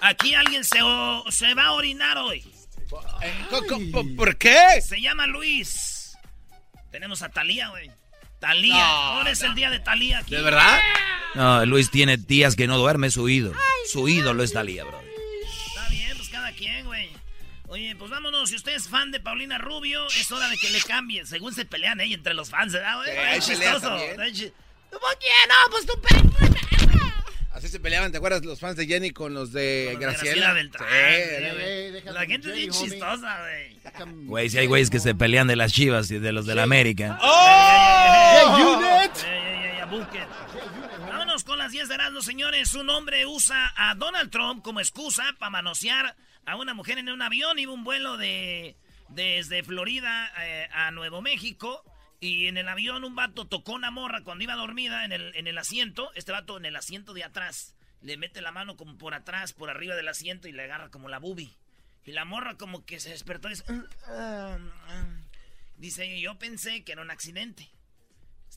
Aquí alguien se, o- se va a orinar hoy. ¿Por qué? Se llama Luis. Tenemos a Talía, güey. Talía. No, Ahora es el día de Talía aquí. ¿De verdad? No, Luis tiene días que no duerme su ídolo. Su ídolo es Talía, bro. Está bien, pues cada quien, güey. Oye, pues vámonos. Si usted es fan de Paulina Rubio, es hora de que le cambie. Según se pelean ahí entre los fans, ¿verdad, güey? Sí, peleas chistoso. No, pues tú Así se peleaban, ¿te acuerdas los fans de Jenny con los de Con los de Graciela? Beltrán, Sí, sí. La gente es bien chistosa, güey. Güey, si hay güeyes que se pelean de las chivas y de los de la América. ¡Oh! Vámonos con las 10 de Erasmo, señores. Un hombre usa a Donald Trump como excusa para manosear a una mujer en un avión. Iba un vuelo de desde Florida eh, a Nuevo México. Y en el avión un vato tocó una morra cuando iba dormida en el, en el asiento. Este vato en el asiento de atrás. Le mete la mano como por atrás, por arriba del asiento y le agarra como la boobie. Y la morra como que se despertó y dice... "Ah, ah, ah". Dice, yo pensé que era un accidente.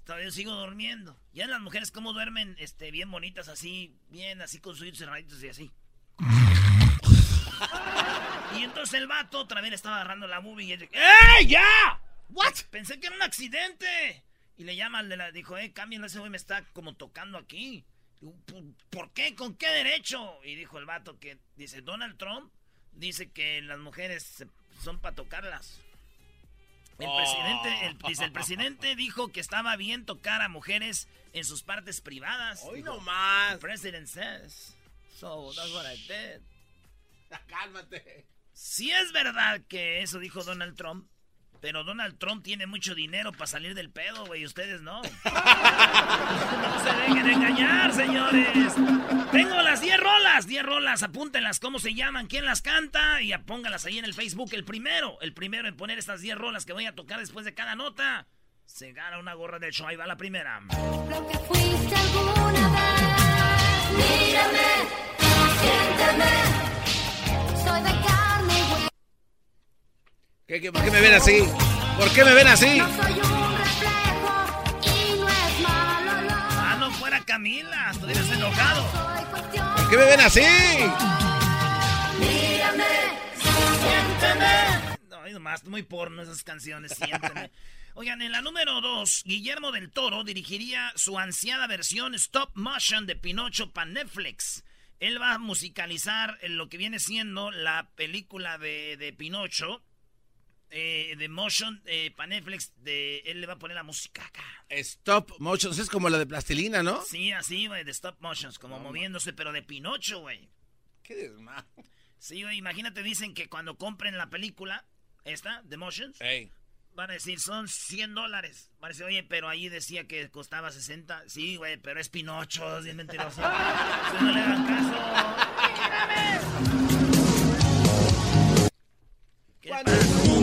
Todavía sigo durmiendo. Ya las mujeres como duermen este, bien bonitas así, bien así con sus cerraditos y así. y entonces el vato otra vez le estaba agarrando la movie y él dice, ¡Ey, ya! ¿What? Pensé que era un accidente. Y le llama al de la, dijo, eh, cámbienlo, ese güey me está como tocando aquí. Digo, "¿Por- ¿Por qué? ¿Con qué derecho? Y dijo el vato que, dice, Donald Trump dice que las mujeres son para tocarlas. El presidente, el, dice, el presidente dijo que estaba bien tocar a mujeres en sus partes privadas. Hoy Dijo, no más. The president says. So that's what I did. Cálmate. Sí es verdad que eso dijo Donald Trump, pero Donald Trump tiene mucho dinero para salir del pedo, güey, ustedes no. no se dejen engañar, señores. Tengo las 10 rolas, 10 rolas, apúntenlas cómo se llaman, quién las canta y pónganlas ahí en el Facebook. El primero, el primero en poner estas 10 rolas que voy a tocar después de cada nota, se gana una gorra de show. Ahí va la primera. Lo que fuiste alguna vez. Mírame, siénteme. Soy de. ¿Qué, qué, por qué me ven así? ¿Por qué me ven así? No soy un reflejo y no es malo lo. Ah, no fuera Camila, estuvieras enojado. ¿Por qué me ven así? Mírame, Siénteme. No, y nomás, muy porno esas canciones, siénteme. Oigan, en la número 2, Guillermo del Toro dirigiría su ansiada versión stop motion de Pinocho para Netflix. Él va a musicalizar lo que viene siendo la película de, de Pinocho, eh, de motion eh, para Netflix. De, él le va a poner la música acá. Stop motion, es como la de plastilina, ¿no? Sí, así, güey, de stop motions, como moviéndose, pero de Pinocho, güey. ¿Qué desma? Sí, güey, imagínate, dicen que cuando compren la película, esta, The Motions, Ey. van a decir, son 100 dólares. Van a decir, oye, pero ahí decía que costaba 60. Sí, güey, pero es Pinocho, es bien mentiroso. Si no le dan caso.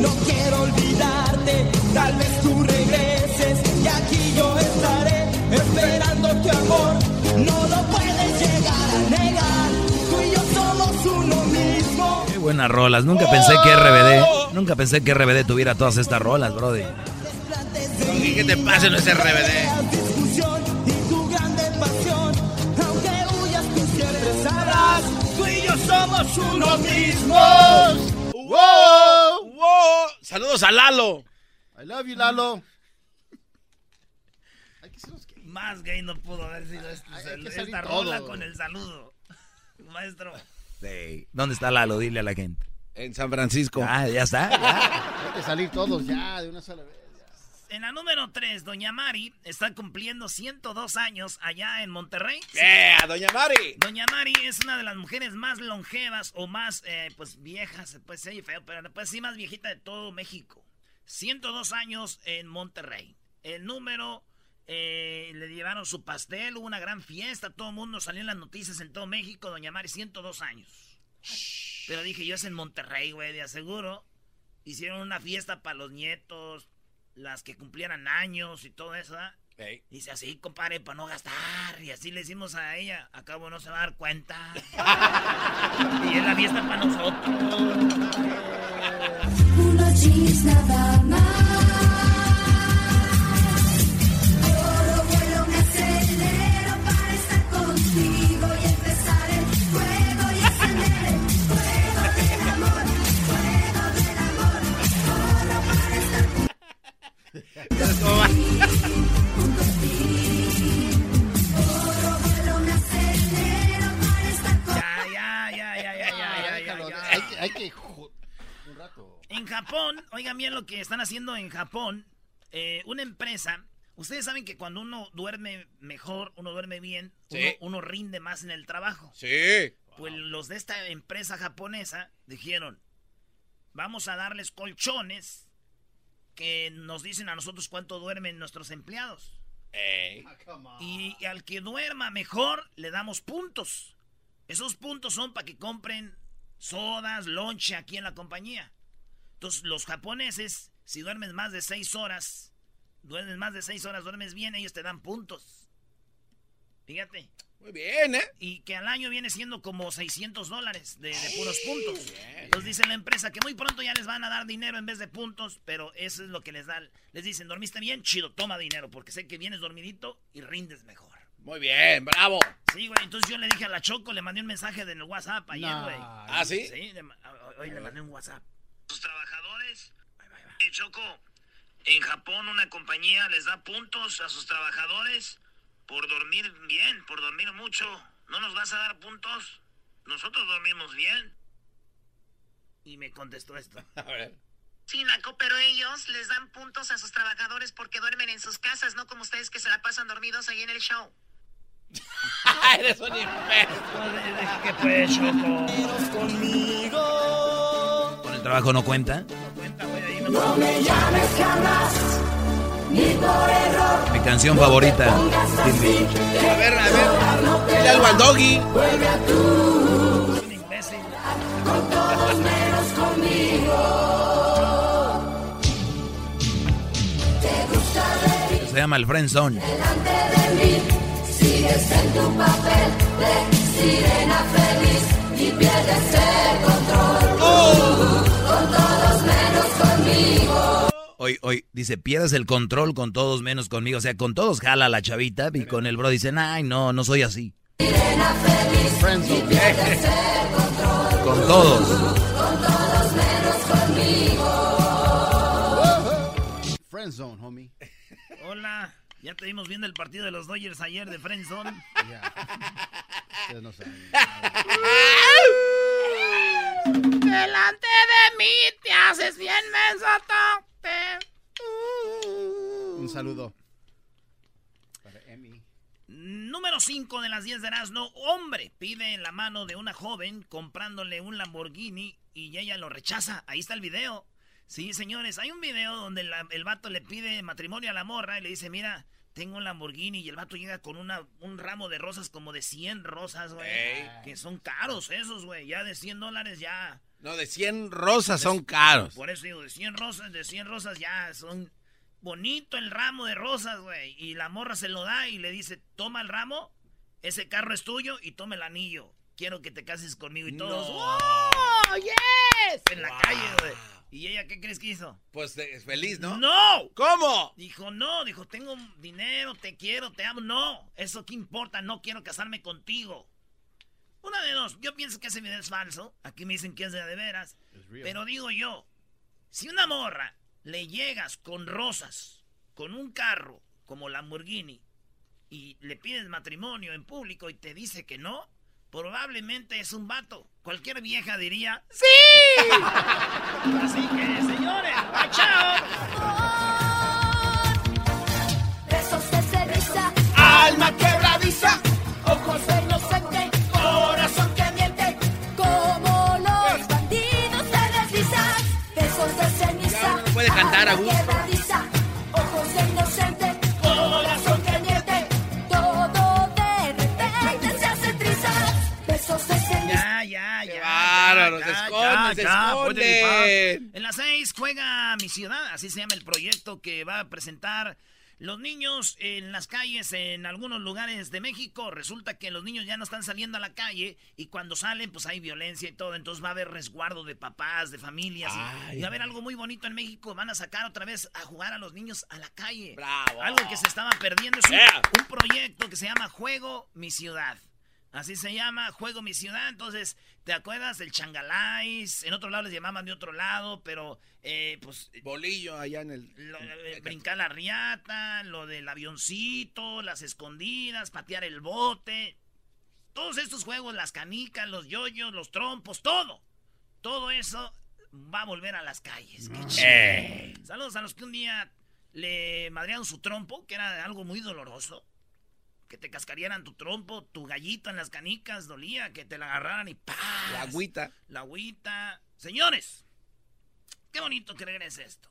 No quiero olvidarte, tal vez tú regreses y aquí yo estaré esperando tu amor. No lo puedes llegar a negar, tú y yo somos uno mismo. Qué buenas rolas. Nunca pensé que RBD, nunca pensé que RBD tuviera todas estas rolas, brody. ¿Y qué te pasa en ese RBD? Somos mismos. ¡Wow! ¡Wow! Saludos a Lalo. I love you, Lalo. Más gay no pudo haber sido este, Hay- hay que esta rola todo. con el saludo. Maestro. Sí. ¿Dónde está Lalo? Dile a la gente. En San Francisco. Ah, ya está. ya. Hay que salir todos ya de una sola vez. En la número 3, Doña Mari está cumpliendo 102 años allá en Monterrey. ¡Yeah, doña Mari! Doña Mari es una de las mujeres más longevas o más, eh, pues, viejas, pues, sí, feo, pero pues sí, más viejita de todo México. 102 años en Monterrey. El número, eh, le llevaron su pastel, hubo una gran fiesta, todo el mundo salió en las noticias en todo México. Doña Mari, 102 años. Pero dije, yo es en Monterrey, güey, de aseguro. Hicieron una fiesta para los nietos, las que cumplieran años y todo eso, ¿verdad? Ey. Dice así, compadre, para no gastar. Y así le decimos a ella. Acabo no se va a dar cuenta. y es la fiesta para nosotros. Jeans nada más. Ya, ya, ya, ya, ya, ya, ya, ya. Hay que, hay que un rato. En Japón, oigan bien lo que están haciendo en Japón. eh, una empresa. Ustedes saben que cuando uno duerme mejor, uno duerme bien, Sí. uno, uno rinde más en el trabajo. Sí. Pues los de esta empresa japonesa dijeron, vamos a darles colchones que nos dicen a nosotros cuánto duermen nuestros empleados. Y, y al que duerma mejor, le damos puntos. Esos puntos son para que compren sodas, lonche aquí en la compañía. Entonces, los japoneses, si duermes más de seis horas, duermes más de seis horas, duermes bien, ellos te dan puntos. Fíjate. Muy bien, ¿eh? Y que al año viene siendo como 600 dólares de, de puros puntos. Entonces dice la empresa que muy pronto ya les van a dar dinero en vez de puntos, pero eso es lo que les dan. Les dicen, ¿dormiste bien? Chido, toma dinero, porque sé que vienes dormidito y rindes mejor. Muy bien, bravo. Sí, güey, entonces yo le dije a la Choco, le mandé un mensaje en el WhatsApp ayer, Nah. güey. ¿Ah, sí? Sí, le hoy le mandé un WhatsApp. Sus trabajadores. Eh, Choco, en Japón una compañía les da puntos a sus trabajadores por dormir bien, por dormir mucho. ¿No nos vas a dar puntos? Nosotros dormimos bien. Y me contestó esto. A ver. Sí, Naco, pero ellos les dan puntos a sus trabajadores porque duermen en sus casas, no como ustedes que se la pasan dormidos ahí en el show. Eres un imbécil. ¿Qué pues, Choco? ¿Con el trabajo no cuenta? No me llames jamás, ni por error. Mi canción favorita. A ver, a ver. Dile algo al doggy. Vuelve a tú, con todos menos conmigo. Te gusta Se llama el Friend Zone. delante de mí. Sigues en tu papel de sirena feliz y pierdes el control. Con todos menos conmigo. Hoy, hoy dice, pierdes el control con todos menos conmigo. O sea, con todos jala la chavita y con el bro dicen, ay, no, no soy así. Feliz Friendzone. y pierdes el control. Con todos. Con todos menos conmigo. Friend zone, homie. Hola. Ya te vimos viendo el partido de los Dodgers ayer de Friendzone. Ya. Ustedes no saben. Delante de mí te haces bien mensotote. Un saludo. Para Emi. Número 5 de las 10 de Erasmo. Hombre pide en la mano de una joven comprándole un Lamborghini y ella lo rechaza. Ahí está el video. Sí, señores, hay un video donde la- el vato le pide matrimonio a la morra y le dice, mira, tengo un Lamborghini y el vato llega con una, un ramo de rosas como de 100 rosas, güey. Ey. Que son caros esos, güey. Ya de 100 dólares ya... No, de 100 rosas son caros. Por eso digo, de 100 rosas, de 100 rosas ya son bonito el ramo de rosas, güey. Y la morra se lo da y le dice, toma el ramo, ese carro es tuyo y toma el anillo. Quiero que te cases conmigo y todos. No. ¡Oh, yes! En la Wow. calle, güey. ¿Y ella qué crees que hizo? Pues de- feliz, ¿no? ¡No! ¿Cómo? Dijo, no, dijo, tengo dinero, te quiero, te amo. No, eso qué importa, no quiero casarme contigo. Una de dos, yo pienso que ese video es falso. Aquí me dicen que es de, de veras. Pero digo yo, si una morra le llegas con rosas, con un carro como Lamborghini, y le pides matrimonio en público y te dice que no, probablemente es un vato. Cualquier vieja diría, ¡Sí! Así que, señores, ¡chao! Besos Alma quebradiza, trizas. Besos de ceniza. Ya, ya, ya. Bárbaro. se ya, esconden, se ya, esconden. En las seis juega Mi Ciudad, así se llama el proyecto que va a presentar los niños en las calles en algunos lugares de México. Resulta que los niños ya no están saliendo a la calle y cuando salen pues hay violencia y todo. Entonces va a haber resguardo de papás, de familias. y- Ay. y va a haber algo muy bonito en México. Van a sacar otra vez a jugar a los niños a la calle. Bravo. Algo que se estaba perdiendo. Es un, Yeah. un proyecto que se llama Juego Mi Ciudad. Así se llama, Juego Mi Ciudad. Entonces, ¿te acuerdas del Changalais? En otro lado les llamaban de otro lado, pero eh, pues Bolillo allá en el... lo- eh, brincar la riata, lo del avioncito, las escondidas, patear el bote. Todos estos juegos, las canicas, los yoyos, los trompos, todo. Todo eso va a volver a las calles. Qué chido. Eh. Saludos a los que un día le madrearon su trompo, que era algo muy doloroso. Que te cascarían tu trompo, tu gallito en las canicas, dolía, que te la agarraran y ¡pah! La agüita. La agüita. Señores, qué bonito que regrese esto.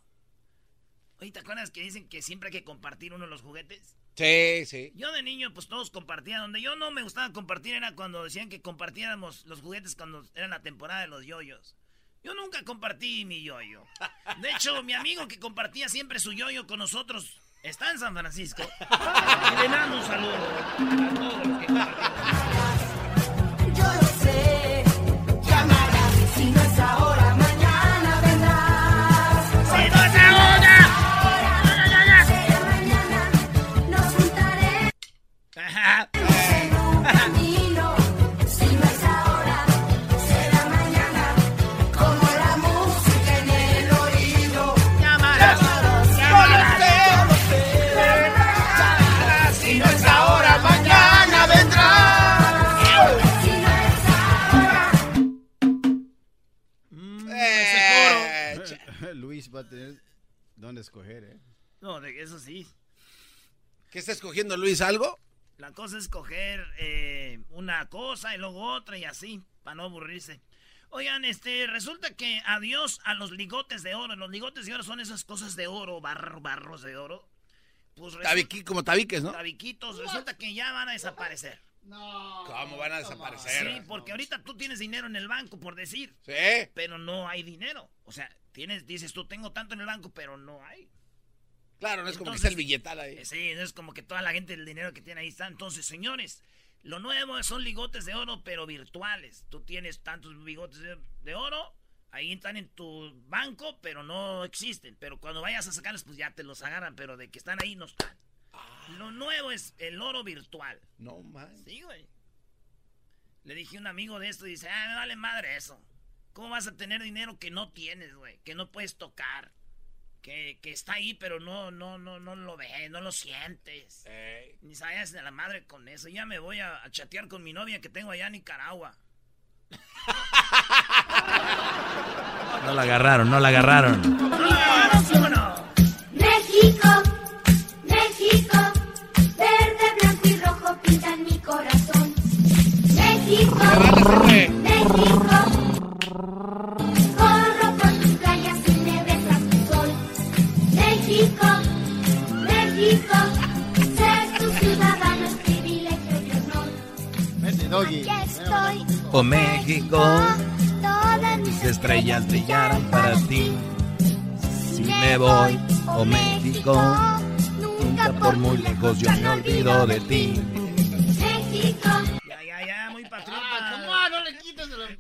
Oye, ¿te acuerdas que dicen que siempre hay que compartir uno de los juguetes? Sí, sí. Yo de niño, pues todos compartían. Donde yo no me gustaba compartir era cuando decían que compartiéramos los juguetes cuando era la temporada de los yoyos. Yo nunca compartí mi yoyo. De hecho, mi amigo que compartía siempre su yoyo con nosotros está en San Francisco. Y le damos un saludo a todos los que. Yo lo sé, llamarás. Si no es ahora, va a tener dónde escoger, ¿eh? No, de eso sí. ¿Qué está escogiendo Luis? ¿Algo? La cosa es coger eh, una cosa y luego otra y así, para no aburrirse. Oigan, este, resulta que adiós a los ligotes de oro. Los ligotes de oro son esas cosas de oro, barro, barros de oro. Pues resulta, Tabiqui, como tabiques, ¿no? tabiquitos, resulta que ya van a desaparecer. ¿Cómo van a desaparecer? Sí, porque ahorita tú tienes dinero en el banco, por decir, Sí. pero no hay dinero. O sea, tienes, dices tú, tengo tanto en el banco, pero no hay. Claro, no es como que está el billetal ahí. Sí, no es como que toda la gente el dinero que tiene ahí está. Entonces, señores, lo nuevo son ligotes de oro, pero virtuales. Tú tienes tantos bigotes de, de oro, ahí están en tu banco, pero no existen. Pero cuando vayas a sacarlos, pues ya te los agarran, pero de que están ahí no están. Lo nuevo es el oro virtual. No, man. Sí, güey. Le dije a un amigo de esto y dice, ah, me vale madre eso. ¿Cómo vas a tener dinero que no tienes, güey? Que no puedes tocar. Que, que está ahí, pero no, no, no, no lo ves, no lo sientes. Ey. Ni sabes de la madre con eso. Ya me voy a, a chatear con mi novia que tengo allá en Nicaragua. No la agarraron, no la agarraron. ¡Vámonos, vámonos! México, México, verde, blanco y rojo pintan mi corazón. México, México, Doggy. Estoy, Oh México, todas mis estrellas brillaran para ti. Si me voy, oh México, nunca por muy lejos yo me olvido de ti. México. Ya, ya, ya, muy patriota. Ah, no le quites el...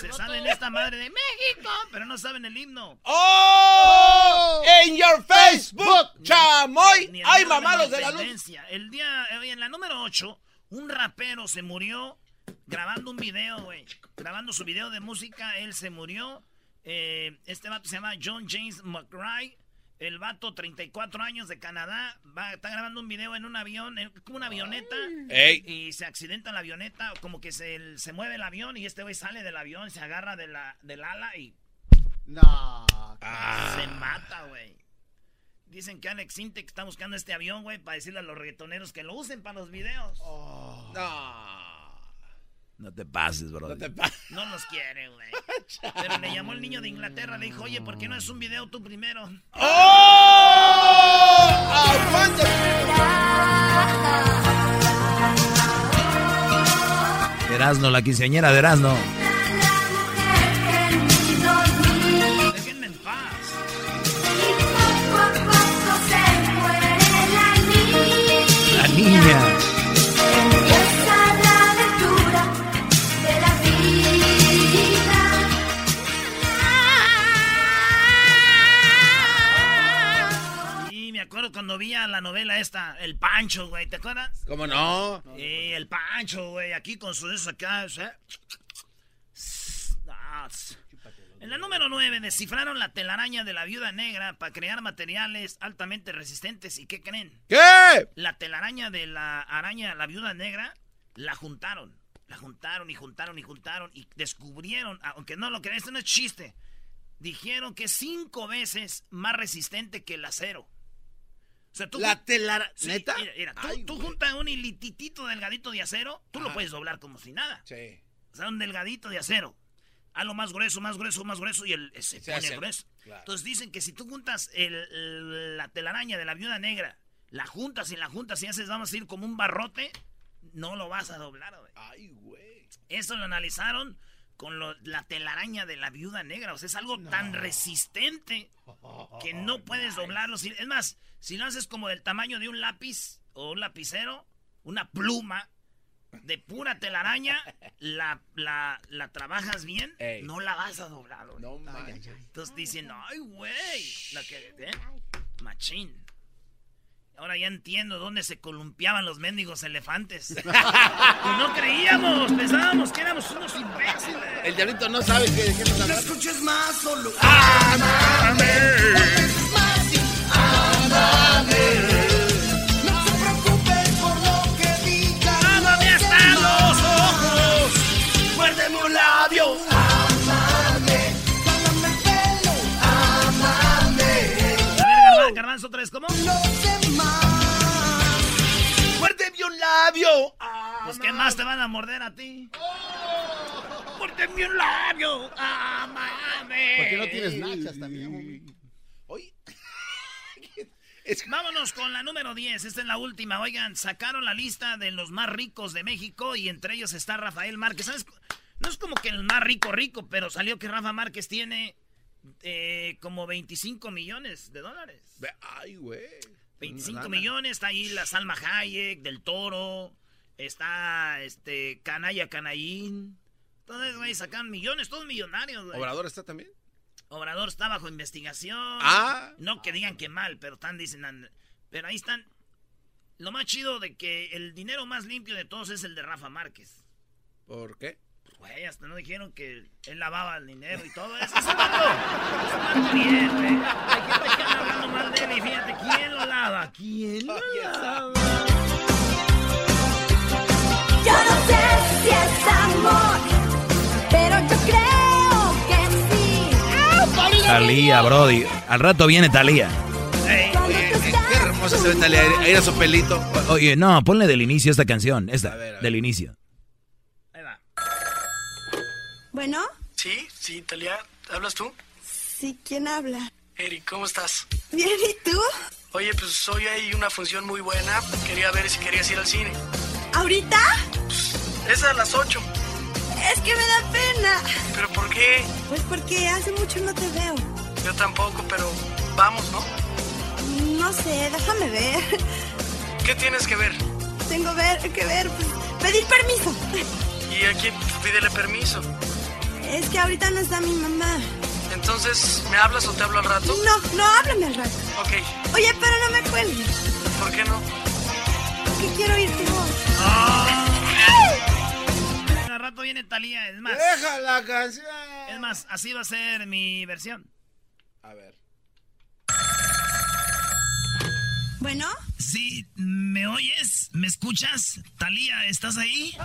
Se saben esta madre de México, pero no saben el himno. ¡Oh! ¡En your Facebook, chamoy! Ni el ¡Ay, día de mamá, los de la luz! El día, eh, en la número 8, un rapero se murió grabando un video, güey. Grabando su video de música, él se murió. Eh, este vato se llama John James McRae. El vato, 34 años de Canadá, va, está grabando un video en un avión, en- como una avioneta. Ey. Y se accidenta la avioneta, como que se, se mueve el avión y este güey sale del avión, se agarra de la, del ala y No. Ah. se mata, güey. Dicen que Alex Sintek está buscando este avión, güey, para decirle a los reggaetoneros que lo usen para los videos. No. No te pases, bro. No te pa- No los quiere, güey. Pero le llamó el niño de Inglaterra, le dijo, oye, ¿por qué no es un video tú primero? ¡Oh! ¡Aguante! Erasno, la quinceañera de Erasno. niña. Empieza la aventura de la vida. Y me acuerdo cuando vi a la novela esta, El Pancho, güey, ¿te acuerdas? ¿Cómo no? Sí, el Pancho, güey, aquí con sus acá, ¿eh? En la número 9, descifraron la telaraña de la viuda negra para crear materiales altamente resistentes. ¿Y qué creen? ¿Qué? La telaraña de la araña, la viuda negra, la juntaron. La juntaron y juntaron y juntaron y descubrieron, aunque no lo crean, esto no es chiste, dijeron que es cinco veces más resistente que el acero. O sea, tú ¿La jun- telara... Sí, ¿Neta? Mira, mira, tú, Ay, tú güey. juntas un hilititito delgadito de acero, tú lo puedes doblar como si nada. Sí. O sea, un delgadito de acero. A lo más grueso, más grueso, más grueso y el, se Se pone hace. grueso. Claro. Entonces dicen que si tú juntas el- la telaraña de la viuda negra, la juntas y la juntas y haces, vamos a ir como un barrote, no lo vas a doblar, güey. Ay, güey. Eso lo analizaron con lo- la telaraña de la viuda negra. O sea, es algo tan resistente que no puedes doblarlo. Es más, si lo haces como del tamaño de un lápiz o un lapicero, una pluma de pura telaraña, la, la, la trabajas bien, Ey. no la vas a doblar. güey. No manches. Entonces dicen, ay, güey, la que, ¿eh? Machín. Ahora ya entiendo dónde se columpiaban los mendigos elefantes. y no creíamos, pensábamos que éramos unos imbéciles. El diablito no sabe qué, de qué nos No escuches más, solo no otra vez, ¿cómo? Los demás. ¡Muérdeme un labio! Pues, ¿qué más te van a morder a ti? ¡Muérdeme un labio! ¡Amame! ¿Por qué no tienes nachas también, homie? Oye. Es Vámonos con la número 10. Esta es la última. Oigan, sacaron la lista de los más ricos de México y entre ellos está Rafael Márquez. ¿Sabes? No es como que el más rico rico, pero salió que Rafa Márquez tiene eh, como 25 millones de dólares. Ay, güey. 25 Lana. millones. Está ahí la Salma Hayek, Del Toro. Está este Canalla Canallín. Todos, güey, sacan millones, todos millonarios, güey. ¿Obrador está también? Obrador está bajo investigación. Ah. No que digan que mal, pero están dicen. Pero ahí están. Lo más chido de que el dinero más limpio de todos es el de Rafa Márquez. ¿Por qué? Güey, hasta no dijeron que él lavaba el dinero y todo eso. Eso vato, bien, güey. Hay gente que anda hablando mal de él y fíjate, ¿quién lo lava? ¿Quién lo lava? Yo no sé si es amor, pero yo creo que sí. Talía, Brody. Al rato viene Talía. Oye, qué, hermosa se ve Talía. Ahí era su pelito. Oye, no, ponle del inicio esta canción. Esta, A ver, a ver. del inicio. ahí va. Bueno, Sí, sí, Talia, ¿hablas tú? sí, ¿quién habla? Eric, ¿cómo estás? Bien, ¿y tú? Oye, pues hoy hay una función muy buena. Quería ver si querías ir al cine. ¿Ahorita? Es a las 8. Es que me da pena. ¿Pero por qué? Pues porque hace mucho no te veo. Yo tampoco, pero vamos, ¿no? No sé, déjame ver. ¿Qué tienes que ver? Tengo ver, que ver, pues, pedir permiso. Y aquí pídele permiso. Es que ahorita no está mi mamá. Entonces, ¿me hablas o te hablo al rato? No, no, háblame al rato. Ok, Oye, pero no me cuelgues. ¿por qué no? Porque quiero oír tu voz. Al rato viene Talía, es más. Deja la canción. Es más, así va a ser mi versión. A ver. Bueno, Sí, ¿me oyes? ¿Me escuchas? Talía, ¿estás ahí?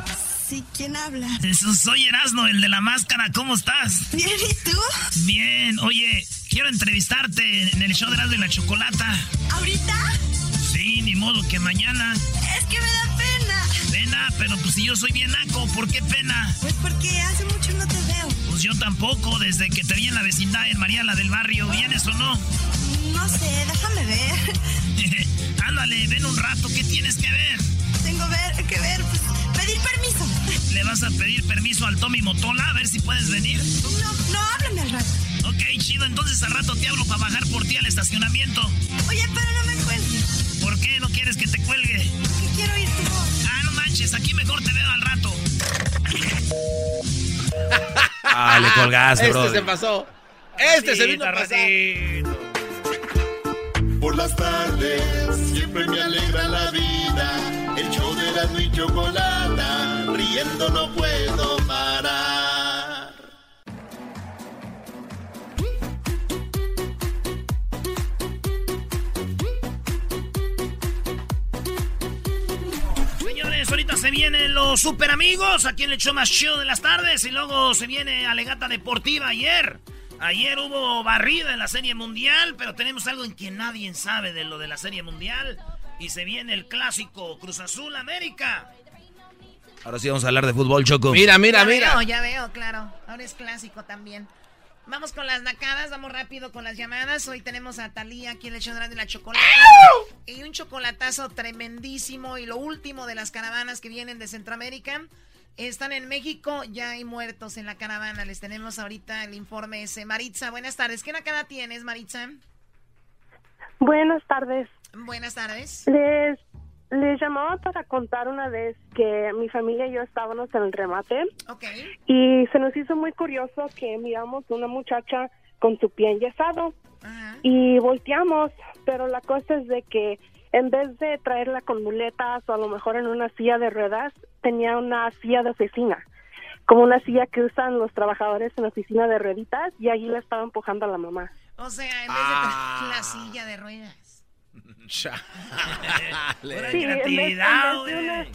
sí, ¿quién habla? Eso soy Erasno, el de la máscara. ¿Cómo estás? Bien, ¿y tú? Bien, oye, quiero entrevistarte en el show de y la Chocolata. ¿Ahorita? Sí, ni modo que mañana. Es que me da pena. Pena, pero pues si yo soy bien naco, ¿por qué pena? Pues porque hace mucho no te veo. Pues yo tampoco, desde que te vi en la vecindad en María la del Barrio. ¿Vienes o no? No sé, déjame ver. Ándale, ven un rato, ¿qué tienes que ver? Tengo ver, que ver, pues, pedir permiso. ¿Le vas a pedir permiso al Tommy Motola a ver si puedes venir? No, no, háblame al rato. Ok, chido, entonces al rato te hablo para bajar por ti al estacionamiento. Oye, pero no me cuelgues. ¿Por qué no quieres que te cuelgue? Que quiero tu voz. Ah, manches, aquí mejor te veo al rato. Ah, le colgaste, Este Brody. se pasó. Este se vino a Ratita, pasar. ratito. Por las tardes siempre me alegra la vida. El show de Erasmo y Chocolata, riendo no puedo ahorita se vienen los super amigos aquí en el show más chido de las tardes y luego se viene Alegata Deportiva ayer. Ayer hubo barrida en la Serie Mundial, pero tenemos algo en que nadie sabe de lo de la Serie Mundial. Y se viene el clásico Cruz Azul América. Ahora sí vamos a hablar de fútbol, Choco. Mira, mira, ya mira. Veo, ya veo, claro. Ahora es clásico también. Vamos con las nacadas, vamos rápido con las llamadas. Hoy tenemos a Talía aquí en el de la chocolate. Y un chocolatazo tremendísimo. Y lo último de las caravanas que vienen de Centroamérica. Están en México, ya hay muertos en la caravana. Les tenemos ahorita el informe ese. Maritza, buenas tardes. ¿Qué nakada tienes, Maritza? Buenas tardes. Buenas tardes. Les, les llamaba para contar una vez que mi familia y yo estábamos en el remate Ok. y se nos hizo muy curioso que miramos una muchacha con su pie enyesado y volteamos, pero la cosa es de que en vez de traerla con muletas o a lo mejor en una silla de ruedas, tenía una silla de oficina, como una silla que usan los trabajadores en la oficina de rueditas y allí la estaba empujando a la mamá. O sea, en vez de traer la silla de ruedas. Sí, en vez- en vez una-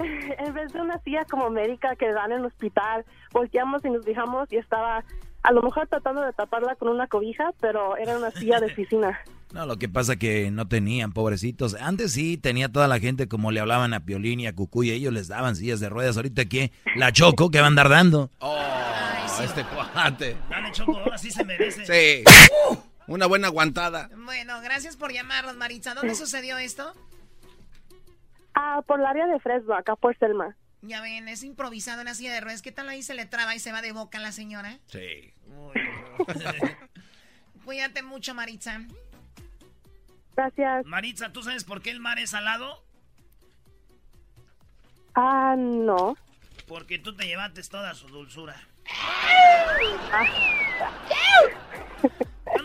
en vez de una silla como médica que dan en el hospital, volteamos y nos fijamos y estaba a lo mejor tratando de taparla con una cobija, pero era una silla de oficina. No, lo que pasa que no tenían, pobrecitos. Antes sí tenía toda la gente como le hablaban a Piolín y a Cucuy, ellos les daban sillas de ruedas. Ahorita que la Choco, que va a andar dando? Oh, este cuate. Dale, Choco, ahora sí se merece. Sí. Una buena aguantada. Bueno, gracias por llamarnos, Maritza. ¿Dónde sucedió esto? Ah, por el área de Fresno, acá por Selma. Ya ven, es improvisado en la silla de ruedas. ¿Qué tal ahí se le traba y se va de boca la señora? Sí. Cuídate mucho, Maritza. Gracias. Maritza, ¿tú sabes por qué el mar es salado? Ah, no. Porque tú te llevaste toda su dulzura.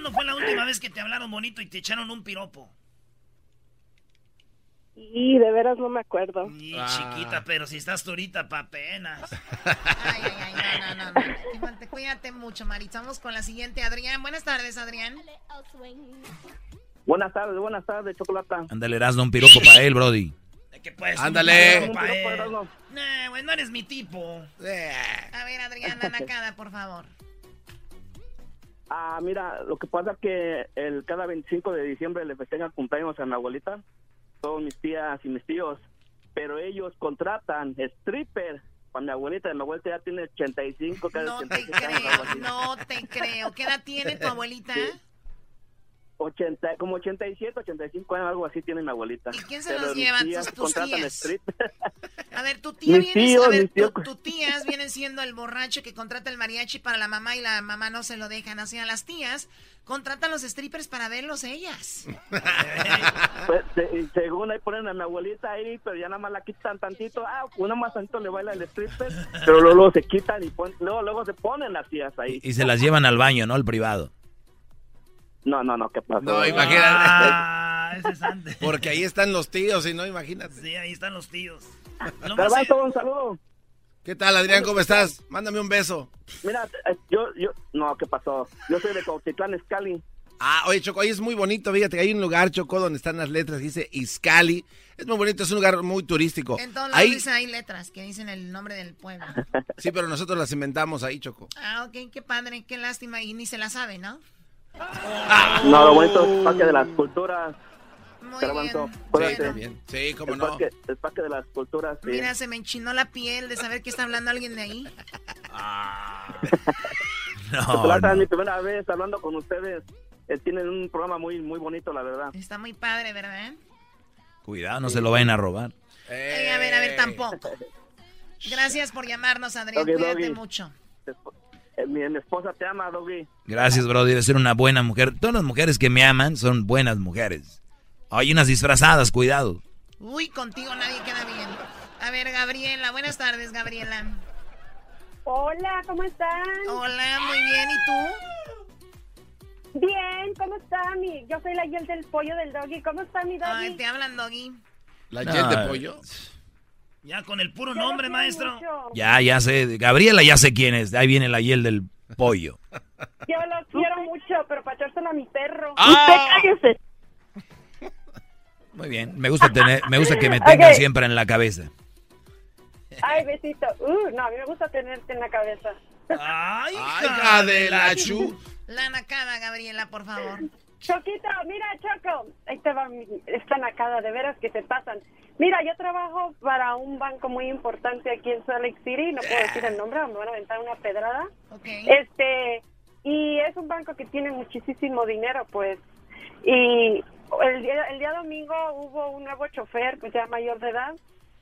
¿Cuándo fue la última vez que te hablaron bonito y te echaron un piropo? Y de veras no me acuerdo. Y chiquita, pero si estás tú ahorita pa' penas. Ay, ay, ay, no, no, no. no. Cuídate, Cuídate mucho, Maritza. Vamos con la siguiente, Adrián. Buenas tardes, Adrián. Buenas tardes, buenas tardes, Chocolata. Ándale, Erasmo, un piropo para él, Brody. ¿Qué pues? Ándale. Nah, güey, no eres mi tipo. A ver, Adrián, la nacada, por favor. Ah, mira, lo que pasa es que el cada 25 de diciembre le festejan cumpleaños a mi abuelita, todos mis tías y mis tíos, pero ellos contratan stripper. Para mi abuelita, mi abuelita ya tiene 85, casi No te 86 años, algo creo, no te creo. ¿Qué edad tiene tu abuelita? 80, como 87, 85 años, algo así tiene mi abuelita. ¿Y quién se los lleva? ¿Tus- tus contratan tías? A ver, tu tía Mis viene, tíos, a ver, mis tíos. tu, tu tías vienen siendo el borracho que contrata el mariachi para la mamá y la mamá no se lo dejan. O sea, las tías contratan los strippers para verlos ellas. Pues, se- y según ahí ponen a mi abuelita ahí, pero ya nada más la quitan tantito, ah, una más tantito le baila el stripper, pero luego, luego se quitan y pon- luego, luego se ponen las tías ahí. Y se las llevan al baño, ¿no? Al privado. No, no, no, ¿qué pasó? No, imagínate. Ah, ese es antes. Porque ahí están los tíos, y no, imagínate. Sí, ahí están los tíos. Garbanzo, un saludo. ¿Qué tal, Adrián? ¿Cómo estás? Mándame un beso. Mira, eh, yo, yo, no, ¿qué pasó? Yo soy de Cuautitlán, Escali. Ah, oye, Choco, ahí es muy bonito. Fíjate que hay un lugar, Choco, donde están las letras dice Izcali. Es muy bonito, es un lugar muy turístico. En todos lados Ahí, dice, hay letras que dicen el nombre del pueblo. sí, pero nosotros las inventamos ahí, Choco. Ah, ok, qué padre, qué lástima. Y ni se la sabe, ¿no? No, lo bonito es Parque de las Culturas. Muy bien. acuérdate. Bueno. Sí, cómo el no. Parque, el Parque de las Culturas, sí. Mira, se me enchinó la piel de saber que está hablando alguien de ahí. Chocolata, es mi primera vez hablando con ustedes. Eh, tienen un programa muy, muy bonito, la verdad. Está muy padre, ¿verdad? Cuidado, no se lo vayan a robar. Ey, a ver, a ver, tampoco. Gracias por llamarnos, Adrián. Doggy, Cuídate doggy. mucho. Eh, mi, mi esposa te ama, Doggy. Gracias, Brody. Debe ser una buena mujer. Todas las mujeres que me aman son buenas mujeres. Hay unas disfrazadas, cuidado. Uy, contigo nadie queda bien. A ver, Gabriela. Buenas tardes, Gabriela. Hola, ¿cómo están? Hola, muy bien. ¿Y tú? Bien, ¿cómo está mi? Yo soy la Yel del pollo del doggy. ¿Cómo está mi doggy? Ay, te hablan, Doggy. ¿La No. de pollo? Ya con el puro nombre, maestro. mucho. Ya, ya sé. Gabriela ya sé quién es. Ahí viene la hiel del pollo. Yo lo quiero mucho, pero para echárselo a mi perro. Ah. Usted cállese. Muy bien. Me gusta tener, me gusta que me tengan siempre en la cabeza. Ay, besito. Uh, no, a mí me gusta tenerte en la cabeza. Ay, hija de la chu. La nacada, Gabriela, por favor. Choquito, mira, Choco. Ahí te va mi- esta nacada, de veras que se pasan. Mira, yo trabajo para un banco muy importante aquí en Salt Lake City. No puedo decir el nombre, o me van a aventar una pedrada. Este, y es un banco que tiene muchísimo dinero, pues. Y el día, el día domingo hubo un nuevo chofer, pues ya mayor de edad,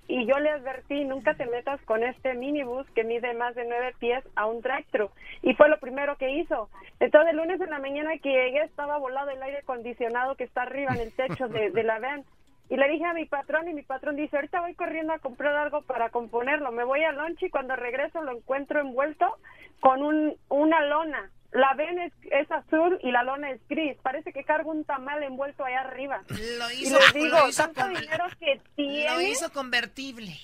y yo le advertí, nunca te metas con este minibús que mide más de nueve pies a un drive-thru. Y fue lo primero que hizo. Entonces, el lunes en la mañana que llegué, estaba volado el aire acondicionado que está arriba en el techo de, la van. Y le dije a mi patrón, y mi patrón dice, ahorita voy corriendo a comprar algo para componerlo. Me voy al lunch y cuando regreso lo encuentro envuelto con un, una lona. La ven es, es azul y la lona es gris. Parece que cargo un tamal envuelto allá arriba. Lo y hizo, les digo, lo hizo tanto con- dinero que tiene... Lo hizo convertible.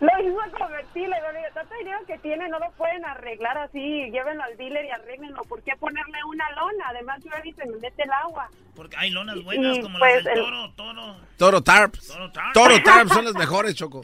Lo hizo convertible, tanto dinero que tiene, no lo pueden arreglar así, llévenlo al dealer y arreglenlo. ¿Por qué ponerle una lona? Además, yo y se me mete el agua. Porque hay lonas buenas Y, como pues, las del el- toro, toro. Toro Tarps. Toro Tarps. Toro Tarps son las mejores, Choco.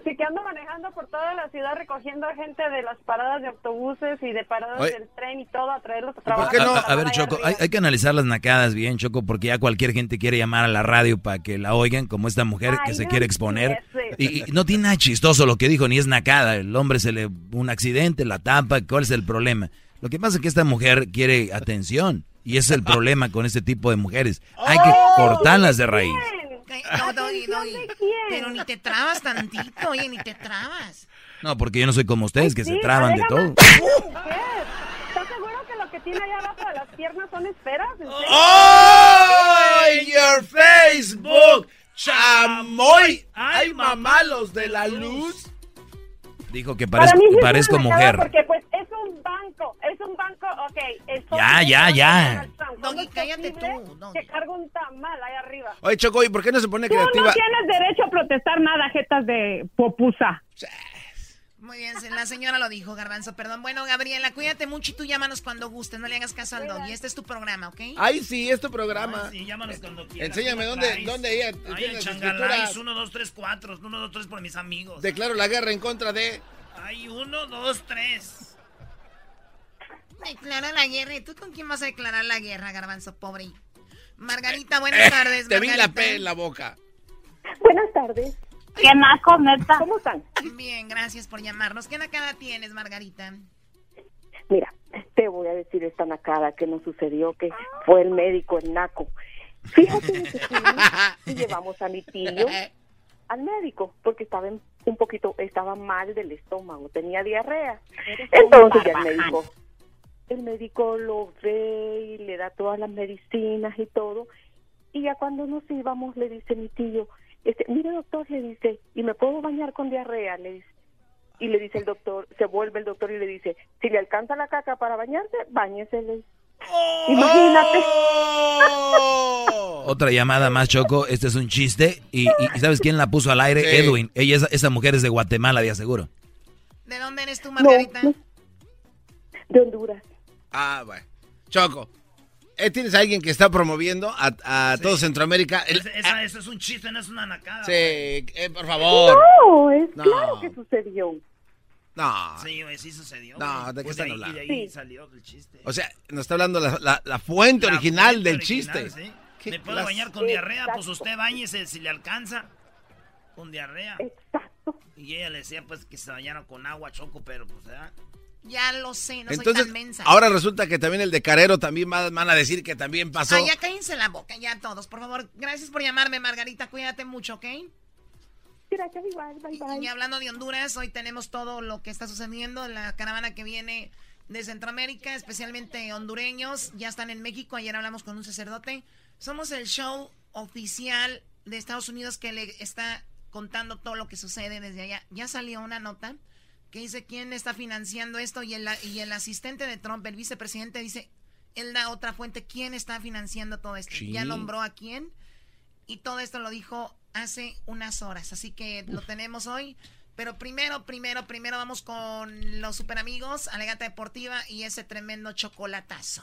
Así que ando manejando por toda la ciudad recogiendo a gente de las paradas de autobuses y de paradas Oye. del tren y todo a traerlos a trabajar. a- a ver, Choco, hay, hay que analizar las nacadas bien, Choco, porque ya cualquier gente quiere llamar a la radio para que la oigan, como esta mujer que se no quiere exponer. Y, y no tiene nada chistoso lo que dijo, ni es nacada. El hombre se le... un accidente, la tapa, ¿cuál es el problema? Lo que pasa es que esta mujer quiere atención. Y ese es el problema con este tipo de mujeres. Hay que cortarlas de raíz. No, Doggy, Doggy. Pero ni te trabas tantito, oye, ni te trabas. No, porque yo no soy como ustedes, que se traban de todo. ¿Estás seguro que lo que tiene allá abajo de las piernas son esferas? ¡Oh! your Facebook! ¡Chamoy! ¡Ay, mamá, los de la luz! Dijo que Para parezco, mujer. Porque pues es un banco, es un banco, ok. el Ya, ya, ya. ¿Cómo Doggy, es cállate tú, Que cargo un tamal ahí arriba. Oye, Choco, ¿y por qué no se pone Tú creativa? no tienes derecho a protestar nada, jetas de popusa. Muy bien, la señora lo dijo, Garbanzo, perdón. Bueno, Gabriela, cuídate mucho y tú llámanos cuando gustes, no le hagas caso al Doggy. Este es tu programa, ¿ok? Ay, sí, es tu programa. Sí, llámanos cuando quieras. Enséñame ¿cómo dónde, dónde ella Ay, las changalais, escrituras. 1, 2, 3, 4. 1, 2, 3 por mis amigos. Declaro la guerra en contra de... Ay, 1, 2, 3. Declara la guerra. ¿Y tú con quién vas a declarar la guerra, Garbanzo, pobre? Margarita, buenas tardes, Eh, Te vi la. P en la boca. Buenas tardes. ¿Qué naco, neta? ¿Cómo están? Bien, gracias por llamarnos. ¿Qué nacada tienes, Margarita? Mira, te voy a decir esta nacada que nos sucedió, que fue el médico, el naco. Fíjate que llevamos a mi tío al médico, porque estaba en- un poquito, estaba mal del estómago, tenía diarrea. Entonces ya el médico, el médico lo ve y le da todas las medicinas y todo. Y ya cuando nos íbamos le dice mi tío, este, mire doctor, le dice, ¿y me puedo bañar con diarrea? Le dice. Y le dice el doctor, se vuelve el doctor y le dice, si le alcanza la caca para bañarse, le dice. Imagínate. Otra llamada más, Choco. Este es un chiste. Y, ¿sabes quién la puso al aire? Sí. Edwin. Ella, es- esa mujer es de Guatemala, de aseguro. ¿De dónde eres tú, Margarita? De Honduras. Ah, bueno. Choco, eh, ¿tienes a alguien que está promoviendo a, a todo Centroamérica? El- Esa, esa- eso es un chiste, no es una nacada. sí, eh, por favor. No, es No. claro que sucedió. No. Sí, güey, sí sucedió. No. ¿de qué Pues están ahí- hablando? Y de ahí Sí. salió el chiste. O sea, nos está hablando la, la- la fuente La original fuente del original, chiste. sí. ¿Qué ¿Me puedo clase? bañar con diarrea? Pues usted bañese si le alcanza. Con diarrea. Exacto. Y ella le decía pues que se bañara con agua, choco, pero pues ¿verdad? Ya lo sé, no soy Entonces, tan mensa. ahora resulta que también el de Carero también va- van a decir que también pasó. Ah, ya cállense la boca, ya todos, por favor. Gracias por llamarme, Margarita. Cuídate mucho, ¿ok? Gracias, igual, bye bye. Y hablando de Honduras, hoy tenemos todo lo que está sucediendo. La caravana que viene de Centroamérica, especialmente hondureños, ya están en México. Ayer hablamos con un sacerdote. Somos el show oficial de Estados Unidos que le está contando todo lo que sucede desde allá. Ya salió una nota que dice quién está financiando esto y el, y el asistente de Trump, el vicepresidente, dice, él da otra fuente, quién está financiando todo esto. Sí. Ya nombró a quién y todo esto lo dijo hace unas horas, así que lo tenemos hoy. Pero primero, primero, primero vamos con los super amigos, Alegata Deportiva y ese tremendo chocolatazo.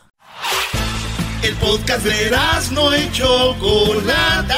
El podcast de no y Chocolata.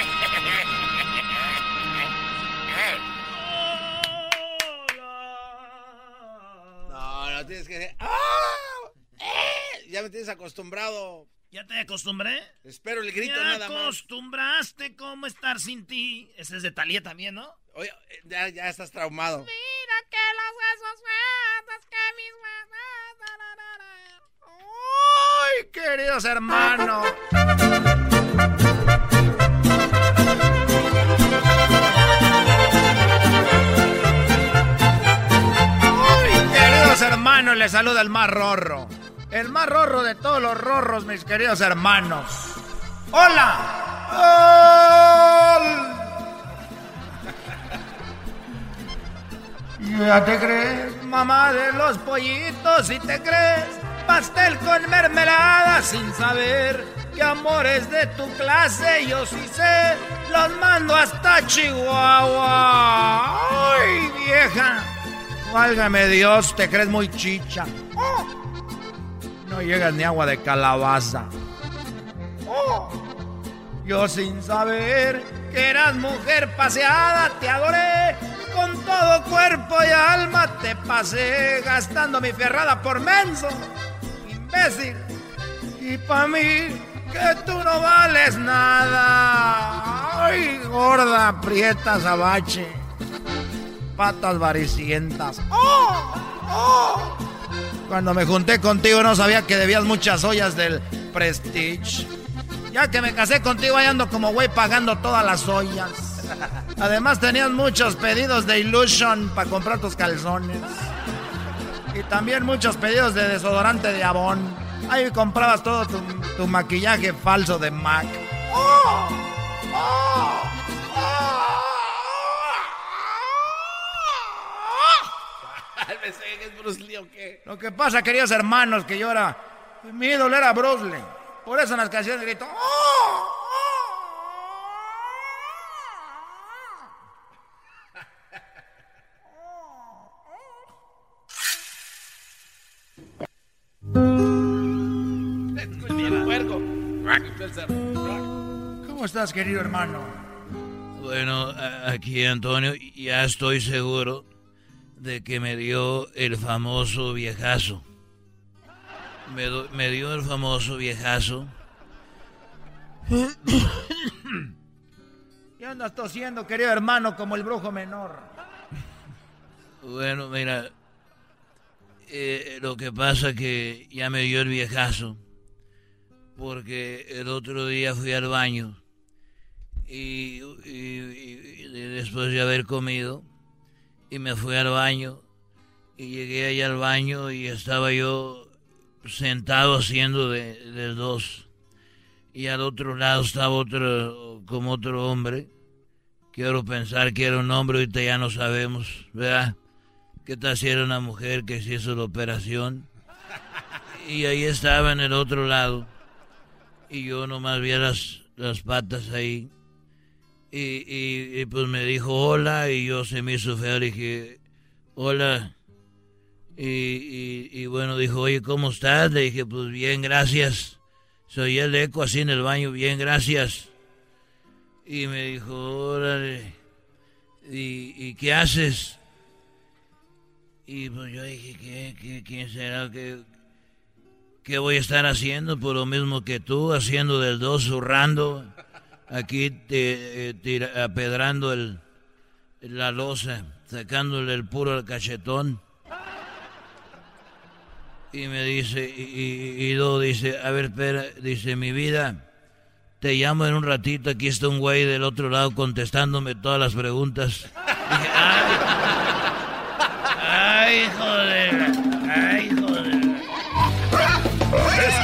Tienes que decir. ¡Ah! ¡Eh! Ya me tienes acostumbrado. ¿Ya te acostumbré? Espero el grito ¿Te nada más. acostumbraste cómo estar sin ti? Ese es de Talía también, ¿no? Oye, ya, ya estás traumado. Mira que los huesos sueltos, que mis huesos. ¡Ay, queridos hermanos! Queridos hermanos! Les saluda el más rorro. El más rorro de todos los rorros, mis queridos hermanos. ¡Hola! ¿Ya te crees, mamá de los pollitos? ¿Y te crees pastel con mermelada sin saber que amores de tu clase yo sí sé? Los mando hasta Chihuahua. ¡Ay, vieja! Válgame Dios, te crees muy chicha. ¡Oh! No llegas ni agua de calabaza. ¡Oh! Yo sin saber que eras mujer paseada, te adoré. Con todo cuerpo y alma te pasé gastando mi ferrada por menso. Imbécil. Y pa' mí que tú no vales nada. Ay, gorda, prieta, sabache. Patas varicientas. ¡Oh! ¡Oh! Cuando me junté contigo no sabía que debías muchas ollas del Prestige. Ya que me casé contigo ahí ando como güey pagando todas las ollas. Además tenías muchos pedidos de Illusion para comprar tus calzones. Y también muchos pedidos de desodorante de Avon. Ahí comprabas todo tu, tu maquillaje falso de MAC. ¡Oh! ¡Oh! Cálmese, ¿es Bruce Lee o qué? Lo que pasa, queridos hermanos, que yo era... Mi ídolo era Bruce Lee. Por eso en las canciones grito... ¡Oh! ¿Cómo estás, querido hermano? Bueno, aquí Antonio, ya estoy seguro de que me dio el famoso viejazo. Me, do- me dio el famoso viejazo. ¿Qué andas tosiendo, querido hermano, como el brujo menor? Bueno, mira, eh, lo que pasa que ya me dio el viejazo, porque el otro día fui al baño y, y- y- y después de haber comido, y me fui al baño, y llegué allá al baño y estaba yo sentado haciendo de, de dos, y al otro lado estaba otro, como otro hombre, quiero pensar que era un hombre, ahorita ya no sabemos, ¿verdad? ¿Qué tal si una mujer que se hizo la operación? Y ahí estaba en el otro lado. Y yo nomás vi las, las patas ahí. Y, y- pues me dijo hola y yo se me hizo feo. Le dije, hola. Y, y- bueno, dijo, oye, ¿cómo estás? Le dije, pues bien, gracias. Soy el eco así en el baño, bien, gracias. Y me dijo, órale. ¿Y, qué haces? Y pues yo dije, ¿qué, qué, quién será? ¿Qué, ¿Qué voy a estar haciendo? Por lo mismo que tú, haciendo del dos, zurrando. Aquí eh, tira- apedrando el, la losa, sacándole el puro al cachetón. Y me dice, y, y, dice, a ver, espera, dice, mi vida, te llamo en un ratito, aquí está un güey del otro lado contestándome todas las preguntas. Dije, ay, ay, joder,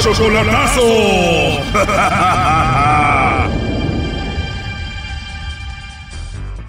Chocolatazo.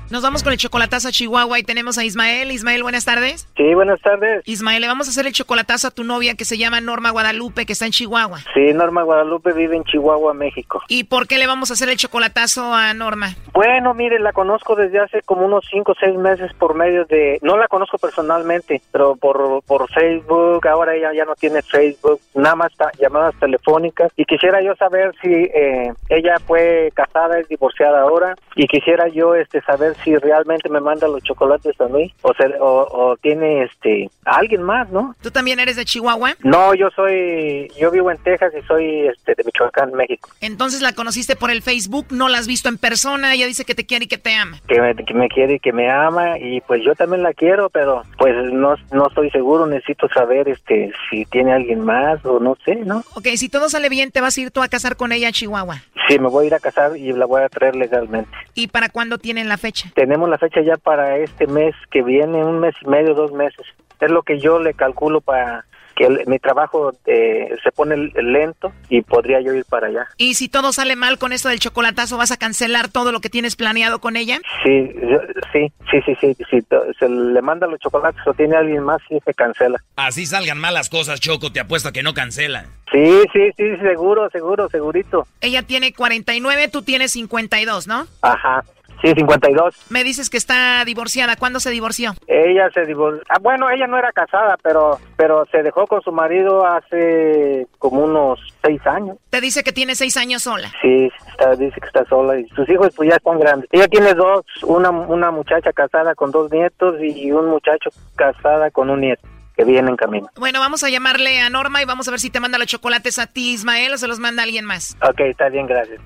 Nos vamos con el chocolatazo a Chihuahua y tenemos a Ismael. Ismael, buenas tardes. Sí, buenas tardes. Ismael, le vamos a hacer el chocolatazo a tu novia que se llama Norma Guadalupe, que está en Chihuahua. Sí, Norma Guadalupe vive en Chihuahua, México. ¿Y por qué le vamos a hacer el chocolatazo a Norma? Bueno, mire, la conozco desde hace como unos 5 o 6 meses por medio de... No la conozco personalmente, pero por, por Facebook. Ahora ella ya no tiene Facebook, nada más llamadas telefónicas. Y quisiera yo saber si eh, ella fue casada, es divorciada ahora. Y quisiera yo este saber si realmente me manda los chocolates a mí o, se- o, o tiene este a alguien más, ¿no? ¿Tú también eres de Chihuahua? No, yo soy, yo vivo en Texas y soy este de Michoacán, México. Entonces la conociste por el Facebook, no la has visto en persona, ella dice que te quiere y que te ama. Que me, que me quiere y que me ama y pues yo también la quiero, pero pues no, no estoy seguro, necesito saber este si tiene alguien más o no sé, ¿no? Ok, si todo sale bien, te vas a ir tú a casar con ella a Chihuahua. Sí, me voy a ir a casar y la voy a traer legalmente. ¿Y para cuándo tienen la fecha? Tenemos la fecha ya para este mes que viene, un mes y medio, dos meses. Es lo que yo le calculo para que el- mi trabajo eh, se pone lento y podría yo ir para allá. Y si todo sale mal con esto del chocolatazo, ¿vas a cancelar todo lo que tienes planeado con ella? Sí, yo- sí, sí, sí, sí, Si to- se le manda los chocolates o tiene alguien más, sí se cancela. Así salgan mal las cosas, Choco, te apuesto a que no cancelan. Sí, sí, sí, seguro, seguro, segurito. Ella tiene 49, tú tienes 52, ¿no? Ajá, sí, 52. Me dices que está divorciada. ¿Cuándo se divorció? Ella se divorció. Ah, bueno, ella no era casada, pero pero se dejó con su marido hace como unos seis años. Te dice que tiene seis años sola. Sí, está, dice que está sola y sus hijos pues ya están grandes. Ella tiene dos, una, una muchacha casada con dos nietos y un muchacho casada con un nieto que viene en camino. Bueno, vamos a llamarle a Norma y vamos a ver si te manda los chocolates a ti, Ismael, o se los manda alguien más. Ok, está bien, gracias.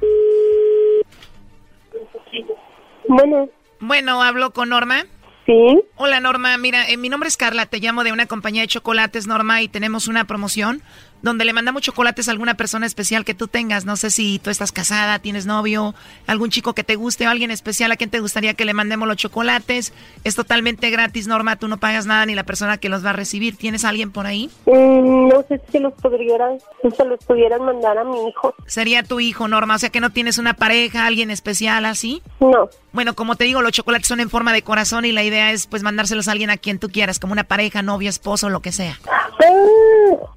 Bueno. Bueno, hablo con Norma. Sí. Hola Norma, mira, eh, mi nombre es Carla, te llamo de una compañía de chocolates, Norma, y tenemos una promoción donde le mandamos chocolates a alguna persona especial que tú tengas. No sé si tú estás casada, tienes novio, algún chico que te guste o alguien especial a quien te gustaría que le mandemos los chocolates. Es totalmente gratis, Norma, tú no pagas nada ni la persona que los va a recibir. ¿Tienes a alguien por ahí? Mm, no sé si los pudieran, si se los pudieran mandar a mi hijo. Sería tu hijo, Norma, o sea que no tienes una pareja, alguien especial así. No. Bueno, como te digo, los chocolates son en forma de corazón y la idea es pues mandárselos a alguien a quien tú quieras, como una pareja, novio, esposo, lo que sea. Ah,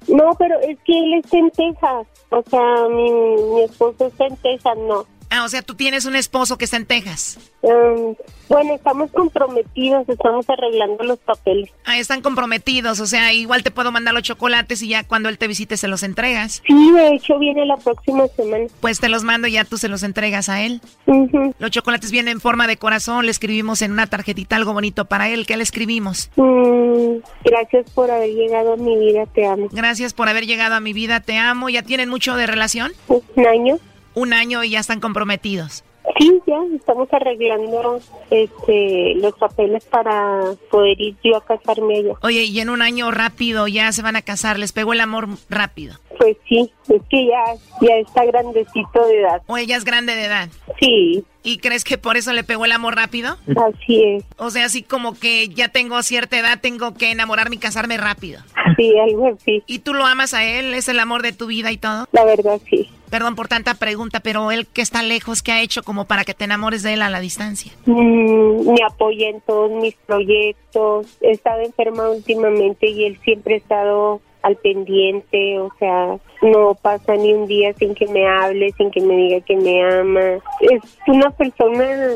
no, pero es que él está en Texas. O sea, mi, mi esposo está en Texas, no. Ah, o sea, tú tienes un esposo que está en Texas. Mm, bueno, estamos comprometidos, estamos arreglando los papeles. Ah, están comprometidos, o sea, igual te puedo mandar los chocolates y ya cuando él te visite se los entregas. Sí, de hecho viene la próxima semana. Pues te los mando y ya tú se los entregas a él. Ujú. Los chocolates vienen en forma de corazón, le escribimos en una tarjetita algo bonito para él. ¿Qué le escribimos? Mm, gracias por haber llegado a mi vida, te amo. Gracias por haber llegado a mi vida, te amo. ¿Ya tienen mucho de relación? Un año. Un año y ya están comprometidos. Sí, ya estamos arreglando este, los papeles para poder ir yo a casarme allá. Oye, y en un año rápido ya se van a casar, les pegó el amor rápido. Pues sí, es que ya, ya está grandecito de edad. O ella es grande de edad. Sí. ¿Y crees que por eso le pegó el amor rápido? Así es. O sea, así como que ya tengo cierta edad, tengo que enamorarme y casarme rápido. Sí, algo así. ¿Y tú lo amas a él? ¿Es el amor de tu vida y todo? La verdad, sí. Perdón por tanta pregunta, pero él que está lejos, ¿qué ha hecho como para que te enamores de él a la distancia? Mm, me apoya en todos mis proyectos. He estado enferma últimamente y él siempre ha estado al pendiente, o sea, no pasa ni un día sin que me hable, sin que me diga que me ama. Es una persona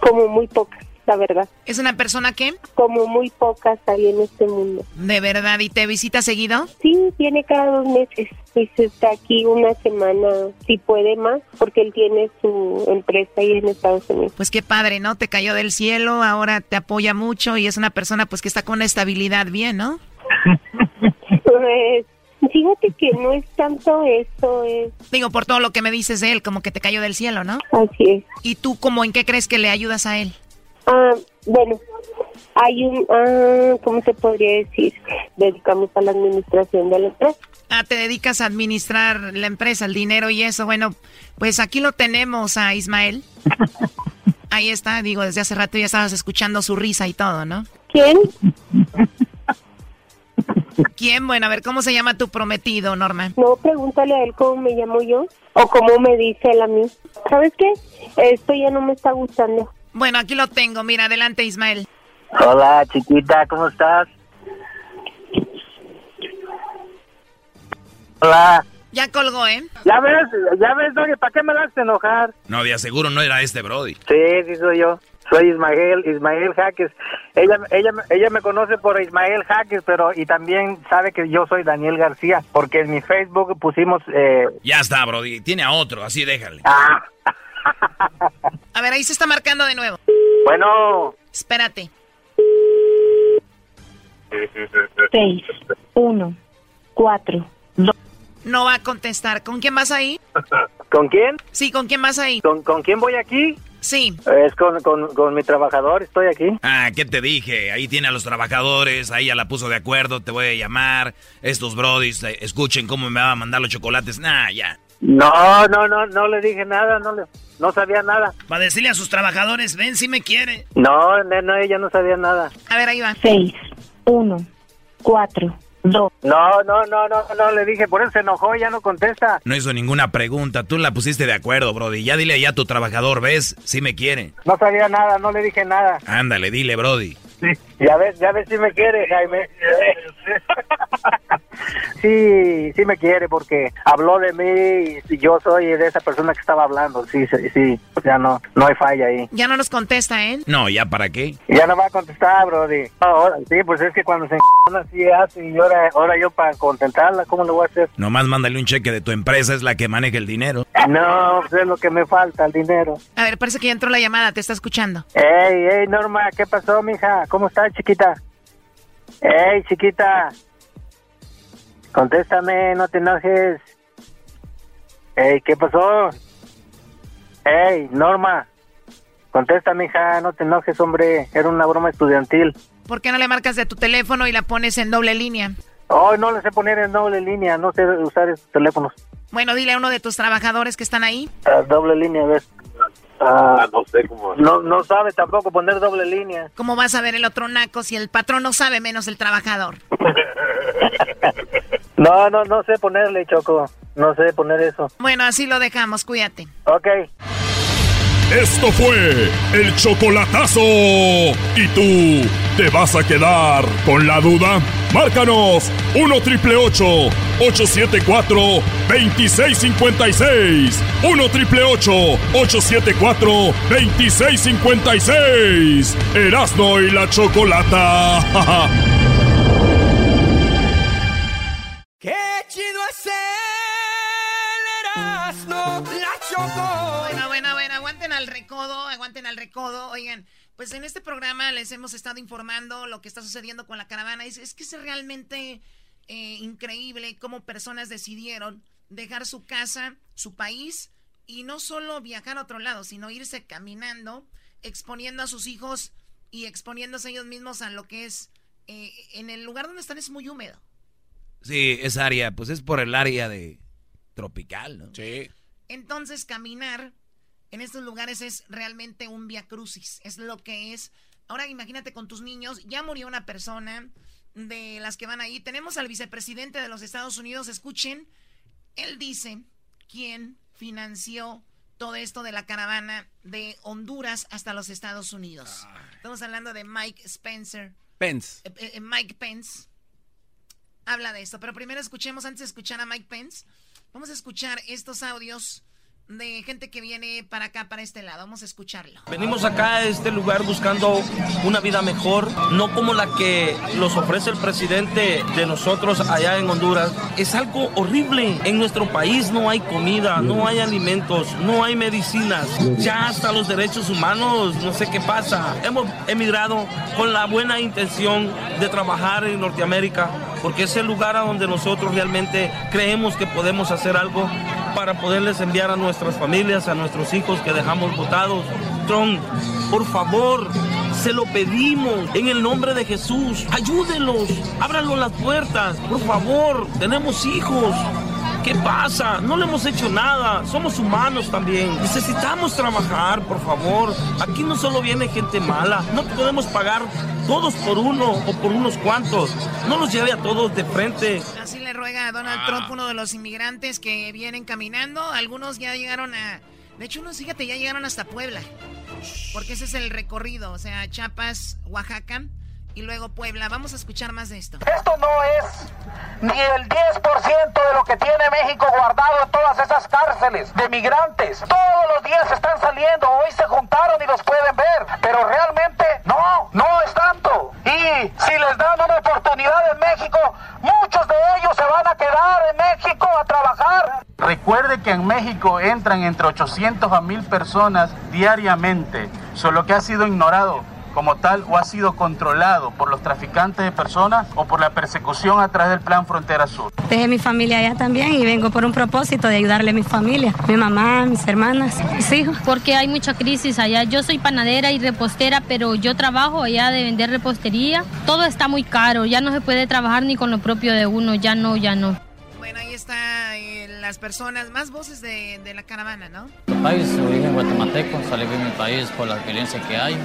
como muy poca. La verdad. ¿Es una persona que? Como muy pocas hay en este mundo. ¿De verdad? ¿Y te visita seguido? Sí, viene cada dos meses. Pues está aquí una semana, si puede más, porque él tiene su empresa ahí en Estados Unidos. Pues qué padre, ¿no? Te cayó del cielo, ahora te apoya mucho y es una persona pues que está con una estabilidad bien, ¿no? Pues, fíjate que no es tanto eso, es... Digo, por todo lo que me dices de él, como que te cayó del cielo, ¿no? Así es. ¿Y tú cómo en qué crees que le ayudas a él? Ah, bueno, hay un, ah, ¿cómo se podría decir? Dedicamos a la administración de la empresa. Ah, te dedicas a administrar la empresa, el dinero y eso. Bueno, pues aquí lo tenemos a Ismael. Ahí está, digo, desde hace rato ya estabas escuchando su risa y todo, ¿no? ¿Quién? ¿Quién? Bueno, a ver, ¿cómo se llama tu prometido, Norma? No, pregúntale a él cómo me llamo yo o cómo me dice él a mí. ¿Sabes qué? Esto ya no me está gustando. Bueno, aquí lo tengo. Mira, adelante, Ismael. Hola, chiquita, ¿cómo estás? Hola. Ya colgó, ¿eh? Ya ves, ya ves, Doggy, ¿para qué me la haces enojar? No, de aseguro no era este Brody. Sí, sí soy yo. Soy Ismael, Ismael Jaques. Ella, ella, ella me conoce por Ismael Jaques, pero y también sabe que yo soy Daniel García, porque en mi Facebook pusimos... Eh, Ya está, Brody. Tiene a otro, así déjale. ah, A ver, ahí se está marcando de nuevo. bueno, Espérate. Seis, uno, cuatro, dos. No va a contestar. ¿Con quién vas ahí? ¿con quién? Sí, ¿con quién vas ahí? ¿Con, con quién voy aquí? Sí. Es con, con, con mi trabajador, estoy aquí. Ah, ¿qué te dije? Ahí tiene a los trabajadores, ahí ya la puso de acuerdo, te voy a llamar. Estos brodis, eh, escuchen cómo me va a mandar los chocolates. Nah, ya. No, no, no, no le dije nada, no le, no sabía nada. Para decirle a sus trabajadores, ven si me quiere. No, no, no, ella no sabía nada. A ver, ahí va. Seis, uno, cuatro, dos. No, no, no, no, no, le dije, por eso se enojó, ya no contesta. No hizo ninguna pregunta, tú la pusiste de acuerdo, Brody. Ya dile ya a tu trabajador, ¿ves? Si me quiere. No sabía nada, no le dije nada. Ándale, dile, Brody. Ya ves, ya ves si me quiere, Jaime. Sí, sí me quiere porque habló de mí y yo soy de esa persona que estaba hablando. Sí, sí, sí, ya no, no hay falla ahí. Ya no nos contesta, ¿eh? No, ¿ya para qué? Ya no va a contestar, Brody. Ahora, sí, pues es que cuando se así hace y ahora, ahora yo para contentarla, ¿cómo lo voy a hacer? Nomás mándale un cheque de tu empresa, es la que maneja el dinero. No, pues es lo que me falta, el dinero. A ver, parece que ya entró la llamada, te está escuchando. Ey, ey, Norma, ¿qué pasó, mija? ¿Cómo estás, chiquita? Ey, chiquita. Contéstame, no te enojes. Ey, ¿qué pasó? Ey, Norma. Contesta, mija, no te enojes, hombre. Era una broma estudiantil. ¿Por qué no le marcas de tu teléfono y la pones en doble línea? Oh, no le sé poner en doble línea, no sé usar esos teléfonos. Bueno, dile a uno de tus trabajadores que están ahí. Ah, doble línea, a ver. Ah, no sé cómo. No, no sabe tampoco poner doble línea. ¿Cómo vas a ver el otro naco si el patrón no sabe menos el trabajador? No, no, no sé ponerle, Choco. No sé poner eso. Bueno, así lo dejamos, cuídate. Ok. Esto fue el chocolatazo. ¿Y tú te vas a quedar con la duda? Márcanos 1 triple 874 2656. 1 triple 874 2656. Erasno y la chocolata. chido es la Choco. Bueno, bueno, bueno, aguanten al recodo, aguanten al recodo. Oigan, pues en este programa les hemos estado informando lo que está sucediendo con la caravana. Es, es que es realmente eh, increíble cómo personas decidieron dejar su casa, su país, y no solo viajar a otro lado, sino irse caminando, exponiendo a sus hijos y exponiéndose ellos mismos a lo que es, eh, en el lugar donde están es muy húmedo. Sí, esa área, pues es por el área de tropical, ¿no? Sí. Entonces, caminar en estos lugares es realmente un via crucis. Es lo que es. Ahora imagínate con tus niños. Ya murió una persona de las que van ahí. Tenemos al vicepresidente de los Estados Unidos. Escuchen. Él dice quién financió todo esto de la caravana de Honduras hasta los Estados Unidos. Estamos hablando de Mike Spencer. Pence. Eh, eh, Mike Pence habla de esto. Pero primero escuchemos, antes de escuchar a Mike Pence, vamos a escuchar estos audios de gente que viene para acá, para este lado. Vamos a escucharlo. Venimos acá a este lugar buscando una vida mejor, no como la que nos ofrece el presidente de nosotros allá en Honduras. Es algo horrible. En nuestro país no hay comida, no hay alimentos, no hay medicinas. Ya hasta los derechos humanos, no sé qué pasa. Hemos emigrado con la buena intención de trabajar en Norteamérica, porque es el lugar a donde nosotros realmente creemos que podemos hacer algo para poderles enviar a nuestras familias, a nuestros hijos que dejamos votados. Trump, por favor, se lo pedimos en el nombre de Jesús. Ayúdenlos, ábranlo las puertas, por favor, tenemos hijos. ¿Qué pasa? No le hemos hecho nada. Somos humanos también. Necesitamos trabajar, por favor. Aquí no solo viene gente mala. No podemos pagar todos por uno o por unos cuantos. No los lleve a todos de frente. Así le ruega a Donald Ah. Trump, uno de los inmigrantes que vienen caminando. Algunos ya llegaron a. De hecho, unos, fíjate, ya llegaron hasta Puebla. Porque ese es el recorrido. O sea, Chiapas, Oaxaca y luego Puebla. Vamos a escuchar más de esto. Esto no es ni el 10% de lo que tiene México guardado en todas esas cárceles de migrantes. Todos los días están saliendo, hoy se juntaron y los pueden ver, pero realmente no, no es tanto. Y si les dan una oportunidad en México, muchos de ellos se van a quedar en México a trabajar. Recuerde que en México entran entre 800 a 1000 personas diariamente, solo que ha sido ignorado como tal o ha sido controlado por los traficantes de personas o por la persecución a través del Plan Frontera Sur. Dejé mi familia allá también y vengo por un propósito de ayudarle a mi familia, mi mamá, mis hermanas, mis hijos. Porque hay mucha crisis allá. Yo soy panadera y repostera, pero yo trabajo allá de vender repostería. Todo está muy caro, ya no se puede trabajar ni con lo propio de uno, ya no, ya no. Bueno, ahí está eh, las personas, más voces de, de la caravana, ¿no? país, origen guatemalteco, salí de mi país por la violencia que hay,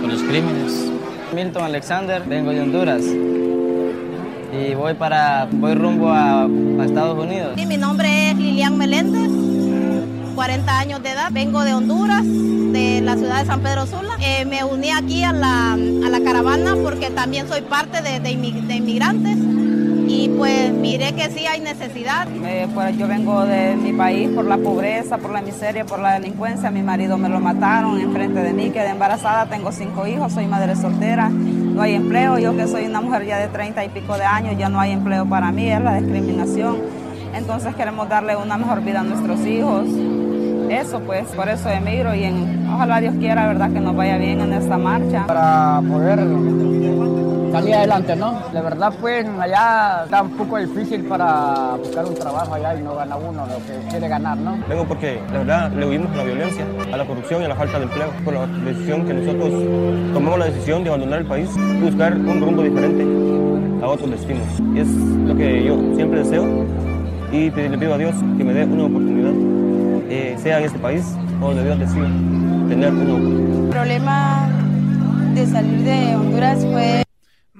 por los crímenes. Milton Alexander, vengo de Honduras y voy para voy rumbo a, a Estados Unidos. Sí, mi nombre es Lilian Meléndez, 40 años de edad, vengo de Honduras, de la ciudad de San Pedro Sula. Eh, me uní aquí a la, a la caravana porque también soy parte de, de inmi- de inmigrantes y pues miré que sí hay necesidad. Eh, pues yo vengo de mi país por la pobreza, por la miseria, por la delincuencia. Mi marido me lo mataron enfrente de mí, quedé embarazada, tengo cinco hijos, soy madre soltera, no hay empleo. Yo que soy una mujer ya de 30 y pico de años, ya no hay empleo para mí, es la discriminación. Entonces queremos darle una mejor vida a nuestros hijos. Eso pues, por eso emigro y en- ojalá Dios quiera, verdad, que nos vaya bien en esta marcha. para poder salir adelante, ¿no? De verdad, pues allá está un poco difícil para buscar un trabajo allá y no gana uno lo que quiere ganar, ¿no? Vengo porque, la verdad, le huimos a la violencia, a la corrupción y a la falta de empleo. Por la decisión que nosotros tomamos la decisión de abandonar el país y buscar un rumbo diferente a otros destinos. Y es lo que yo siempre deseo y le pido a Dios que me dé una oportunidad, eh, sea en este país o donde Dios decida tener una oportunidad. El problema de salir de Honduras fue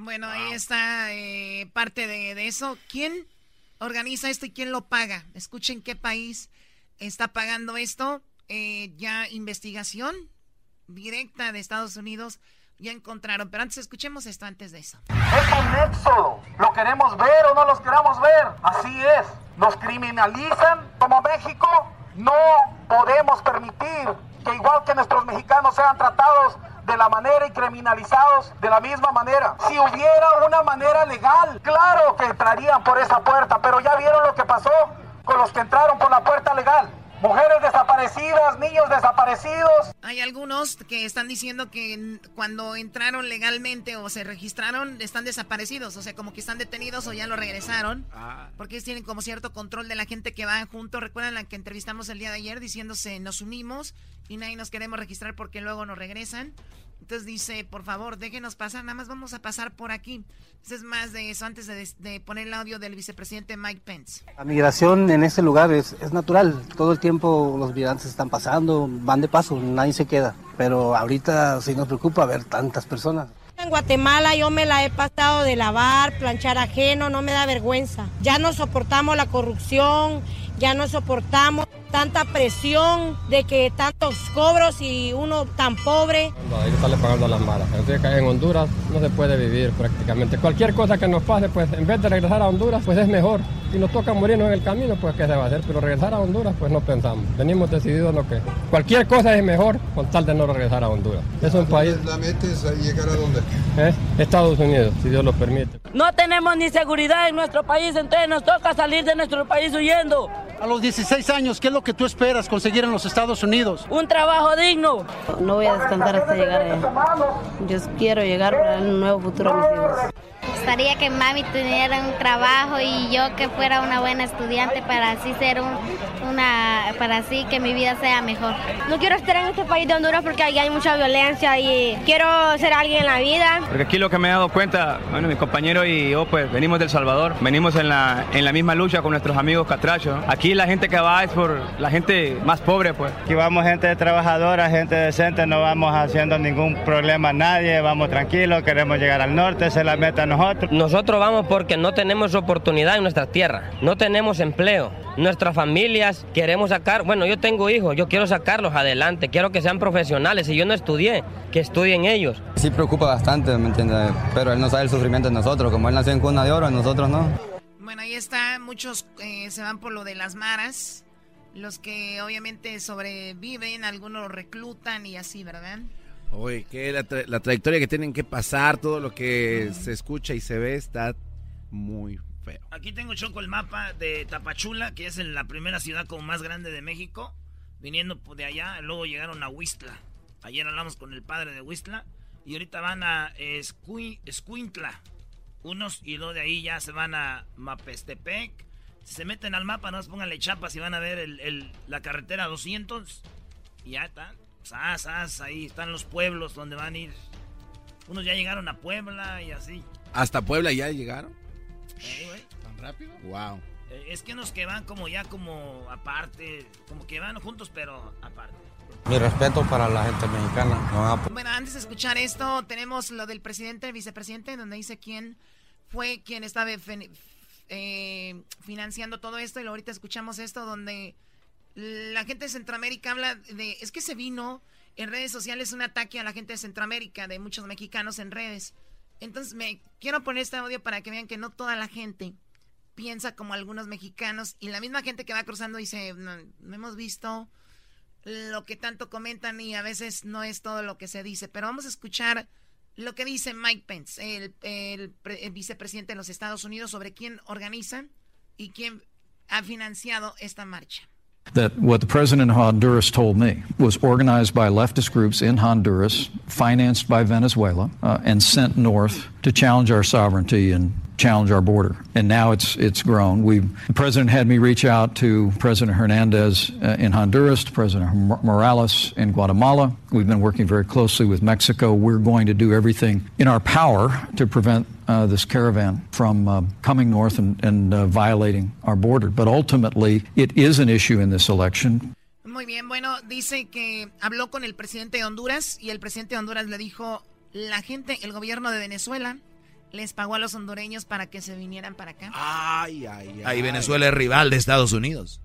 Bueno, ahí está eh, parte de, de eso. ¿Quién organiza esto y quién lo paga? Escuchen qué país está pagando esto. Eh, ya investigación directa de Estados Unidos ya encontraron. Pero antes escuchemos esto antes de eso. Es un éxodo. ¿Lo queremos ver o no los queramos ver? Así es. Nos criminalizan como México. No podemos permitir que igual que nuestros mexicanos sean tratados de la manera y criminalizados de la misma manera. Si hubiera una manera legal, claro que entrarían por esa puerta, pero ya vieron lo que pasó con los que entraron por la puerta legal. Mujeres desaparecidas, niños desaparecidos. Hay algunos que están diciendo que cuando entraron legalmente o se registraron están desaparecidos, o sea, como que están detenidos o ya lo regresaron, porque ellos tienen como cierto control de la gente que va juntos. Recuerdan la que entrevistamos el día de ayer diciéndose nos unimos y nadie nos queremos registrar porque luego nos regresan. Entonces dice, por favor, déjenos pasar, nada más vamos a pasar por aquí. Eso es más de eso antes de, de poner el audio del vicepresidente Mike Pence. La migración en este lugar es, es natural. Todo el tiempo los migrantes están pasando, van de paso, nadie se queda. Pero ahorita sí nos preocupa ver tantas personas. En Guatemala yo me la he pasado de lavar, planchar ajeno, no me da vergüenza. Ya no soportamos la corrupción, ya no soportamos tanta presión, de que tantos cobros y uno tan pobre. hay que estarle pagando a las malas. En Honduras no se puede vivir prácticamente. Cualquier cosa que nos pase, pues en vez de regresar a Honduras, pues es mejor. Si nos toca morirnos en el camino, pues qué se va a hacer. Pero regresar a Honduras, pues no pensamos. Venimos decididos lo que cualquier cosa es mejor con tal de no regresar a Honduras. Es un país. ¿La metes a llegar a dónde? ¿Eh? Estados Unidos, si Dios lo permite. No tenemos ni seguridad en nuestro país, entonces nos toca salir de nuestro país huyendo. A los 16 años, ¿qué es lo que tú esperas conseguir en los Estados Unidos? Un trabajo digno. No voy a descansar hasta llegar allá. Yo quiero llegar para un nuevo futuro a mis hijos. Gustaría que mami tuviera un trabajo y yo que fuera una buena estudiante para así ser un, una, para así que mi vida sea mejor. No quiero estar en este país de Honduras porque aquí hay mucha violencia y quiero ser alguien en la vida. Porque aquí lo que me he dado cuenta, bueno, mi compañero y yo pues venimos del Salvador, venimos en la, en la misma lucha con nuestros amigos catrachos. Aquí la gente que va es por la gente más pobre pues. Aquí vamos gente trabajadora, gente decente, no vamos haciendo ningún problema a nadie, vamos tranquilos, queremos llegar al norte, se la meta a nosotros. Nosotros vamos porque no tenemos oportunidad en nuestra tierra, no tenemos empleo. Nuestras familias queremos sacar, bueno, yo tengo hijos, yo quiero sacarlos adelante, quiero que sean profesionales. Si yo no estudié, que estudien ellos. Sí preocupa bastante, ¿me entiendes? Pero él no sabe el sufrimiento de nosotros, como él nació en cuna de oro, nosotros no. Bueno, ahí está, muchos eh, se van por lo de las maras, los que obviamente sobreviven, algunos reclutan y así, ¿verdad? Oye, que la, trayectoria que tienen que pasar, todo lo que se escucha y se ve está muy feo. Aquí tengo Choco el mapa de Tapachula, que es la primera ciudad como más grande de México, viniendo de allá, luego llegaron a Huistla. Ayer hablamos con el padre de Huistla y ahorita van a Escuintla. Unos y dos de ahí ya se van a Mapestepec. Si se meten al mapa, no pónganle chapas y van a ver el, la carretera 200. Y ya está. ahí están los pueblos donde van a ir. Unos ya llegaron a Puebla y así. ¿Hasta Puebla ya llegaron? ¿Tan rápido? Wow. Eh, es que unos que van como ya como aparte, como que van juntos pero aparte. Mi respeto para la gente mexicana. Bueno, antes de escuchar esto, tenemos lo del presidente, vicepresidente, donde dice quién fue quien estaba eh, financiando todo esto. Y ahorita escuchamos esto, donde la gente de Centroamérica habla de. Es que se vino en redes sociales un ataque a la gente de Centroamérica, de muchos mexicanos en redes. Entonces, me quiero poner este audio para que vean que no toda la gente piensa como algunos mexicanos. Y la misma gente que va cruzando dice: no hemos visto lo que tanto comentan y a veces no es todo lo que se dice. Pero vamos a escuchar lo que dice Mike Pence, el, el, el vicepresidente de los Estados Unidos, sobre quién organiza y quién ha financiado esta marcha. That what the president of Honduras told me was organized by leftist groups in Honduras, financed by Venezuela, uh, and sent north to challenge our sovereignty and challenge our border. And now it's it's grown. We the president had me reach out to President Hernandez uh, in Honduras, to President Morales in Guatemala. We've been working very closely with Mexico. We're going to do everything in our power to prevent uh, this caravan from uh, coming north and, and uh, violating our border. But ultimately, it is an issue in this election. Muy bien, bueno, dice que habló con el presidente de Honduras y el presidente de Honduras le dijo, la gente, el gobierno de Venezuela les pagó a los hondureños para que se vinieran para acá. Ay, ay, ay. Ahí Venezuela es rival de Estados Unidos.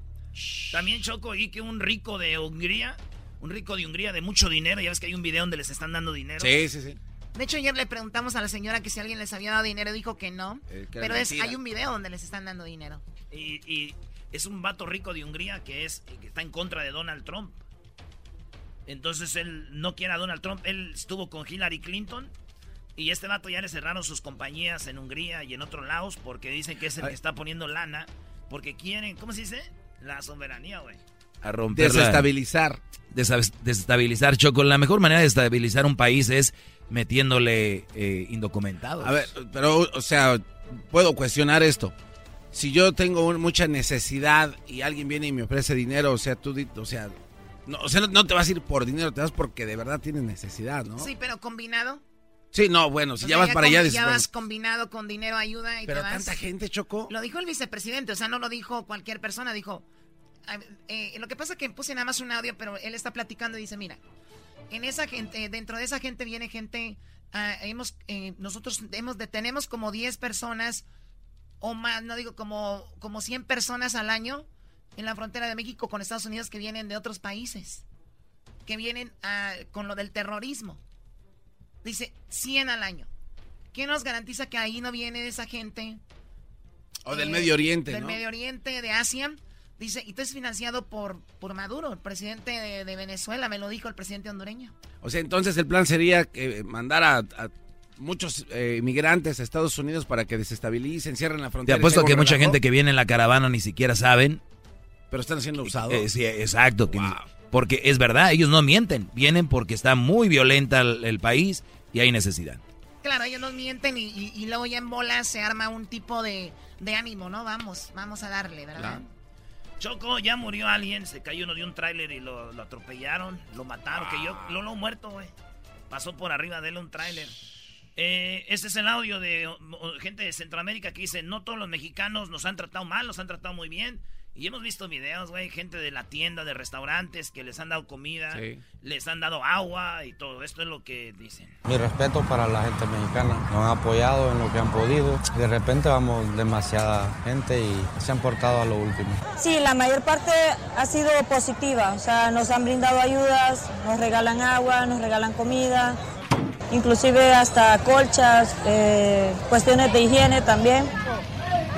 También choco y que un rico de Hungría, un rico de Hungría de mucho dinero, ya ves que hay un video donde les están dando dinero. Sí, sí, sí. De hecho, ayer le preguntamos a la señora que si alguien les había dado dinero, dijo que no. Eh, pero es, hay un video donde les están dando dinero. Y, y, es un vato rico de Hungría que, es, que está en contra de Donald Trump. Entonces él no quiere a Donald Trump. Él estuvo con Hillary Clinton y este vato ya le cerraron sus compañías en Hungría y en otros lados porque dicen que es el que está poniendo lana. Porque quieren, ¿cómo se dice? La soberanía, güey. A romper. Desestabilizar. desestabilizar, Choco. La mejor manera de estabilizar un país es metiéndole eh, indocumentados. A ver, pero, o sea, puedo cuestionar esto. Si yo tengo mucha necesidad y alguien viene y me ofrece dinero, o sea, tú, o sea, no, o sea, no, te vas a ir por dinero, te vas porque de verdad tienes necesidad, ¿no? Sí, pero combinado. Sí, no, bueno, si ya vas para allá... Ya vas combinado con dinero, ayuda y Pero te vas. tanta gente chocó. Lo dijo el vicepresidente, o sea, no lo dijo cualquier persona, dijo... Eh, lo que pasa es que puse nada más un audio, pero él está platicando y dice, mira, en esa gente, dentro de esa gente viene gente, uh, hemos, eh, nosotros hemos, tenemos como 10 personas o más, no digo como, como 100 personas al año en la frontera de México con Estados Unidos que vienen de otros países, que vienen con lo del terrorismo. Dice 100 al año. ¿Quién nos garantiza que ahí no viene esa gente? O del Medio Oriente, Del Medio Oriente, de Asia. Dice, y esto es financiado por, por Maduro, el presidente de, Venezuela, me lo dijo el presidente hondureño. O sea, entonces el plan sería que mandar a, muchos eh, inmigrantes a Estados Unidos para que desestabilicen, cierren la frontera. Te apuesto que mucha gente que viene en la caravana ni siquiera saben. Pero están siendo usados. Eh, sí, exacto. Porque es verdad, ellos no mienten. Vienen porque está muy violenta el país y hay necesidad. Claro, ellos nos mienten y, luego ya en bola se arma un tipo de, ánimo, ¿no? Vamos, vamos a darle, ¿verdad? Choco, ya murió alguien, se cayó uno de un tráiler y lo, atropellaron, lo mataron, que yo, lo, lo muerto, güey. Pasó por arriba de él un tráiler. Eh, este es el audio de gente de Centroamérica que dice, no todos los mexicanos nos han tratado mal, nos han tratado muy bien. Y hemos visto videos, güey, gente de la tienda, de restaurantes que les han dado comida, les han dado agua y todo. Esto es lo que dicen. Mi respeto para la gente mexicana. Nos han apoyado en lo que han podido. De repente vamos demasiada gente y se han portado a lo último. Sí, la mayor parte ha sido positiva. O sea, nos han brindado ayudas, nos regalan agua, nos regalan comida, inclusive hasta colchas, eh, cuestiones de higiene también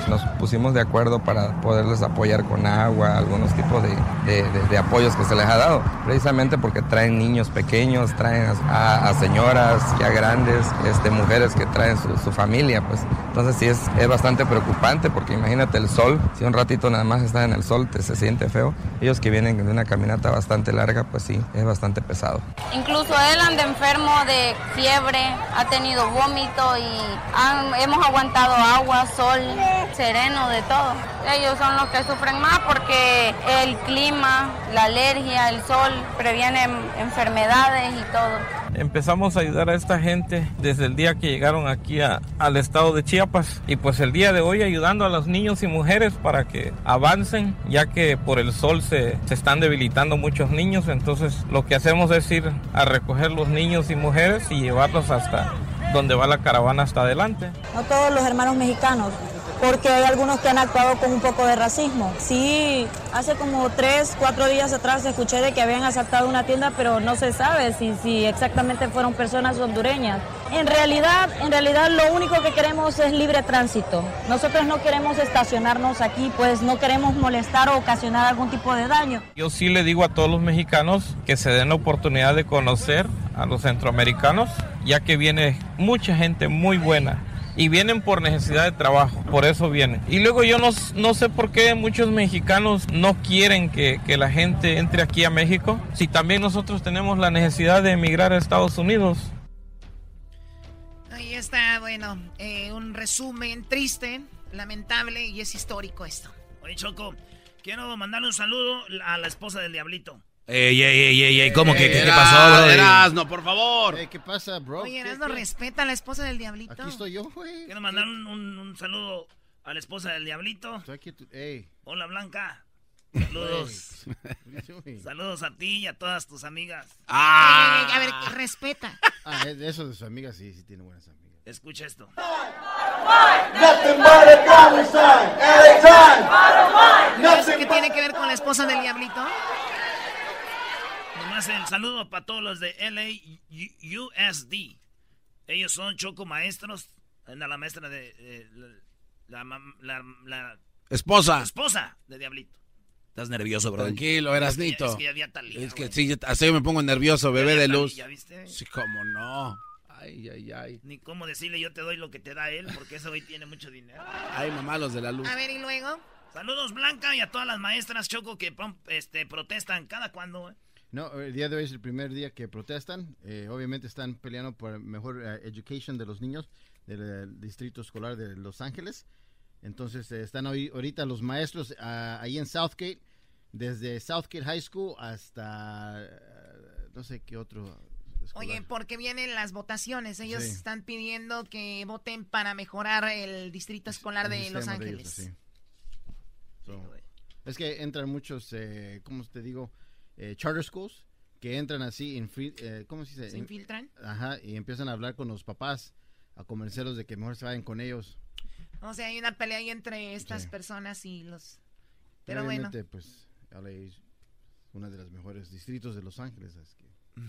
nos pusimos de acuerdo para poderles apoyar con agua, algunos tipos de, apoyos que se les ha dado, precisamente porque traen niños pequeños, traen a, señoras ya grandes, este, mujeres que traen su, familia, pues. Entonces sí es, es, bastante preocupante porque imagínate el sol, si un ratito nada más estás en el sol te se siente feo, ellos que vienen de una caminata bastante larga, pues sí, es bastante pesado. Incluso él anda enfermo de fiebre, ha tenido vómito y hemos aguantado agua, sol, sereno, de todo. Ellos son los que sufren más porque el clima, la alergia, el sol previenen enfermedades y todo. Empezamos a ayudar a esta gente desde el día que llegaron aquí al estado de Chiapas y pues el día de hoy ayudando a los niños y mujeres para que avancen ya que por el sol se, se están debilitando muchos niños entonces lo que hacemos es ir a recoger los niños y mujeres y llevarlos hasta donde va la caravana hasta adelante. No todos los hermanos mexicanos porque hay algunos que han actuado con un poco de racismo. Sí, hace como tres, cuatro días atrás escuché de que habían asaltado una tienda, pero no se sabe si, si exactamente fueron personas hondureñas. En realidad, en realidad lo único que queremos es libre tránsito. Nosotros no queremos estacionarnos aquí, pues no queremos molestar o ocasionar algún tipo de daño. Yo sí le digo a todos los mexicanos que se den la oportunidad de conocer a los centroamericanos, ya que viene mucha gente muy buena y vienen por necesidad de trabajo, por eso vienen. Y luego yo no, no sé por qué muchos mexicanos no quieren que, que, la gente entre aquí a México, si también nosotros tenemos la necesidad de emigrar a Estados Unidos. Ahí está, bueno, eh, un resumen triste, lamentable y es histórico esto. Oye, Choco, quiero mandarle un saludo a la esposa del Diablito. Ey, ey, ey, ey, ¿cómo que qué, pasó, bro? Erasno, por favor. ¿Qué pasa, bro? Oye, Erasno, respeta a la esposa del diablito. Aquí estoy yo, güey. Quiero mandar un, un, saludo a la esposa del diablito. Ey. Hola, Blanca. Saludos. Saludos a ti y a todas tus amigas. Ah. a ver, respeta. Ah, eso de sus amigas, sí, sí tiene buenas amigas. Escucha esto. ¿Qué tiene que ver con la esposa del diablito? El saludo para todos los de LAUSD. Ellos son choco maestros. La maestra de. la, la, esposa. Esposa de Diablito. Estás nervioso, bro. Tranquilo, Erasnito. Es que, ya es que sí, así yo me pongo nervioso, bebé de luz. ¿Ya viste? Sí, cómo no. Ay, ay, ay. Ni cómo decirle yo te doy lo que te da él, porque ese hoy tiene mucho dinero. Ay, mamá, los de la luz. A ver, ¿y luego? Saludos, Blanca, y a todas las maestras Choco que este, protestan cada cuando, no, el día de hoy es el primer día que protestan. Eh, obviamente están peleando por mejor eh, education de los niños del eh, distrito escolar de Los Ángeles. Entonces están hoy, ahorita los maestros ah, ahí en Southgate, desde Southgate High School hasta no sé qué otro. Oye, porque vienen las votaciones. Ellos están pidiendo que voten para mejorar el distrito escolar de Los Ángeles. es que entran muchos, ¿cómo te digo? Eh, charter schools que entran así, eh, ¿cómo se dice? ¿Se infiltran? Ajá, y empiezan a hablar con los papás, a convencerlos de que mejor se vayan con ellos. O sea, hay una pelea ahí entre estas personas y los Pero bueno. pues, LA es uno de los mejores distritos de Los Ángeles.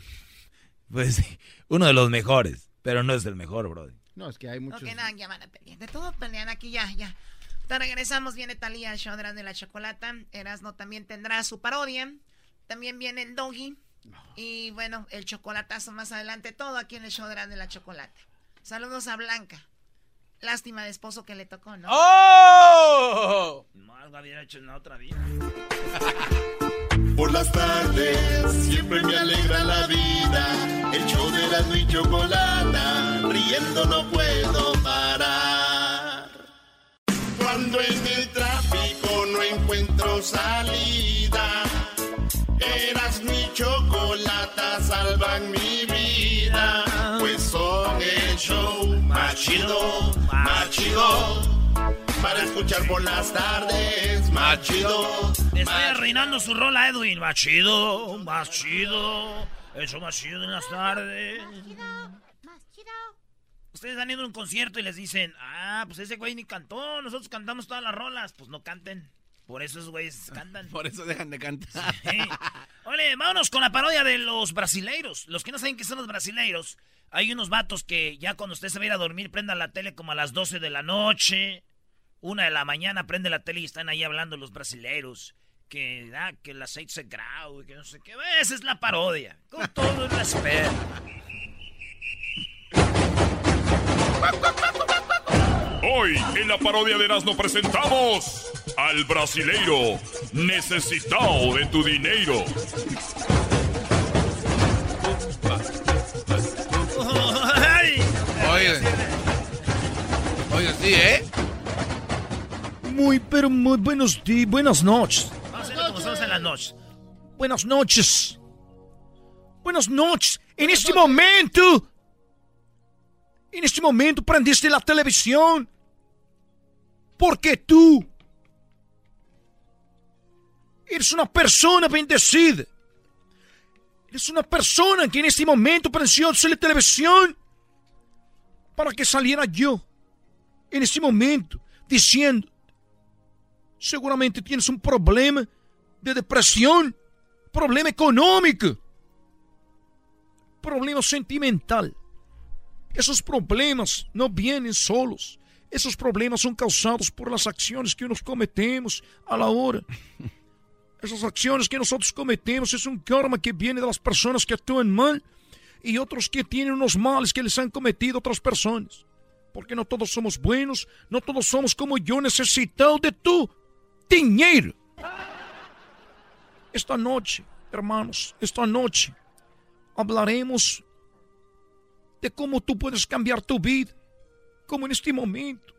Pues sí, uno de los mejores, pero no es el mejor, brother. No, es que hay muchos... Ok, nada, ya van a pelear. De todo pelean aquí, ya, ya. Te regresamos, viene Talía, el show de la chocolata. Erasno también tendrá su parodia. También viene el doggy. Y bueno, el chocolatazo más adelante. Todo aquí en el show de la chocolata. Saludos a Blanca. Lástima de esposo que le tocó, ¿no? ¡Oh! No, algo había hecho en la otra vida. Por las tardes siempre me alegra la vida. El show de la y chocolata, riendo no puedo parar. Cuando en el tráfico no encuentro salida, eras mi chocolata, salvan mi vida. Pues son el show más chido, más chido para escuchar por las tardes, más chido. Estoy arruinando su rola, Edwin. Más chido, más chido. Eso más chido en las tardes. Más chido, más chido. Ustedes han ido a un concierto y les dicen, ah, pues ese güey ni cantó, nosotros cantamos todas las rolas. Pues no canten. Por eso esos güeyes cantan. Por eso dejan de cantar. Oye, vámonos con la parodia de los brasileiros. Los que no saben qué son los brasileiros, hay unos vatos que ya cuando usted se va a ir a dormir, prendan la tele como a las 12 de la noche. Una de la mañana prende la tele y están ahí hablando los brasileros. Que, ah, que el aceite se grau, que no sé qué. Esa es la parodia. Con todo el respeto. Hoy en la parodia de Erasmo presentamos al brasileiro necesitado de tu dinero. Oye, oye, sí, ¿eh? Muy, pero muy buenos días, buenas noches. Vamos a como en las noches. Buenas noches. Buenas noches. En este momento, en este momento prendiste la televisión. Porque tú eres una persona bendecida. Eres una persona que en este momento prendió la televisión para que saliera yo. En este momento, diciendo Seguramente tienes un problema de depresión, problema económico, problema sentimental. Esos problemas no vienen solos. Esos problemas son causados por las acciones que nos cometemos a la hora. Esas acciones que nosotros cometemos es un karma que viene de las personas que actúan mal y otros que tienen unos males que les han cometido otras personas. Porque no todos somos buenos, no todos somos como yo necesitado de tú dinheiro. Esta noche, hermanos, esta noche hablaremos de cómo tú puedes cambiar tu vida, como en este momento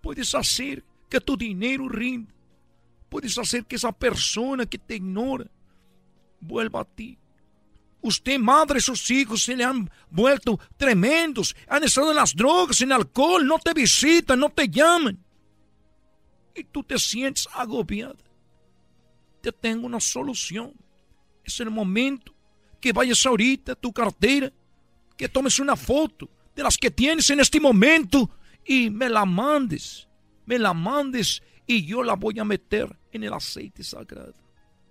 puedes hacer que tu dinero rinda, puedes hacer que esa persona que te ignora vuelva a ti. Usted, madre, sus hijos se le han vuelto tremendos, han estado en las drogas, en alcohol, no te visitan, no te llaman y tú te sientes agobiada, te tengo una solución. Es el momento que vayas ahorita a tu cartera, que tomes una foto de las que tienes en este momento y me la mandes. Me la mandes y yo la voy a meter en el aceite sagrado.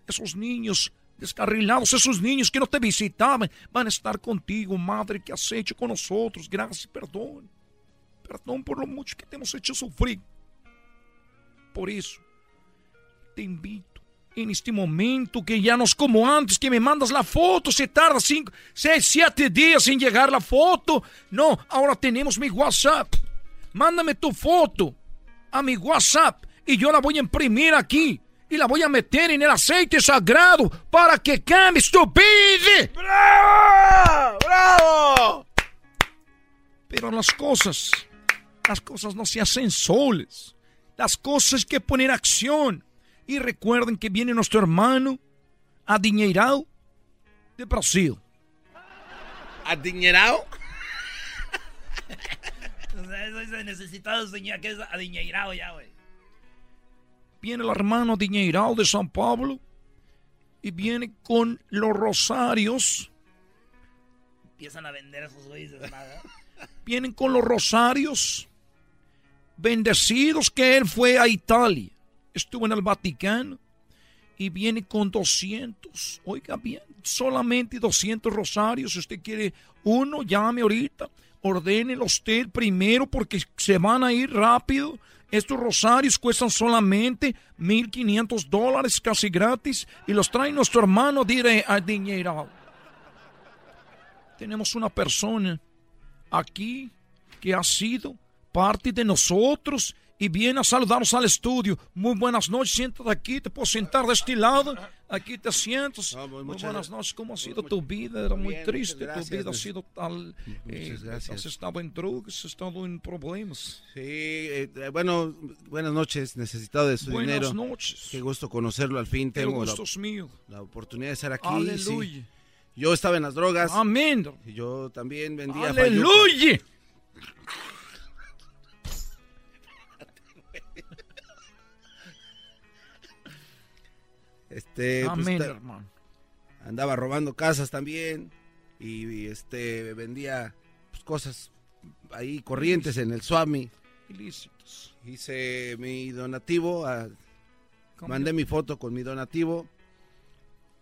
Esos niños descarrilados, esos niños que no te visitaban, van a estar contigo, madre, que has hecho con nosotros. Gracias, perdón. Perdón por lo mucho que te hemos hecho sufrir. Por eso, te invito en este momento que ya no es como antes, que me mandas la foto, se tarda 5, 6, 7 días en llegar la foto. No, ahora tenemos mi WhatsApp. Mándame tu foto a mi WhatsApp y yo la voy a imprimir aquí y la voy a meter en el aceite sagrado para que cambies tu vida. ¡Bravo! ¡Bravo! Pero las cosas, las cosas no se hacen soles. Las cosas que poner acción. Y recuerden que viene nuestro hermano adiñeirado de Brasil. ¿Adiñeirado? Soy necesitado, señor, que es adiñeirado ya, güey. Viene el hermano adiñeirado de San Pablo y viene con los rosarios. Empiezan a vender esos güeyes. Vienen con los rosarios bendecidos que él fue a Italia. Estuvo en el Vaticano, y viene con 200. Oiga bien, solamente 200 rosarios. Si usted quiere uno, llame ahorita. Ordénelo usted primero porque se van a ir rápido. Estos rosarios cuestan solamente 1.500 dólares, casi gratis, y los trae nuestro hermano Dire Adiñeral. Tenemos una persona aquí que ha sido parte de nosotros y viene a saludarnos al estudio. Muy buenas noches, siéntate aquí, te puedo sentar de este lado. Aquí te sientas. muy buenas noches, ¿cómo ha sido tu vida? Era muy triste, tu vida ha sido tal. Eh, has estado en drogas, has estado en problemas. Sí, eh, bueno, buenas noches, necesitado de su dinero. Buenas noches. Qué gusto conocerlo al fin. Tengo gusto es mío. la oportunidad de estar aquí. Aleluya. Yo estaba en las drogas. Amén. Y yo también vendía. Aleluya. Este, pues, Amén, ta- hermano. andaba robando casas también y, y, este vendía pues, cosas ahí corrientes en el Swami. Ilícitos. Hice mi donativo, a- mandé mi foto con mi donativo,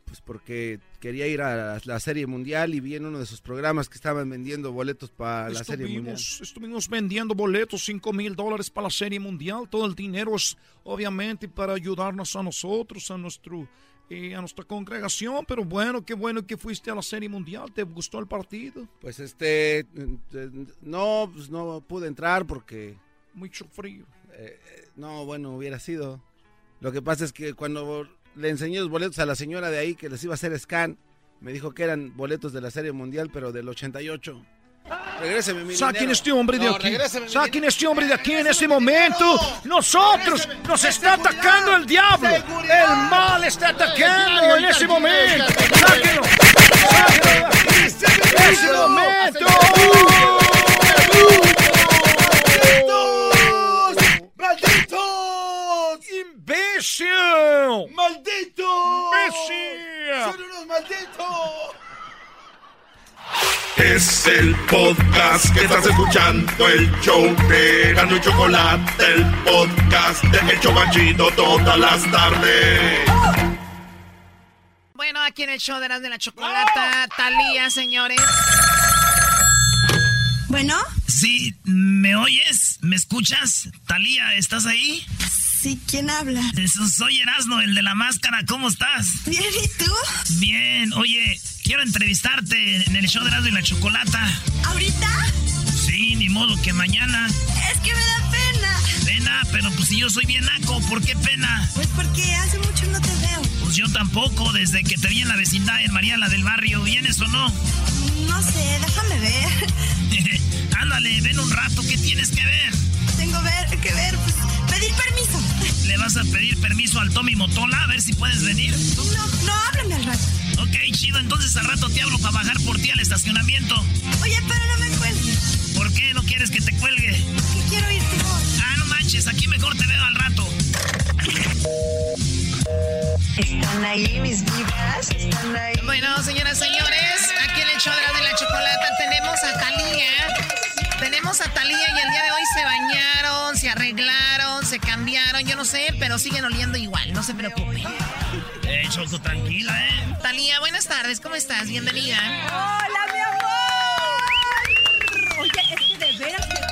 pues porque quería ir a la, Serie Mundial y vi en uno de sus programas que estaban vendiendo boletos para la Serie Mundial. Estuvimos, vendiendo boletos, 5 mil dólares para la Serie Mundial. Todo el dinero es obviamente para ayudarnos a nosotros, a, nuestro, eh, a nuestra congregación. Pero bueno, qué bueno que fuiste a la Serie Mundial. ¿Te gustó el partido? Pues este, eh, no, pues no pude entrar porque... Mucho frío. Eh, no, bueno, hubiera sido. Lo que pasa es que cuando le enseñé los boletos a la señora de ahí que les iba a hacer scan, me dijo que eran boletos de la Serie Mundial, pero del 88. Regréseme mi Saquen este hombre de aquí. Saquen este hombre de aquí en este momento. Nosotros nos está atacando el diablo. El mal está atacando en ese momento. Sáquenlo. Sáquenlo. En ese momento. ¡Imbécil! ¡Malditos! ¡Imbécil! ¡Son unos malditos! Es el podcast que estás escuchando, el show de Gano y Chocolate, el podcast de El Chobachito todas las tardes. Bueno, aquí en el show de las de la chocolata, Talía, señores. Bueno. Sí, ¿me oyes? ¿Me escuchas? Talía, ¿estás ahí? Sí, ¿quién habla? Soy Erasmo, el de la máscara. ¿Cómo estás? Bien, ¿y tú? Bien. Oye, quiero entrevistarte en el show de Erasmo y la Chocolata. ¿Ahorita? Sí, ni modo que mañana. Es que me da pena. Pena, pero pues si yo soy bien naco, ¿por qué pena? Pues porque hace mucho no te veo. Pues yo tampoco, desde que te vi en la vecindad en María la del Barrio. ¿Vienes o no? No sé, déjame ver. Ándale, ven un rato, ¿qué tienes que ver? Tengo ver, que ver, pues, pedir permiso. ¿Le vas a pedir permiso al Tommy Motola a ver si puedes venir? No, no, háblame al rato. Ok, chido, entonces al rato te hablo para bajar por ti al estacionamiento. Oye, pero no me cuelgues. ¿Por qué no quieres que te cuelgue? Manches, aquí mejor te veo al rato. ¿Están ahí mis vidas? ¿Están ahí? Bueno, señoras y señores, aquí en el show de la, chocolata tenemos a Talía. Tenemos a Talía y el día de hoy se bañaron, se arreglaron, se cambiaron, yo no sé, pero siguen oliendo igual, no se preocupe. Eh, Choco, tranquila, eh. Talía, buenas tardes, ¿cómo estás? Bienvenida. ¡Hola, mi amor! Oye, es que de veras que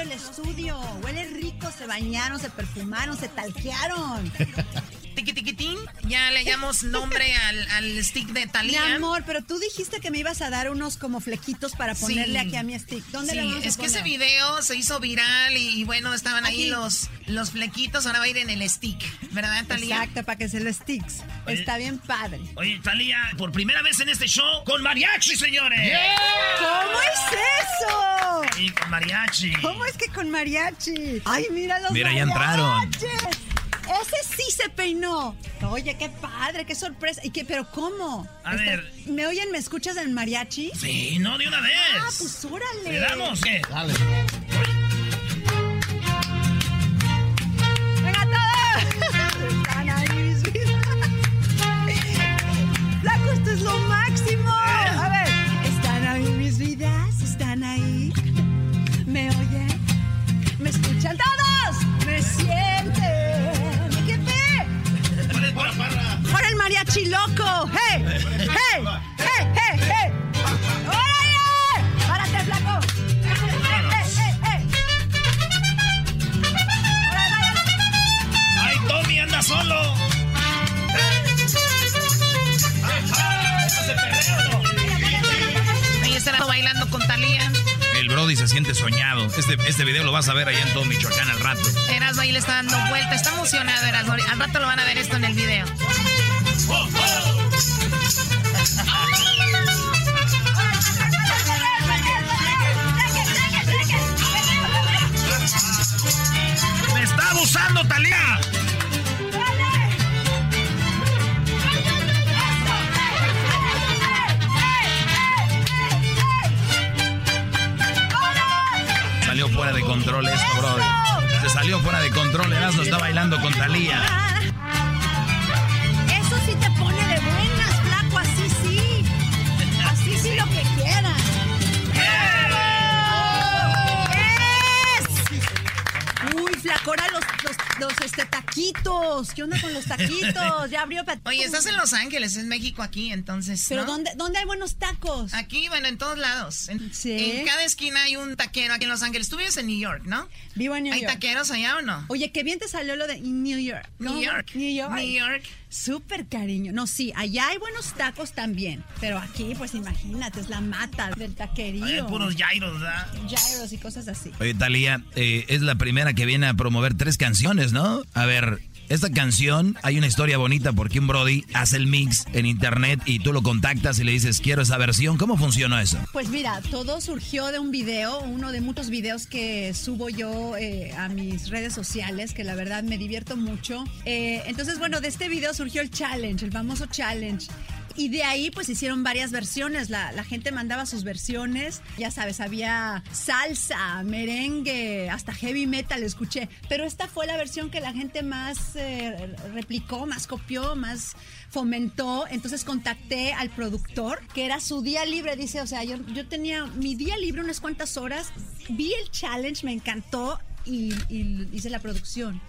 el estudio. Huele rico, se bañaron, se perfumaron, se talquearon. Ya le llamamos nombre al, al stick de Mi Talía. amor, pero tú dijiste que me ibas a dar unos como flequitos para ponerle Sí. aquí a mi stick. ¿Dónde Sí, le vamos a es que ese video se hizo viral y, y bueno, estaban ahí los, los flequitos, ahora va a ir en el stick, ¿verdad, Talía? Exacto, para que se lo sticks. Oye. Está bien padre. Oye, Talía, por primera vez en este show con mariachi, señores. ¿Cómo es eso? Sí, con mariachi. ¿Cómo es que con mariachi? Ay, mira los Mira, ya entraron. Ese sí se peinó. Oye, qué padre, qué sorpresa. ¿Y qué, pero cómo? A Está- ver. ¿Me oyen, me escuchas en mariachi? Sí, no, de una vez. Ah, pues órale. ¿Le damos qué? Dale. Loco! ¡Hey! ¡Hey! ¡Hey! ¡Hey! ¡Hey! ¡Órale! ¡Párate, flaco! ¡Hey! ¡Hey! ¡Hey! ¡Ay, Tommy anda solo! Ahí está bailando con Talía. El Brody se siente soñado. Este, este video lo vas a ver allá en todo Michoacán al rato. Erasmo ahí le está dando vuelta. Está emocionado Erasmo. Al rato lo van a ver esto en el video. ¡Me está abusando, Talía! Salió fuera de control esto, Brody. Se salió fuera de control. Erasmo está bailando con Talía. Flaco, ahora los, este, taquitos. ¿Qué onda con los taquitos? Ya abrió Oye, estás en Los Ángeles, es México aquí, entonces. Pero. ¿dónde, ¿dónde hay buenos tacos? Aquí, bueno, en todos lados. En, Sí. en cada esquina hay un taquero aquí en Los Ángeles. Tú vives en New York, ¿no? Vivo en New ¿Hay York. taqueros allá o no? Oye, qué bien te salió lo de New York. New. York. New York. New York. Súper cariño. No, sí, allá hay buenos tacos también. Pero aquí, pues imagínate, es la mata del taquerío. Hay puros gyros, ¿verdad? Gyros y cosas así. Oye, Talía, eh, es la primera que viene a promover tres canciones, ¿no? A ver, esta canción, hay una historia bonita porque un Brody hace el mix en internet y tú lo contactas y le dices, quiero esa versión. ¿Cómo funcionó eso? Pues mira, todo surgió de un video, uno de muchos videos que subo yo eh, a mis redes sociales, que la verdad me divierto mucho. Eh, entonces, bueno, de este video surgió el challenge, el famoso challenge. Y de ahí pues hicieron varias versiones, la, gente mandaba sus versiones, ya sabes, había salsa, merengue, hasta heavy metal escuché, pero esta fue la versión que la gente más eh, replicó, más copió, más fomentó, entonces contacté al productor, que era su día libre, dice, o sea, yo, yo tenía mi día libre unas cuantas horas, vi el challenge, me encantó y, y hice la producción.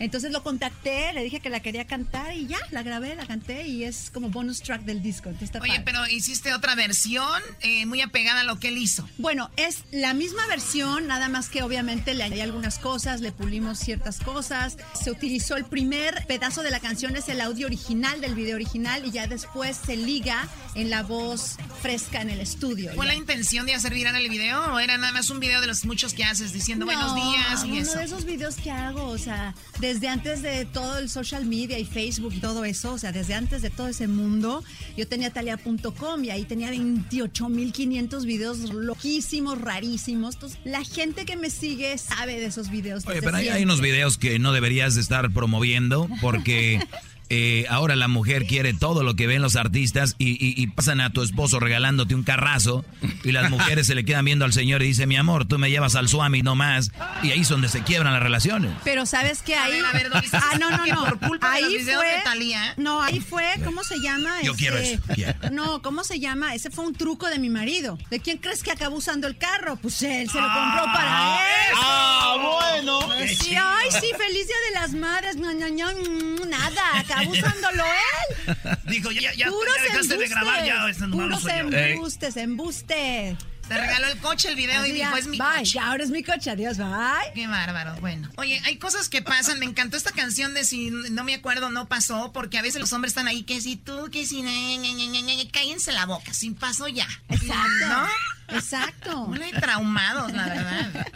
Entonces lo contacté, le dije que la quería cantar y ya, la grabé, la canté y es como bonus track del disco. entonces está Oye, padre. pero hiciste otra versión eh, muy apegada a lo que él hizo. Bueno, es la misma versión, nada más que obviamente le añadí algunas cosas, le pulimos ciertas cosas. Se utilizó el primer pedazo de la canción, es el audio original del video original y ya después se liga en la voz fresca en el estudio. ¿Fue Ya. la intención de hacer viral el video o era nada más un video de los muchos que haces diciendo buenos días y uno eso? de esos videos que hago, o sea, desde antes de todo el social media y Facebook y todo eso, o sea, desde antes de todo ese mundo, yo tenía talia.com y ahí tenía 28.500 videos loquísimos, rarísimos. Entonces, la gente que me sigue sabe de esos videos. Oye, pero hay, hay unos videos que no deberías de estar promoviendo porque eh, ahora la mujer quiere todo lo que ven los artistas y, y- y pasan a tu esposo regalándote un carrazo y las mujeres se le quedan viendo al señor y dice, mi amor, tú me llevas al Swami no más. Y ahí es donde se quiebran las relaciones. Pero sabes que A ahí. ver, a ver, Doris, ah, no, no, no. por culpa de ahí los fue. de Thalía. No, ahí fue, ¿cómo se llama? Yo quiero eso, quiero. No, ¿cómo se llama? Ese fue un truco de mi marido. ¿De quién crees que acabó usando el carro? Pues él se lo compró para él. Ah, bueno. Sí, ay, sí, feliz día de las madres. No, no, no, nada, acabó usándolo él. Dijo, ya, ya, ya dejaste de embustes, grabar, ya este Puros soy yo. embustes, embustes. Te regaló el coche, el video y Así dijo, ya, es mi bye, coche. ya ahora es mi coche, adiós, bye. Qué bárbaro, bueno. Oye, hay cosas que pasan. Me encantó esta canción de si no me acuerdo, no pasó, porque a veces los hombres están ahí, que si tú, que si... ñe, ñe, ñe, Cállense la boca, sin paso ya. Exacto. ¿No? Exacto. Muy traumados, la verdad.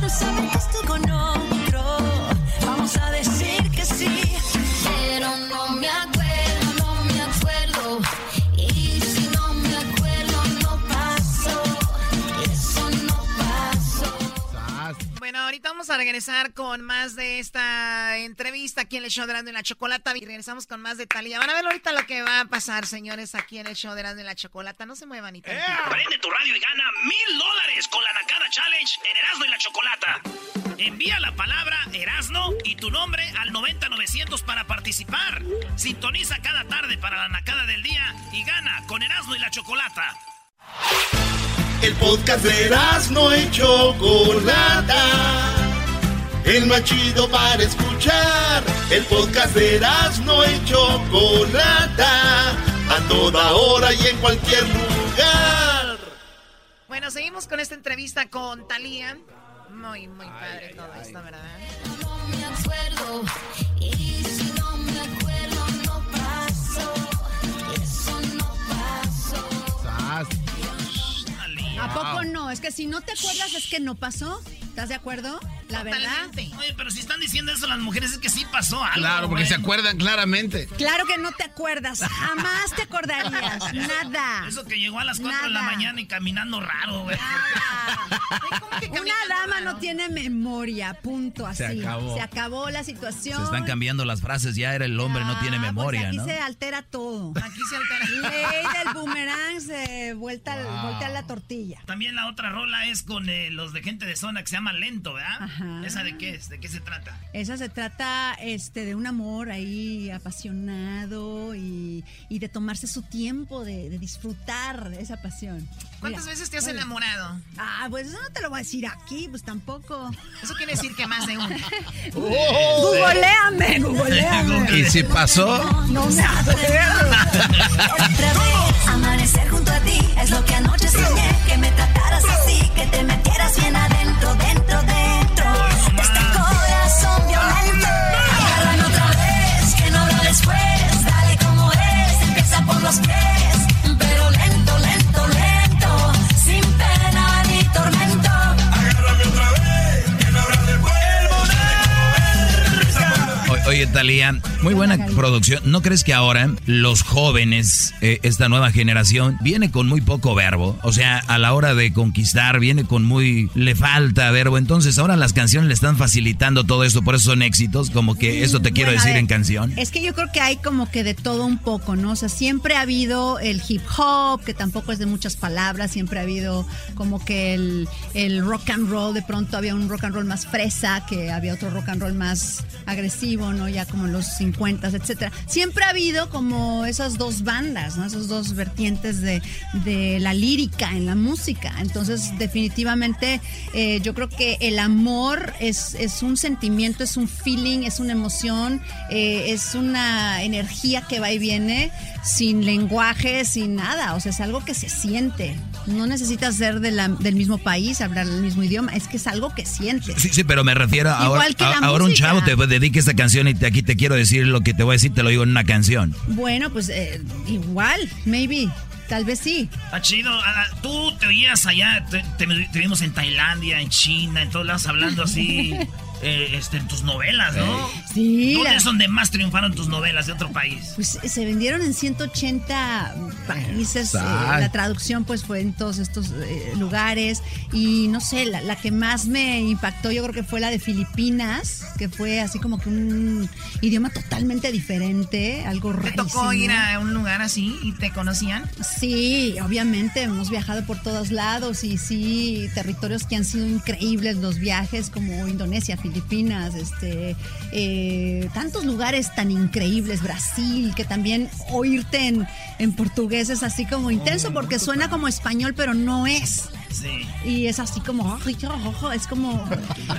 Tú sabes que estoy con otro. Vamos a decir que sí. Pero no ahorita vamos a regresar con más de esta entrevista aquí en el show de Erasmo y la Chocolata. Y regresamos con más de. Van a ver ahorita lo que va a pasar, señores, aquí en el show de Erasmo y la Chocolata. No se muevan ni tantito. Prende tu radio y gana mil dólares con la Nakada Challenge en Erasmo y la Chocolata. Envía la palabra Erasno y tu nombre al 90900 para participar. Sintoniza cada tarde para la Nakada del día y gana con Erasmo y la Chocolata. El podcast de no y Chocolata. El más chido para escuchar. El podcast de no y Chocolata. la hora y en cualquier lugar. Bueno, seguimos con esta entrevista con Talía. Muy, muy padre todo esto, ¿verdad? ¿A poco no? Es que si no te acuerdas es que no pasó. ¿Estás de acuerdo? La verdad. Oye, pero si están diciendo eso las mujeres es que sí pasó algo. Claro, porque se acuerdan claramente. Claro que no te acuerdas. Jamás te acordarías. Nada. Eso que llegó a las 4 de la mañana y caminando raro, güey. Una dama no tiene memoria, punto, así. Se acabó. Se acabó la situación. Se están cambiando las frases, ya era el hombre, no tiene Ah, pues memoria, aquí ¿no? se altera todo. Aquí se altera. Ley del boomerang se vuelta, voltea la tortilla. También la otra rola es con eh, los de gente de zona que se llama Lento, ¿verdad? Ajá. ¿Esa de qué es? ¿De qué se trata? Esa se trata este, de un amor ahí apasionado y, y de tomarse su tiempo, de, de disfrutar de esa pasión. ¿Cuántas Mira, veces te has oye. enamorado? Ah, pues eso no te lo voy a decir aquí, pues tampoco. Eso quiere decir que más de uno. Googleame, googleame. ¿Y si pasó? No me acuerdo. Amanecer junto a ti es lo que anoche soñé. Que me trataras así, que te metieras bien adentro, dentro, dentro. Este corazón violento. Agárrame otra vez, que no habrá después. Dale como es, empieza por los pies. Pero lento, lento, lento. Sin pena ni tormento. Agárrame otra vez, que no habrá de O- Oye, Talía, muy buena producción. ¿No crees que ahora los jóvenes, eh, esta nueva generación, viene con muy poco verbo? O sea, a la hora de conquistar, viene con muy. le falta verbo. Entonces, ahora las canciones le están facilitando todo esto, por eso son éxitos. Como que eso te quiero Bueno, decir ver, en canción. Es que yo creo que hay como que de todo un poco, ¿no? O sea, siempre ha habido el hip hop, que tampoco es de muchas palabras, siempre ha habido como que el, el rock and roll, de pronto había un rock and roll más fresa, que había otro rock and roll más agresivo, ¿no? Ya como los 50, etcétera. Siempre ha habido como esas dos bandas. Esas dos vertientes de, la lírica en la música. Entonces, definitivamente, eh, yo creo que el amor es, es un sentimiento, es un feeling, es una emoción, eh, es una energía que va y viene sin lenguaje, sin nada. O sea, es algo que se siente. No necesitas ser de la- del mismo país, hablar el mismo idioma, es que es algo que sientes. Sí, sí, pero me refiero a Igual ahora, que la a- ahora un chavo te dedique esta canción y te- aquí te quiero decir lo que te voy a decir, te lo digo en una canción. Bueno, pues eh, igual, maybe, tal vez sí. Está chido. Tú te oías allá, te, te- te vimos en Tailandia, en China, en todos lados hablando así. eh, este, en tus novelas, ¿no? Sí, ¿Dónde la- es donde más triunfaron tus novelas de otro país? Pues se vendieron en 180 países. eh, la traducción pues fue en todos estos eh, lugares. Y no sé, la, la que más me impactó yo creo que fue la de Filipinas, que fue así como que un idioma totalmente diferente, algo ¿Te rarísimo. tocó ir a un lugar así y te conocían? Sí, obviamente hemos viajado por todos lados y sí, territorios que han sido increíbles los viajes como Indonesia, Filipinas, este, eh, tantos lugares tan increíbles, Brasil, que también oírte en, en portugués es así como intenso porque suena como español pero no es. Sí. Y es así como, es como,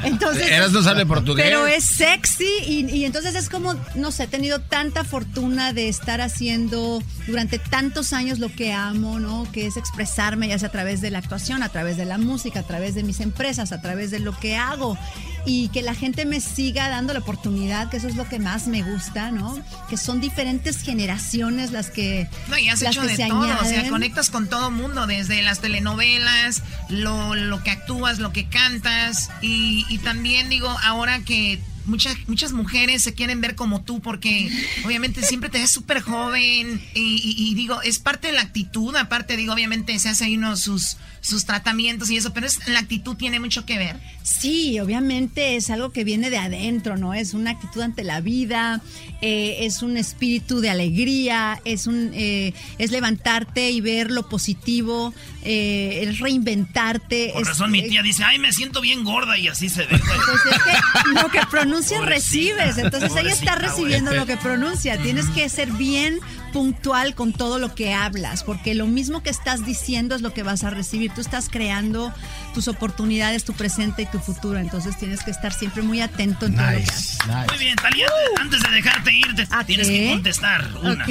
entonces. Eras no sabe portugués. Pero es sexy y, y entonces es como, no sé, he tenido tanta fortuna de estar haciendo durante tantos años lo que amo, ¿no? Que es expresarme ya sea a través de la actuación, a través de la música, a través de mis empresas, a través de lo que hago y que la gente me siga dando la oportunidad, que eso es lo que más me gusta, ¿no? Que son diferentes generaciones las que, No, y has hecho de se todo, o sea, conectas con todo mundo, desde las telenovelas, lo, lo que actúas, lo que cantas, y, y también digo, ahora que muchas, muchas mujeres se quieren ver como tú, porque obviamente siempre te ves súper joven, y, y- y digo, es parte de la actitud, aparte digo, obviamente se hace ahí uno sus, sus tratamientos y eso, pero es, la actitud tiene mucho que ver. Sí, obviamente es algo que viene de adentro, ¿no? Es una actitud ante la vida, eh, es un espíritu de alegría, es un eh, es levantarte y ver lo positivo, eh, es reinventarte. Por es- razón mi tía dice, ay, me siento bien gorda y así se ve. güey. Pues es que lo que pronuncias, recibes. Entonces ella está recibiendo lo que pronuncia. Tienes que ser bien puntual con todo lo que hablas, porque lo mismo que estás diciendo es lo que vas a recibir. Tú estás creando tus oportunidades, tu presente y tu futuro. Entonces tienes que estar siempre muy atento en todo lo que haces. Muy bien, Talía, antes de dejarte ir, te tienes que contestar una. Ok.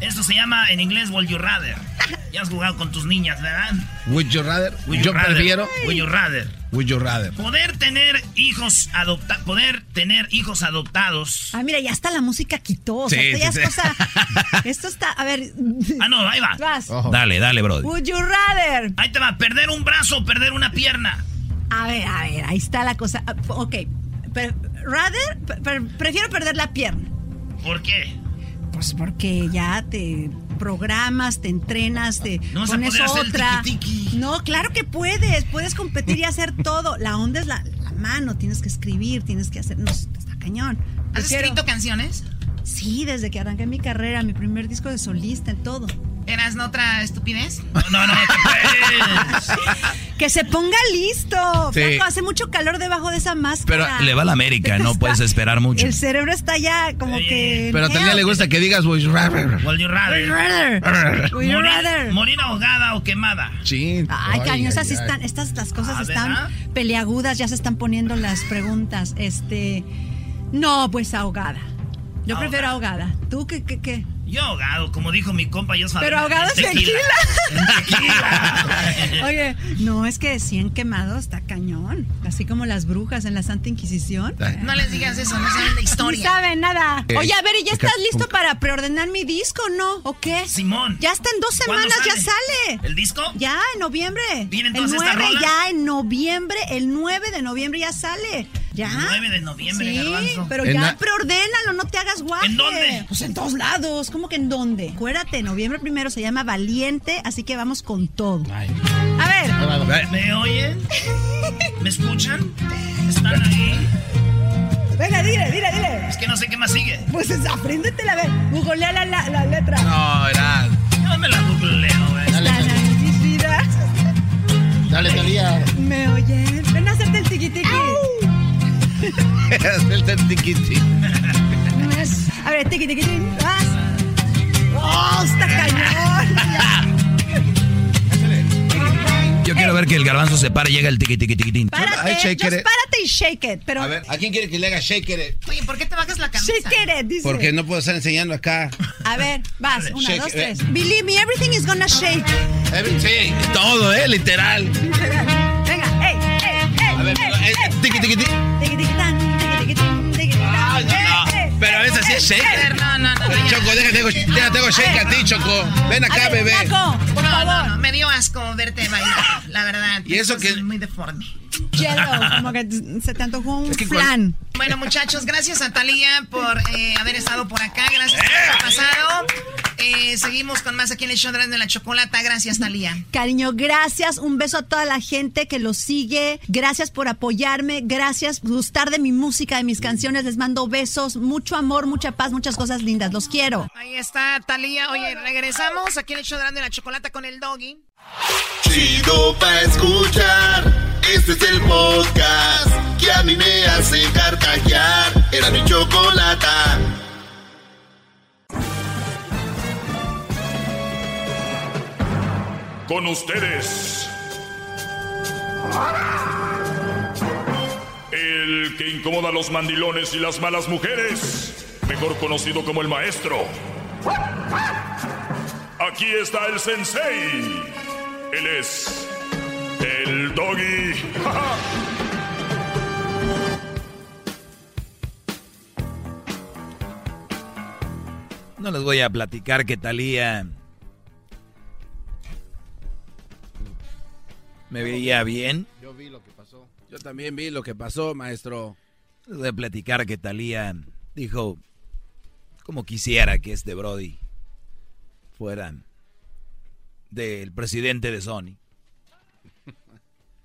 Esto se llama en inglés Would You Rather. Ya has jugado con tus niñas, ¿verdad? Would you rather? Would you Yo rather? prefiero. Would you rather? Would you rather? Poder tener hijos adopta poder tener hijos adoptados. Ah, mira, ya está la música quitó. O sea, Sí, esto ya sí, es sí. cosa. Esto está. A ver. Ah, no, ahí va. Vas. Dale, dale, Brody. Would you rather? Ahí te va, perder un brazo o perder una pierna. A ver, a ver, ahí está la cosa. Ah, Ok. Pero, rather, pre- pre- prefiero perder la pierna. ¿Por qué? Pues porque ya te programas, te entrenas, te No pones otra. No, claro que puedes. Puedes competir y hacer todo. La onda es la, la mano. Tienes que escribir, tienes que hacer. No, está cañón. ¿Has Prefiero- escrito canciones? Sí, desde que arranqué mi carrera, mi primer disco de solista, en todo. ¿Eras no otra estupidez? No, no, Que se ponga listo. Sí. Flaco, hace mucho calor debajo de esa Pero máscara. le va a la América, no puedes esperar mucho. El cerebro está ya como que. Pero a Talía le gusta que digas Would you rather. Would you rather? Would you rather? Would you Morir- rather? Morir ahogada o quemada. Sí. Ay, caño, esas sí están, estas las cosas Ah, están ¿verdad? peleagudas, ya se están poniendo las preguntas. Este, no, pues ahogada. Yo prefiero ahogada. ¿Tú qué, qué, qué? Yo ahogado, como dijo mi compa, yo Pero ahogado es tequila. Oye, no, es que 100 quemados está cañón. Así como las brujas en la Santa Inquisición. No les digas eso, no saben la historia. Ni saben nada. Eh, Oye, a ver, ¿y ya estás listo para preordenar mi disco, no? ¿O qué? Simón. Ya está en dos ¿Cuándo semanas, ya sale? ¿El disco? Ya, en noviembre. ¿Vienen el todas estas 9, rolas? ya en noviembre, el 9 de noviembre ya sale. Ya. 9 de noviembre, Sí, Garbanzo. pero En ya la- preordénalo, no te hagas guaje. ¿En dónde? Pues en todos lados. ¿Cómo que en dónde? Acuérdate, noviembre primero se llama Valiente, así que vamos con todo. A ver. ¿Me oyen? ¿Me escuchan? ¿Están ahí? Venga, dile, dile, dile. Es que no sé qué más sigue. Pues es- apréndetela, a ver. Googlea la, la, la letra. No, era. Yo me la googleo, güey. Dale, Dale, Talía. ¿Me oyen? Ven a hacerte el tiquitiqui. Hacerte el tiquiti. A ver, tiqui tiqui tiqui. Vas. ¡Oh, está cañón! Yo quiero ver que el garbanzo se pare y llega el tiqui tiqui tiquitín. Párate, just párate y shake it. Pero A ver, ¿a quién quiere que le haga shake it? Oye, ¿por qué te bajas la camisa? shake it, dice. Porque no puedo estar enseñando acá. A ver, vas. Una, Shake dos, it. tres. Believe me, everything is gonna shake. Sí, todo, ¿eh? Literal. A ver, ey, eh, tiqui, tiqui, tiqui. Tiqui tiqui tan, Es shake. Eh, No, no, no. Oye, Choco, déjate, tengo, shake a ti, Choco. Ven acá, ver, bebé. Flaco, por no, favor. no, no, me dio asco verte bailar, la verdad. Y eso que- muy deforme. Hielo, como que se te antojó un que flan. Bueno, muchachos, gracias a Talía por eh, haber estado por acá. Gracias por haber pasado. Eh, seguimos con más aquí en el show de la chocolata. Gracias, Talía. Cariño, gracias. Un beso a toda la gente que lo sigue. Gracias por apoyarme. Gracias por gustar de mi música, de mis canciones. Les mando besos. Mucho amor, mucha paz, muchas cosas lindas. Los quiero. Ahí está Talía. Oye, regresamos aquí en el show de la chocolata con el doggy. Chido pa' escuchar. Este es el podcast que a mí me hace carcajear. Era mi chocolata. Con ustedes. El que incomoda a los mandilones y las malas mujeres. Mejor conocido como el maestro. Aquí está el sensei. Él es el doggy. No les voy a platicar que Talía me veía bien. Yo vi lo que pasó. Yo también vi lo que pasó, maestro. Les voy a platicar que Talía dijo, como quisiera que este Brody fuera del presidente de Sony.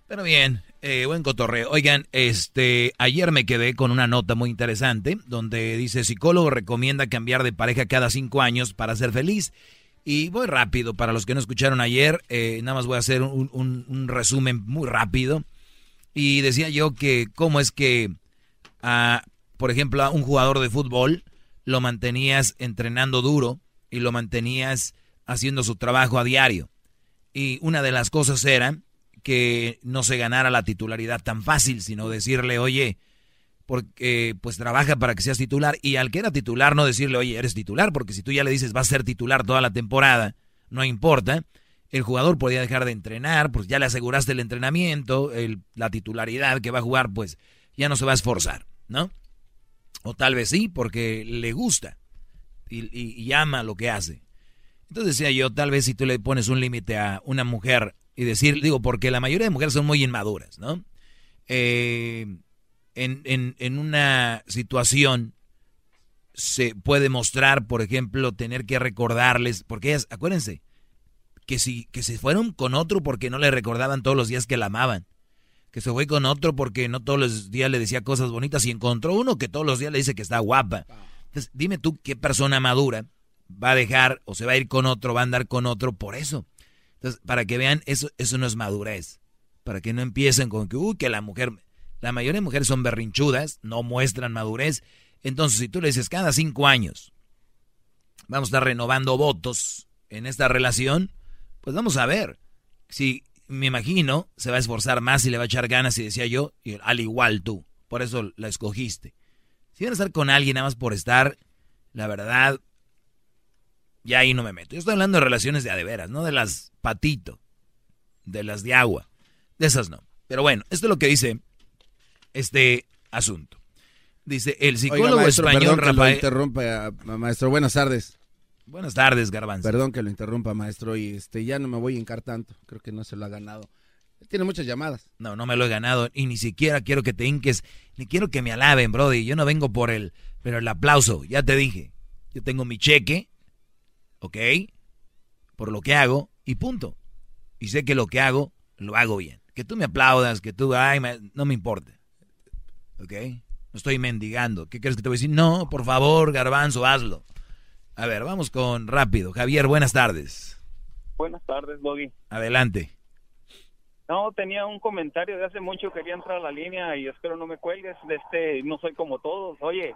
Pero bien, eh, buen cotorreo. Oigan, este, ayer me quedé con una nota muy interesante donde dice psicólogo recomienda cambiar de pareja cada cinco años para ser feliz. Y voy rápido, para los que no escucharon ayer, eh, nada más voy a hacer un, un- resumen muy rápido. Y decía yo que cómo es que por ejemplo, a un jugador de fútbol, lo mantenías entrenando duro y lo mantenías haciendo su trabajo a diario. Y una de las cosas era que no se ganara la titularidad tan fácil, sino decirle, oye, porque pues trabaja para que seas titular y al que era titular no decirle, oye, eres titular, porque si tú ya le dices vas a ser titular toda la temporada, no importa, el jugador podía dejar de entrenar, pues ya le aseguraste el entrenamiento, el, la titularidad que va a jugar, pues ya no se va a esforzar, ¿no? O tal vez sí, porque le gusta y, ama lo que hace. Entonces decía yo, tal vez si tú le pones un límite a una mujer y decir, digo, porque la mayoría de mujeres son muy inmaduras, ¿no? Eh, en, en, en una situación se puede mostrar, por ejemplo, tener que recordarles, porque ellas, acuérdense, que si que se fueron con otro porque no le recordaban todos los días que la amaban, que se fue con otro porque no todos los días le decía cosas bonitas y encontró uno que todos los días le dice que está guapa. Entonces, dime tú qué persona madura va a dejar o se va a ir con otro, va a andar con otro por eso. Entonces, para que vean, eso, eso no es madurez. Para que no empiecen con que, uy, que la mujer, la mayoría de mujeres son berrinchudas, no muestran madurez. Entonces, si tú le dices cada cinco años, vamos a estar renovando votos en esta relación, pues vamos a ver. Si me imagino, se va a esforzar más y le va a echar ganas, y decía yo, y al igual tú. Por eso la escogiste. Si van a estar con alguien nada más por estar, la verdad, ya ahí no me meto. Yo estoy hablando de relaciones de adeveras, no de las patito, de las de agua. De esas no. Pero bueno, esto es lo que dice este asunto. Dice el psicólogo español Rafael. interrumpe, maestro. Buenas tardes. Buenas tardes, Garbanzo. Perdón que lo interrumpa, maestro. Y este ya no me voy a hincar tanto. Creo que no se lo ha ganado. Tiene muchas llamadas. No, no me lo he ganado. Y ni siquiera quiero que te hinques. Ni quiero que me alaben, Brody. Yo no vengo por el. Pero el aplauso, ya te dije. Yo tengo mi cheque. ¿Ok? Por lo que hago. Y punto. Y sé que lo que hago, lo hago bien. Que tú me aplaudas, que tú. Ay, no me importa. ¿Ok? No estoy mendigando. ¿Qué crees que te voy a decir? No, por favor, Garbanzo, hazlo. A ver, vamos con rápido. Javier, buenas tardes. Buenas tardes, Boggy. Adelante. No, tenía un comentario de hace mucho, quería entrar a la línea y espero no me cuelgues. De este, no soy como todos. Oye,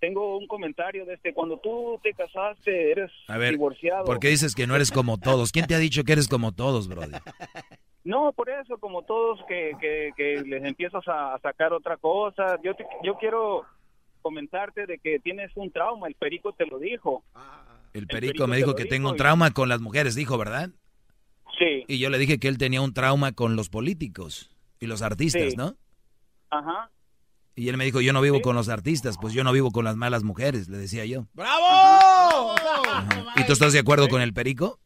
tengo un comentario de este, cuando tú te casaste, eres a ver, divorciado. ¿Por qué dices que no eres como todos? ¿Quién te ha dicho que eres como todos, brother? No, por eso, como todos, que, que, les empiezas a sacar otra cosa. Yo, yo quiero comentarte de que tienes un trauma, el perico te lo dijo. El perico, me dijo que tengo un trauma con las mujeres, dijo, ¿verdad? Sí. Y yo le dije que él tenía un trauma con los políticos y los artistas, ¿no? Ajá. Y él me dijo, yo no vivo con los artistas, pues yo no vivo con las malas mujeres, le decía yo. ¡Bravo! ¿Y tú estás de acuerdo con el perico?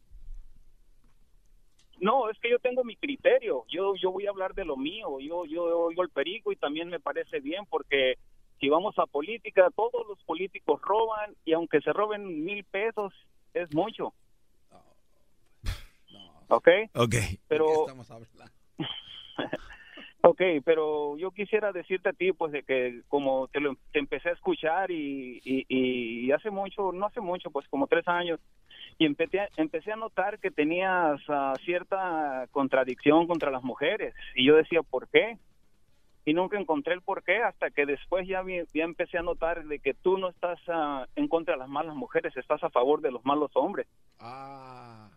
No, es que yo tengo mi criterio. Yo yo voy a hablar de lo mío. Yo yo oigo el perico y también me parece bien porque si vamos a política, todos los políticos roban y aunque se roben mil pesos es mucho. ¿Ok? Ok. Pero Ok, pero yo quisiera decirte a ti, pues, de que como te, lo, te empecé a escuchar y, y, hace mucho, no hace mucho, pues como tres años, y empecé, empecé a notar que tenías ah, cierta contradicción contra las mujeres. Y yo decía, ¿por qué? Y nunca encontré el por qué hasta que después ya, ya empecé a notar de que tú no estás ah, en contra de las malas mujeres, estás a favor de los malos hombres. Ah.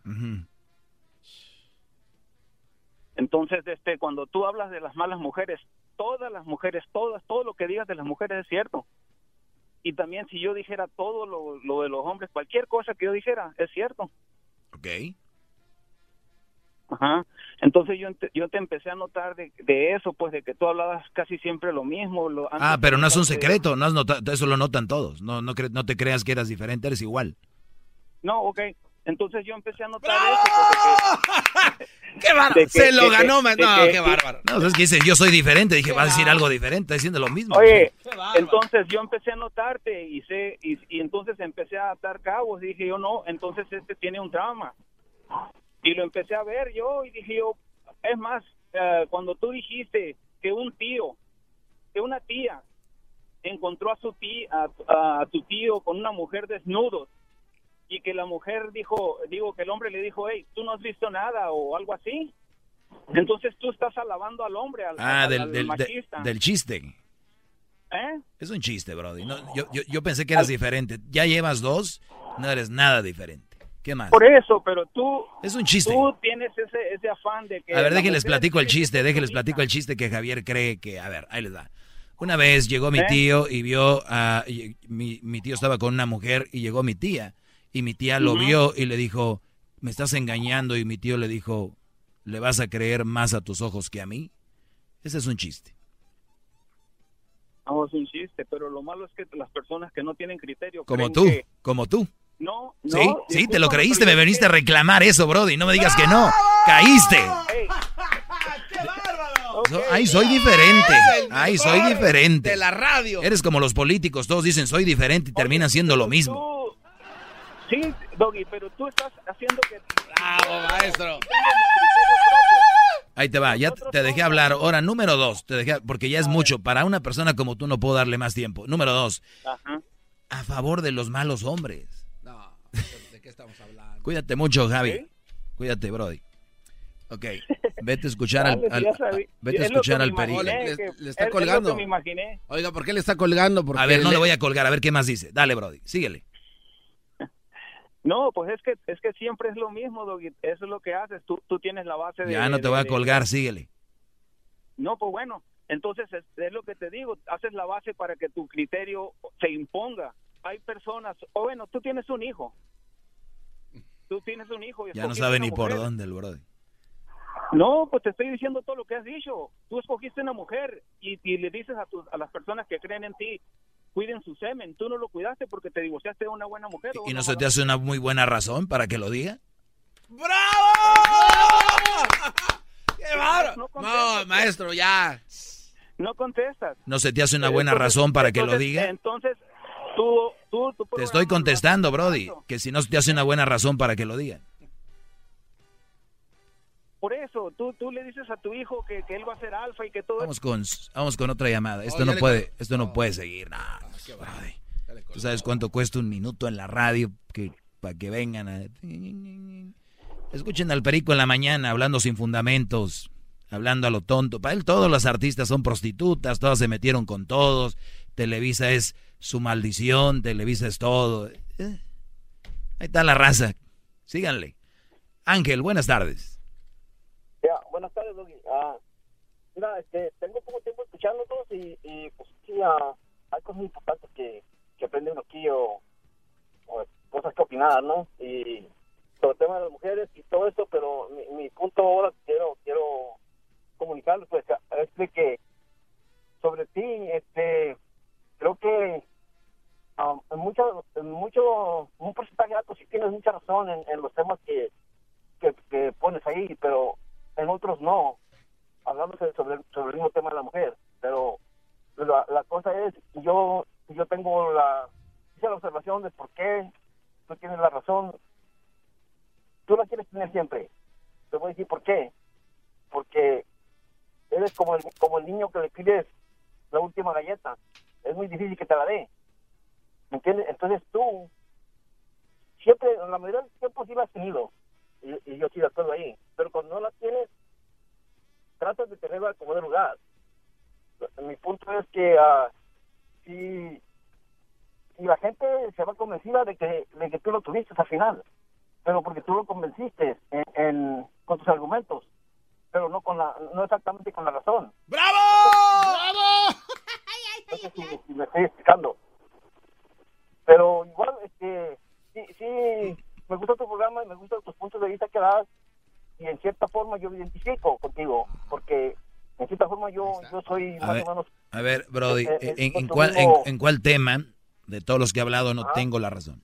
Entonces, este, cuando tú hablas de las malas mujeres, todas las mujeres, todas, todo lo que digas de las mujeres es cierto. Y también si yo dijera todo lo, lo de los hombres, cualquier cosa que yo dijera, es cierto. Ok. Ajá. Entonces yo, yo te empecé a notar de, de, eso, pues de que tú hablabas casi siempre lo mismo. Lo, ah, pero no es un secreto, no has notado, eso lo notan todos. No, no, no te creas que eras diferente, eres igual. No, ok. Entonces yo empecé a notar eso. ¡Qué bárbaro! Se lo ganó, no, qué bárbaro. No, es que dice, yo soy diferente. Dije, vas a decir algo diferente, diciendo lo mismo. Oye, entonces yo empecé a notarte y sé, y, y, entonces empecé a atar cabos dije yo, no, entonces este tiene un trauma. Y lo empecé a ver yo y dije yo, es más, eh, cuando tú dijiste que un tío, que una tía encontró a su tía, a, a tu tío con una mujer desnudo y que la mujer dijo, digo que el hombre le dijo, hey, tú no has visto nada o algo así. Entonces tú estás alabando al hombre, al, ah, del, del, del, chiste. ¿Eh? Es un chiste, Brody. No, yo, yo, yo pensé que eras diferente. Ya llevas dos, no eres nada diferente. ¿Qué más? Por eso, pero tú... Es un chiste. Tú tienes ese, ese afán de que... A ver, déjenles platico el chiste, déjenles platico el chiste que Javier cree que... A ver, ahí les da. Una vez llegó mi ¿Eh? tío y vio a... y- Mi, mi tío estaba con una mujer y llegó mi tía. Y mi tía lo vio y le dijo, me estás engañando. Y mi tío le dijo, ¿le vas a creer más a tus ojos que a mí? Ese es un chiste. No, es un chiste, pero lo malo es que las personas que no tienen criterio... Como tú, que- como tú. No, Sí, no, sí, te lo creíste, me veniste a reclamar eso, Brody. No me digas que no. Caíste. Ey, So- Ay, soy diferente. Ay, soy diferente. de la radio. Eres como los políticos, todos dicen soy diferente y terminan siendo lo mismo. tú- Sí, Doggy, pero tú estás haciendo que... Bravo, maestro. Ahí te va, ya te dejé hablar. Ahora, número dos, te dejé, porque ya es mucho. Para una persona como tú no puedo darle más tiempo. Número dos, Ajá. a favor de los malos hombres. No, ¿de qué estamos hablando? Cuídate mucho, Javi. ¿Sí? Cuídate, Brody. Ok, vete a escuchar al, al- vete a Es escuchar al imaginé, Le- está es- es lo colgando. que me imaginé. Oiga, ¿por qué le está colgando? Porque A ver, no le voy a colgar, a ver qué más dice. Dale, Brody, síguele. No, pues es que es que siempre es lo mismo, Doggy. Eso es lo que haces. Tú, tú tienes la base de... Ya no te voy a de- colgar, síguele. No, pues bueno. Entonces es, es lo que te digo. Haces la base para que tu criterio se imponga. Hay personas... O bueno, tú tienes un hijo. Tú tienes un hijo. y Ya no sabe ni por dónde el Brody. No, pues te estoy diciendo todo lo que has dicho. Tú escogiste una mujer y, y le dices a, tus- a las personas que creen en ti, cuiden su semen. Tú no lo cuidaste porque te divorciaste de una buena mujer. ¿Y no se te hace una muy buena razón para que lo diga? ¡Qué bárbaro! No contestas, No, maestro, ya. No contestas. ¿No se te hace una buena Entonces- razón para que lo diga? Entonces, tú, tú, tu Te estoy contestando, Brody, que si no se te hace una buena razón para que lo diga. Por eso, tú, tú le dices a tu hijo que, que él va a ser alfa y que todo Vamos con, vamos con otra llamada. Esto Oh, no puede, esto no puede seguir. No, Brody. ¿Tú sabes cuánto cuesta un minuto en la radio que, para que vengan a... Escuchen al perico en la mañana hablando sin fundamentos, hablando a lo tonto. Para él todos los artistas son prostitutas, todas se metieron con todos. Televisa es su maldición, Televisa es todo. Eh, Ahí está la raza. Síganle. Ángel, buenas tardes. Ya, buenas tardes, Doggy. Ah, mira, este, tengo poco tiempo escuchando todos y, y pues sí, ah, hay cosas importantes que, que aprende uno aquí o, cosas que opinar, ¿no? Y sobre el tema de las mujeres y todo esto, pero mi, mi punto ahora quiero quiero comunicarles, pues, es de que sobre ti, este, creo que ah, en mucho, en mucho, un porcentaje alto sí tienes mucha razón en, los temas que, que, que pones ahí, pero en otros no, hablándose sobre, sobre el mismo tema de la mujer. Pero la, la cosa es, yo yo tengo la, hice observación de por qué tú tienes la razón. Tú la quieres tener siempre. Te voy a decir por qué. Porque eres como el, como el niño que le pides la última galleta. Es muy difícil que te la dé. ¿Me entiendes? Entonces tú, siempre, en la mayoría del tiempo sí la has tenido. Y, y yo estoy de acuerdo ahí. Pero cuando no la tienes, tratas de tenerla como de lugar. Mi punto es que ah, si, si la gente se va convencida de que, de que tú lo tuviste al final, pero porque tú lo convenciste en, en- con tus argumentos, pero no con la, no exactamente con la razón. ¡Bravo! ¡Bravo! No sé si, si me estoy explicando. Pero igual, este, sí, sí, me gusta tu programa y me gustan tus puntos de vista que das y en cierta forma yo me identifico contigo, porque en cierta forma yo, yo soy A más ver, o menos... a ver Brody, Eh, eh, ¿en, cuál, en, mismo- en cuál tema de todos los que he hablado no Ah. tengo la razón?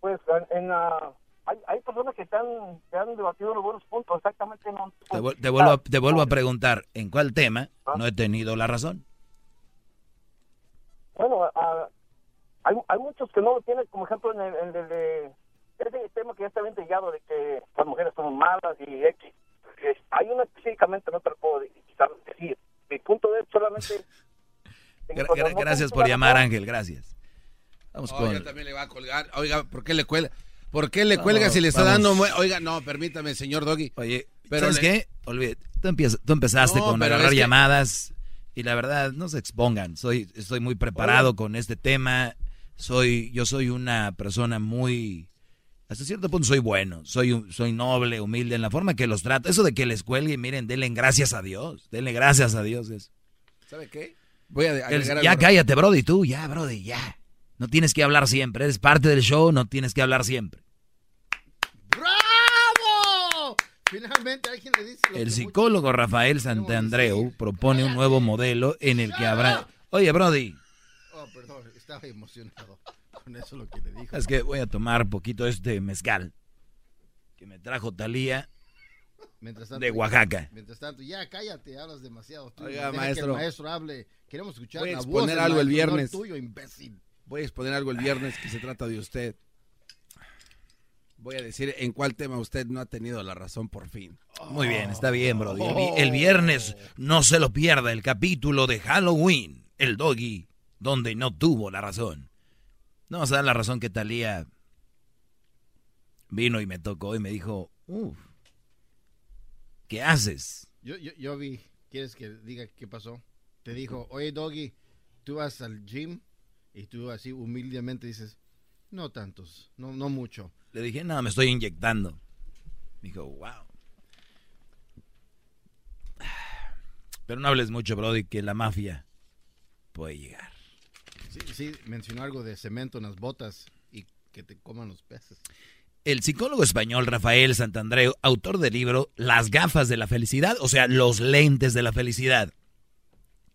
Pues en, en, ah, hay, hay personas que, están, que han debatido los buenos puntos, exactamente no... Te, vuel- te vuelvo, a, te vuelvo a preguntar, ¿en cuál tema no he tenido la razón? Bueno, ah, hay, hay muchos que no lo tienen, como ejemplo en el, en el de ese tema que ya está bien trillado de que las mujeres son malas y X. que hay una específicamente, no te lo puedo decir. Mi punto es solamente... de Gra- no gracias por la llamar, Ángel, gracias. Vamos Oiga, con... también le va a colgar. Oiga, ¿por qué le cuelga? ¿Por qué le cuelga si le está vamos. dando... Oiga, no, permítame, señor Doggy. Oye, Pero ¿sabes le- qué? Olvídate, tú, empiezas- tú empezaste No, con agarrar que- llamadas Y la verdad, no se expongan. Soy, estoy muy preparado con este tema. Soy, yo soy una persona muy, hasta cierto punto soy bueno. Soy, soy noble, humilde en la forma que los trato. Eso de que les cuelgue, miren, denle gracias a Dios. Denle gracias a Dios. eso. ¿Sabe qué? Voy a El- ya algo. cállate, Brody, tú, ya, Brody, ya. No tienes que hablar siempre. Eres parte del show, no tienes que hablar siempre. ¡Bravo! Finalmente alguien le dice El psicólogo Rafael Santandreu propone un nuevo modelo en el que habrá... Oye, Brody, mucho- Oh, perdón, estaba emocionado con eso lo que le dijo. es que voy a tomar poquito este mezcal que me trajo Talía Mientras de Oaxaca. Mientras tanto, ya cállate, hablas demasiado. Tú, Oiga, deja que maestro. el maestro hable. Queremos escuchar Voy a la voz exponer algo el maestro, viernes. tuyo, imbécil. Voy a exponer algo el viernes que se trata de usted. Voy a decir en cuál tema usted no ha tenido la razón por fin. Muy bien, está bien, Brody. El, el viernes no se lo pierda el capítulo de Halloween, el doggy, donde no tuvo la razón. No vamos a dar la razón que Talía vino y me tocó y me dijo, uff, ¿qué haces? Yo, yo, yo vi, ¿quieres que diga qué pasó? Te dijo, oye, Doggy, tú vas al gym y tú así humildemente dices, no tantos, no, no mucho. Le dije, no, me estoy inyectando. Me dijo, wow. Pero no hables mucho, Brody, que la mafia puede llegar. Sí, sí, mencionó algo de cemento en las botas y que te coman los peces. El psicólogo español Rafael Santandreu, autor del libro Las gafas de la felicidad, o sea, los lentes de la felicidad,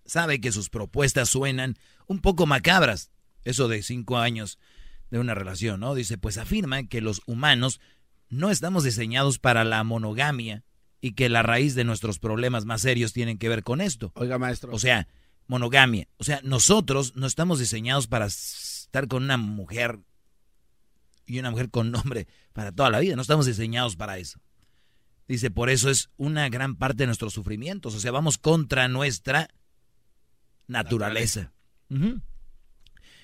sabe que sus propuestas suenan un poco macabras. Eso de cinco años de una relación, ¿no? Dice, pues afirma que los humanos no estamos diseñados para la monogamia y que la raíz de nuestros problemas más serios tienen que ver con esto. Oiga, maestro. O sea, monogamia. O sea, nosotros no estamos diseñados para estar con una mujer y una mujer con nombre para toda la vida. No estamos diseñados para eso. Dice, por eso es una gran parte de nuestros sufrimientos. O sea, vamos contra nuestra naturaleza.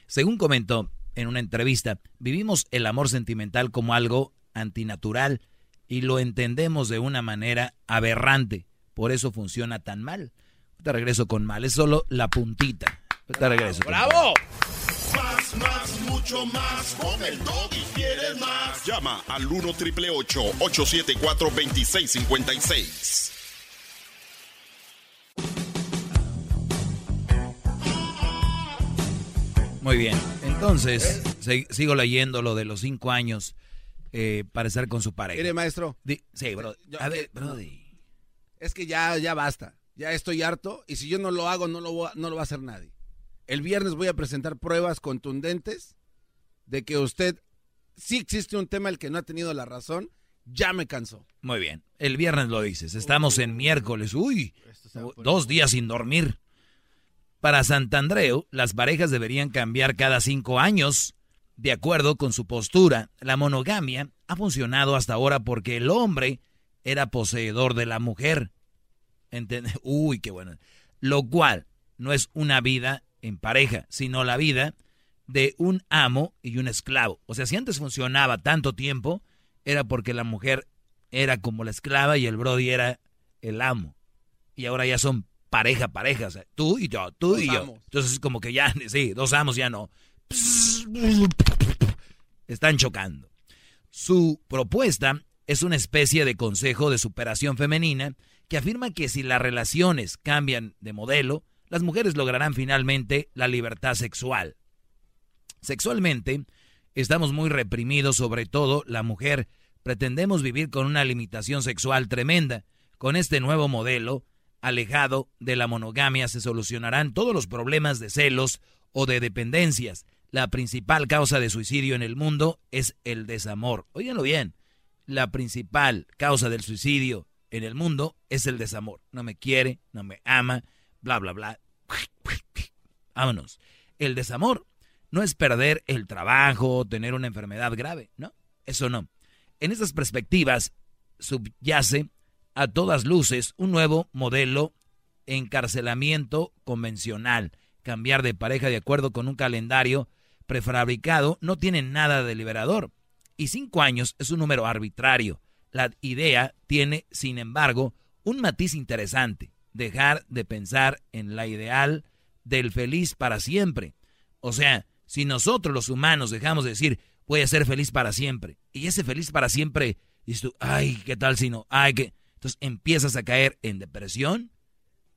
Según comentó en una entrevista, vivimos el amor sentimental como algo antinatural y lo entendemos de una manera aberrante. Por eso funciona tan mal. Te regreso con mal, es solo la puntita. Te regreso. con ¡Bravo! Más, más, mucho más. Con el doggy quieres más. Llama al 1 triple 874 2656. Muy bien. Entonces, se- sigo leyendo lo de los cinco años eh, para estar con su pareja. Mire, maestro. Di- sí, bro. Yo- A ver. Es que ya, ya basta. Ya estoy harto y si yo no lo hago, no lo, voy no lo va a hacer nadie. El viernes voy a presentar pruebas contundentes de que usted sí existe un tema el que no ha tenido la razón. Ya me cansó. Muy bien. El viernes lo dices. Estamos en miércoles. Uy, dos días sin dormir. Para Santandreu, las parejas deberían cambiar cada cinco años. De acuerdo con su postura, la monogamia ha funcionado hasta ahora porque el hombre era poseedor de la mujer. Uy, qué bueno. Lo cual no es una vida en pareja, sino la vida de un amo y un esclavo. O sea, si antes funcionaba tanto tiempo, era porque la mujer era como la esclava y el Brody era el amo. Y ahora ya son pareja, pareja. o sea, tú y yo, tú Dos y yo. Entonces es como que ya, sí, dos amos ya no. Están chocando. Su propuesta es una especie de consejo de superación femenina que afirma que si las relaciones cambian de modelo, las mujeres lograrán finalmente la libertad sexual. Sexualmente, estamos muy reprimidos, sobre todo la mujer. Pretendemos vivir con una limitación sexual tremenda. Con este nuevo modelo, alejado de la monogamia, se solucionarán todos los problemas de celos o de dependencias. La principal causa de suicidio en el mundo es el desamor. Óiganlo bien. La principal causa del suicidio en el mundo es el desamor. No me quiere, no me ama, bla, bla, bla. Vámonos. El desamor no es perder el trabajo, tener una enfermedad grave, ¿no? Eso no. En estas perspectivas subyace a todas luces un nuevo modelo encarcelamiento convencional. Cambiar de pareja de acuerdo con un calendario prefabricado no tiene nada de liberador. Y cinco años es un número arbitrario. La idea tiene, sin embargo, un matiz interesante. dejar de pensar en la ideal del feliz para siempre. O sea, si nosotros los humanos dejamos de decir, voy a ser feliz para siempre, y ese feliz para siempre, dices tú, ay, ¿qué tal si no? Ay, que... Entonces empiezas a caer en depresión,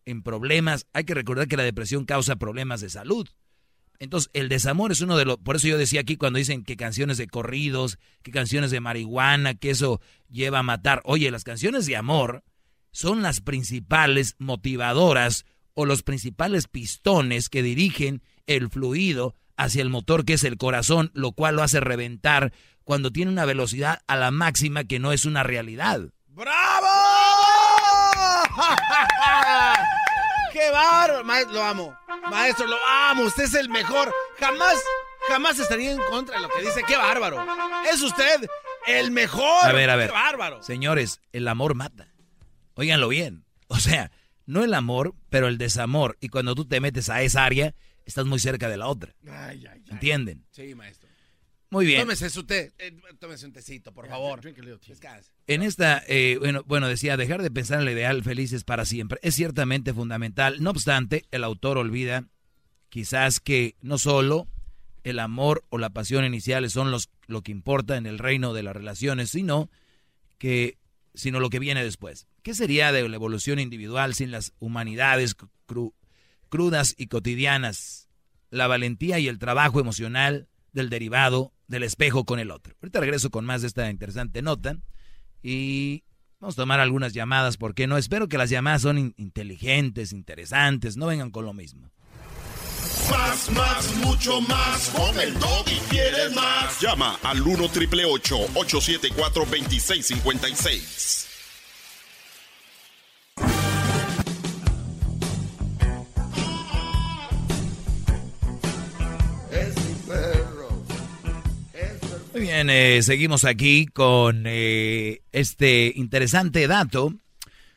en problemas. Hay que recordar que la depresión causa problemas de salud. Entonces, el desamor es uno de los... Por eso yo decía aquí cuando dicen que canciones de corridos, que canciones de marihuana, que eso lleva a matar. Oye, las canciones de amor son las principales motivadoras o los principales pistones que dirigen el fluido hacia el motor que es el corazón, lo cual lo hace reventar cuando tiene una velocidad a la máxima que no es una realidad. ¡Bravo! ¡Qué bárbaro! Maestro, lo amo. Maestro, lo amo. Usted es el mejor. Jamás, jamás estaría en contra de lo que dice. ¡Qué bárbaro! Es usted el mejor. A ver, a ver. ¡Qué bárbaro! Señores, el amor mata. Óiganlo bien. O sea, no el amor, pero el desamor. Y cuando tú te metes a esa área, estás muy cerca de la otra. Ay, ay, ay. ¿Entienden? Sí, maestro. Muy bien. Tómese su té. eh, tómese un tecito, por favor. Descanse. En esta, eh, bueno, bueno, decía, dejar de pensar en el ideal feliz es para siempre. Es ciertamente fundamental. No obstante, el autor olvida quizás que no solo el amor o la pasión iniciales son los, lo que importa en el reino de las relaciones, sino que sino lo que viene después. ¿Qué sería de la evolución individual sin las humanidades cru- crudas y cotidianas? La valentía y el trabajo emocional del derivado del espejo con el otro. Ahorita regreso con más de esta interesante nota y vamos a tomar algunas llamadas, porque no? Espero que las llamadas son in- inteligentes, interesantes, no vengan con lo mismo. Más, más, mucho más. Con el y quieres más. Llama al 1 triple 874 2656. Eh, seguimos aquí con eh, este interesante dato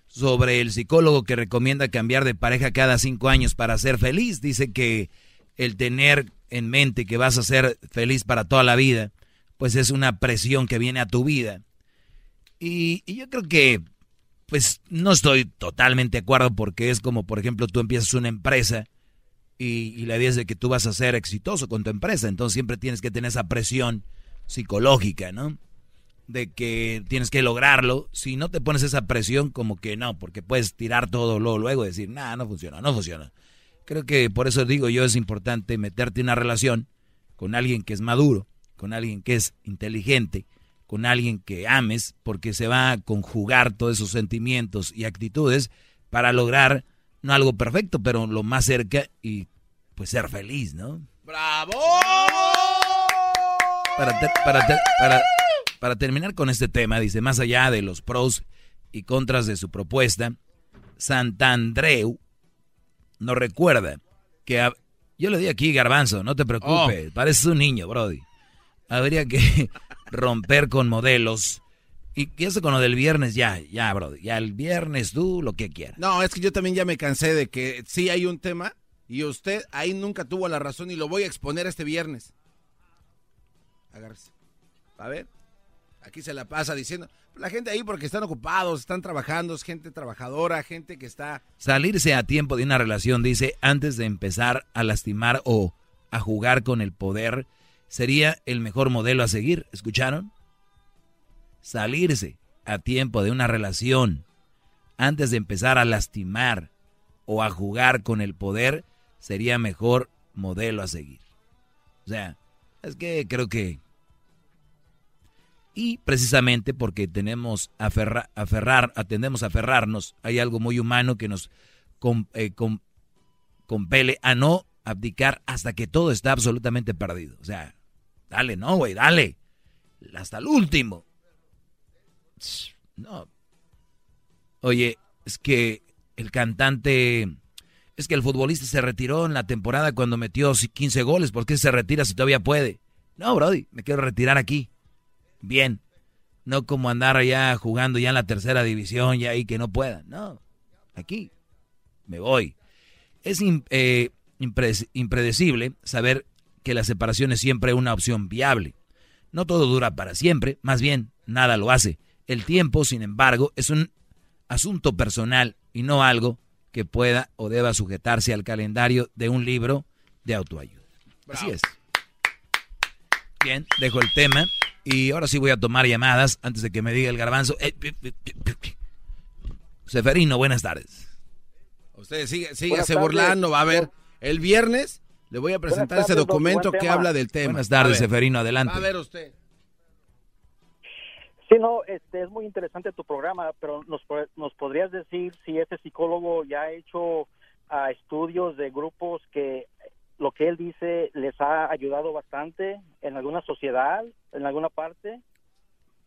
sobre el psicólogo que recomienda cambiar de pareja cada cinco años para ser feliz. Dice que el tener en mente que vas a ser feliz para toda la vida, pues es una presión que viene a tu vida. Y, y yo creo que, pues no estoy totalmente de acuerdo porque es como, por ejemplo, tú empiezas una empresa y, y la idea es de que tú vas a ser exitoso con tu empresa, entonces siempre tienes que tener esa presión psicológica, ¿no? De que tienes que lograrlo. Si no te pones esa presión, como que no, porque puedes tirar todo luego, luego y decir, nada, no funciona, no funciona. Creo que por eso digo yo es importante meterte en una relación con alguien que es maduro, con alguien que es inteligente, con alguien que ames, porque se va a conjugar todos esos sentimientos y actitudes para lograr no algo perfecto, pero lo más cerca y pues ser feliz, ¿no? ¡Bravo! Para, ter- para, ter- para, para terminar con este tema, dice, más allá de los pros y contras de su propuesta, Santandreu nos recuerda que... yo le di aquí, Garbanzo, no te preocupes, pareces un niño, Brody. Habría que romper con modelos. Y y eso con lo del viernes, ya, ya, Brody. Ya el viernes tú lo que quieras. No, es que yo también ya me cansé de que sí hay un tema y usted ahí nunca tuvo la razón y lo voy a exponer este viernes. Agárrese. A ver. Aquí se la pasa diciendo. La gente ahí porque están ocupados, están trabajando, es gente trabajadora, gente que está... Salirse a tiempo de una relación, dice, antes de empezar a lastimar o a jugar con el poder, sería el mejor modelo a seguir. ¿Escucharon? Salirse a tiempo de una relación antes de empezar a lastimar o a jugar con el poder sería mejor modelo a seguir. O sea, es que creo que... Y precisamente porque tenemos aferra- aferrar, atendemos a aferrarnos, hay algo muy humano que nos com- eh, com- compele a no abdicar hasta que todo está absolutamente perdido. O sea, dale, no, güey, dale. Hasta el último. No. Oye, es que el cantante, es que el futbolista se retiró en la temporada cuando metió 15 goles. ¿Por qué se retira si todavía puede? No, Brody, me quiero retirar aquí. Bien. No como andar allá jugando ya en la tercera división y ahí que no pueda. No, aquí me voy. Es eh, impredecible saber que la separación es siempre una opción viable. No todo dura para siempre, más bien nada lo hace. El tiempo, sin embargo, es un asunto personal y no algo que pueda o deba sujetarse al calendario de un libro de autoayuda. Así es. Bien, dejo el tema y ahora sí voy a tomar llamadas antes de que me diga el garbanzo. Eh, Seferino, buenas tardes. Usted sigue, síguese burlando, va a ver. El viernes le voy a presentar ese documento que habla del tema. Buenas tardes, Seferino, adelante. Va a ver usted. Sí, no, este, es muy interesante tu programa, pero nos, nos podrías decir si ese psicólogo ya ha hecho ah, estudios de grupos que lo que él dice les ha ayudado bastante en alguna sociedad, en alguna parte.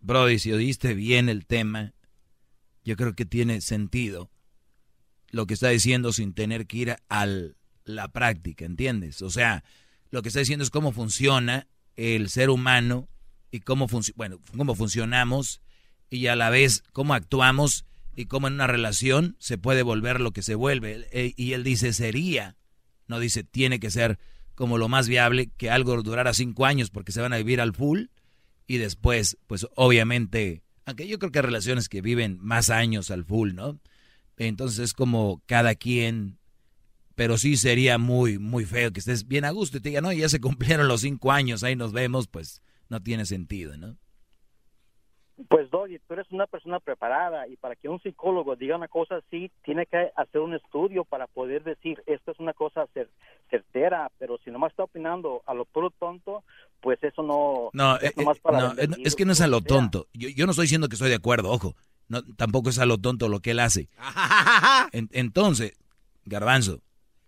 Brody, si oíste bien el tema, yo creo que tiene sentido lo que está diciendo sin tener que ir a la práctica, ¿entiendes? O sea, lo que está diciendo es cómo funciona el ser humano y cómo, bueno, cómo funcionamos y a la vez cómo actuamos y cómo en una relación se puede volver lo que se vuelve. E, y él dice, sería no dice tiene que ser como lo más viable que algo durara cinco años porque se van a vivir al full y después, pues obviamente, aunque yo creo que hay relaciones que viven más años al full, ¿no? Entonces es como cada quien, pero sí sería muy, muy feo que estés bien a gusto y te diga, no, ya se cumplieron los cinco años, ahí nos vemos, pues no tiene sentido, ¿no? Pues Doggy, tú eres una persona preparada y para que un psicólogo diga una cosa así, tiene que hacer un estudio para poder decir, esto es una cosa certera, pero si nomás está opinando a lo puro tonto, pues eso no... No, es, eh, eh, que no es a lo tonto. Yo, no estoy diciendo que estoy de acuerdo, ojo. No, tampoco es a lo tonto lo que él hace. entonces, Garbanzo.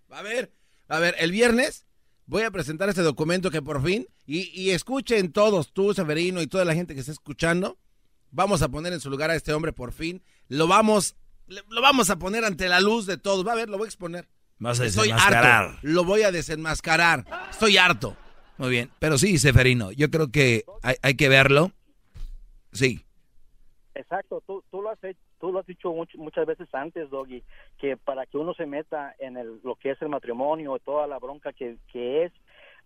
A ver, a ver, el viernes voy a presentar este documento que por fin, y, y escuchen todos, tú, Severino, y toda la gente que está escuchando, Vamos a poner en su lugar a este hombre por fin. Lo vamos, lo vamos a poner ante la luz de todos. Va a ver, lo voy a exponer. Vas a Estoy harto. Lo voy a desenmascarar. Estoy harto. Muy bien. Pero sí, Seferino, yo creo que hay, que verlo. Sí. Exacto. Tú, tú, lo has tú lo has dicho muchas veces antes, Doggy, que para que uno se meta en el, lo que es el matrimonio, toda la bronca que, que es,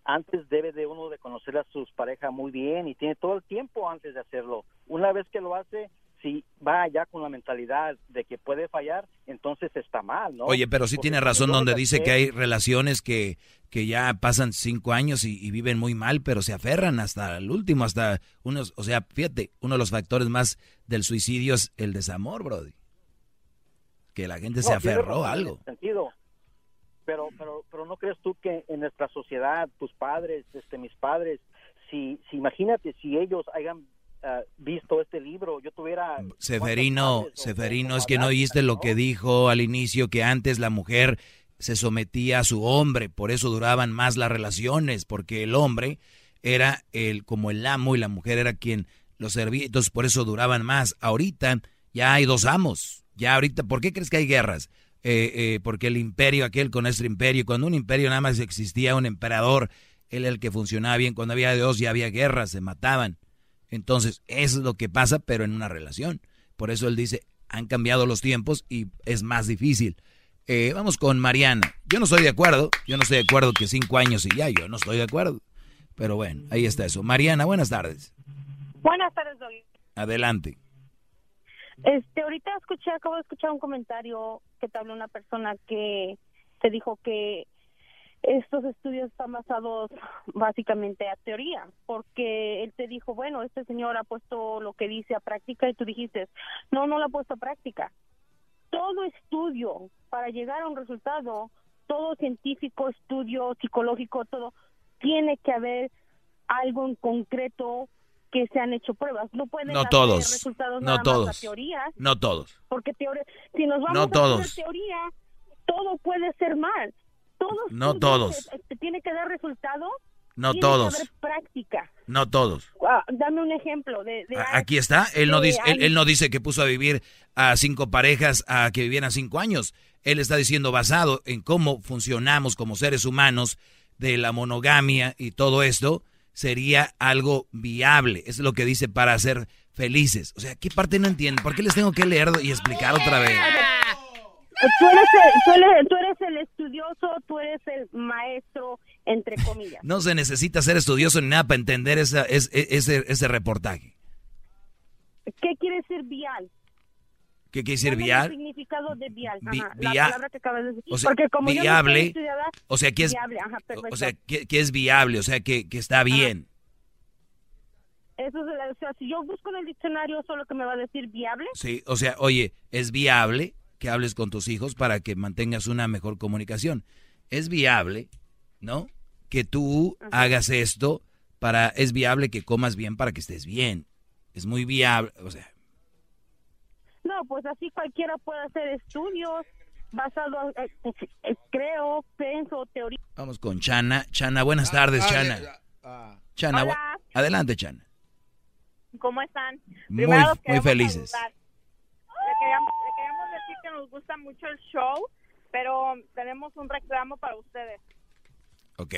antes debe de uno de conocer a sus parejas muy bien y tiene todo el tiempo antes de hacerlo. Una vez que lo hace, si va ya con la mentalidad de que puede fallar, entonces está mal, ¿no? Oye, pero sí tiene razón donde dice que hay relaciones que, que ya pasan cinco años y, viven muy mal, pero se aferran hasta el último, hasta unos, o sea, fíjate, uno de los factores más del suicidio es el desamor, Brody. Que la gente se aferró a algo. Sentido. Pero pero pero no crees tú que en nuestra sociedad tus padres este mis padres si si imagínate si ellos hayan ah, visto este libro yo tuviera Seferino Seferino es que no oíste lo que dijo al inicio que antes la mujer se sometía a su hombre por eso duraban más las relaciones porque el hombre era el como el amo y la mujer era quien lo servía entonces por eso duraban más. Ahorita ya hay dos amos ya ahorita ¿por qué crees que hay guerras? Eh, eh, porque el imperio aquel con nuestro imperio, cuando un imperio nada más existía un emperador, él era el que funcionaba bien, cuando había dos ya había guerras, se mataban. Entonces, eso es lo que pasa, pero en una relación. Por eso él dice, han cambiado los tiempos y es más difícil. Eh, vamos con Mariana. Yo no estoy de acuerdo, yo no estoy de acuerdo que cinco años y ya, yo no estoy de acuerdo. Pero bueno, ahí está eso. Mariana, buenas tardes. Buenas tardes, Adelante. Este, ahorita escuché, acabo de escuchar un comentario que te habló una persona que te dijo que estos estudios están basados básicamente a teoría, porque él te dijo, bueno, este señor ha puesto lo que dice a práctica y tú dijiste, no, no lo ha puesto a práctica. Todo estudio para llegar a un resultado, todo científico, estudio psicológico, todo, tiene que haber algo en concreto que se han hecho pruebas. No pueden no todos. resultados no todos. teorías. No todos. Porque si nos vamos a hacer teoría, todo puede ser mal. Todos no todos. tiene que dar resultado. No todos. práctica. No todos. Ah, dame un ejemplo de, Aquí está. Él no dice, él, no dice que puso a vivir a cinco parejas a que vivieran cinco años. Él está diciendo basado en cómo funcionamos como seres humanos de la monogamia y todo esto sería algo viable. Es lo que dice para ser felices. O sea, ¿qué parte no entienden? ¿Por qué les tengo que leer y explicar otra vez? Tú eres, el, tú, eres, el estudioso, tú eres el maestro, entre comillas. No se necesita ser estudioso ni nada para entender esa, ese, ese reportaje. ¿Qué quiere decir vial? ¿Qué quiere decir Dame el significado de vial. Vi- Ajá, via- la palabra que acabas de decir. o sea, Porque como yo no viable, estudiada, o sea, que es, viable, ajá, o perfecto. sea, que, que es viable, o sea, que, que está bien. Eso es, o sea, si yo busco en el diccionario, solo que me va a decir viable. Sí, o sea, oye, es viable que hables con tus hijos para que mantengas una mejor comunicación. Es viable, ¿no? Que tú hagas esto para, es viable que comas bien para que estés bien. Es muy viable, o sea, No, pues así cualquiera puede hacer estudios basados, eh, eh, creo, pienso, teoría. vamos con Chana. Chana, buenas tardes, ah, Chana. ah. Chana, Hola. bu- adelante, Chana. ¿Cómo están? Muy, Primero muy felices. Le queríamos, le queríamos decir que nos gusta mucho el show, pero tenemos un reclamo para ustedes. Ok.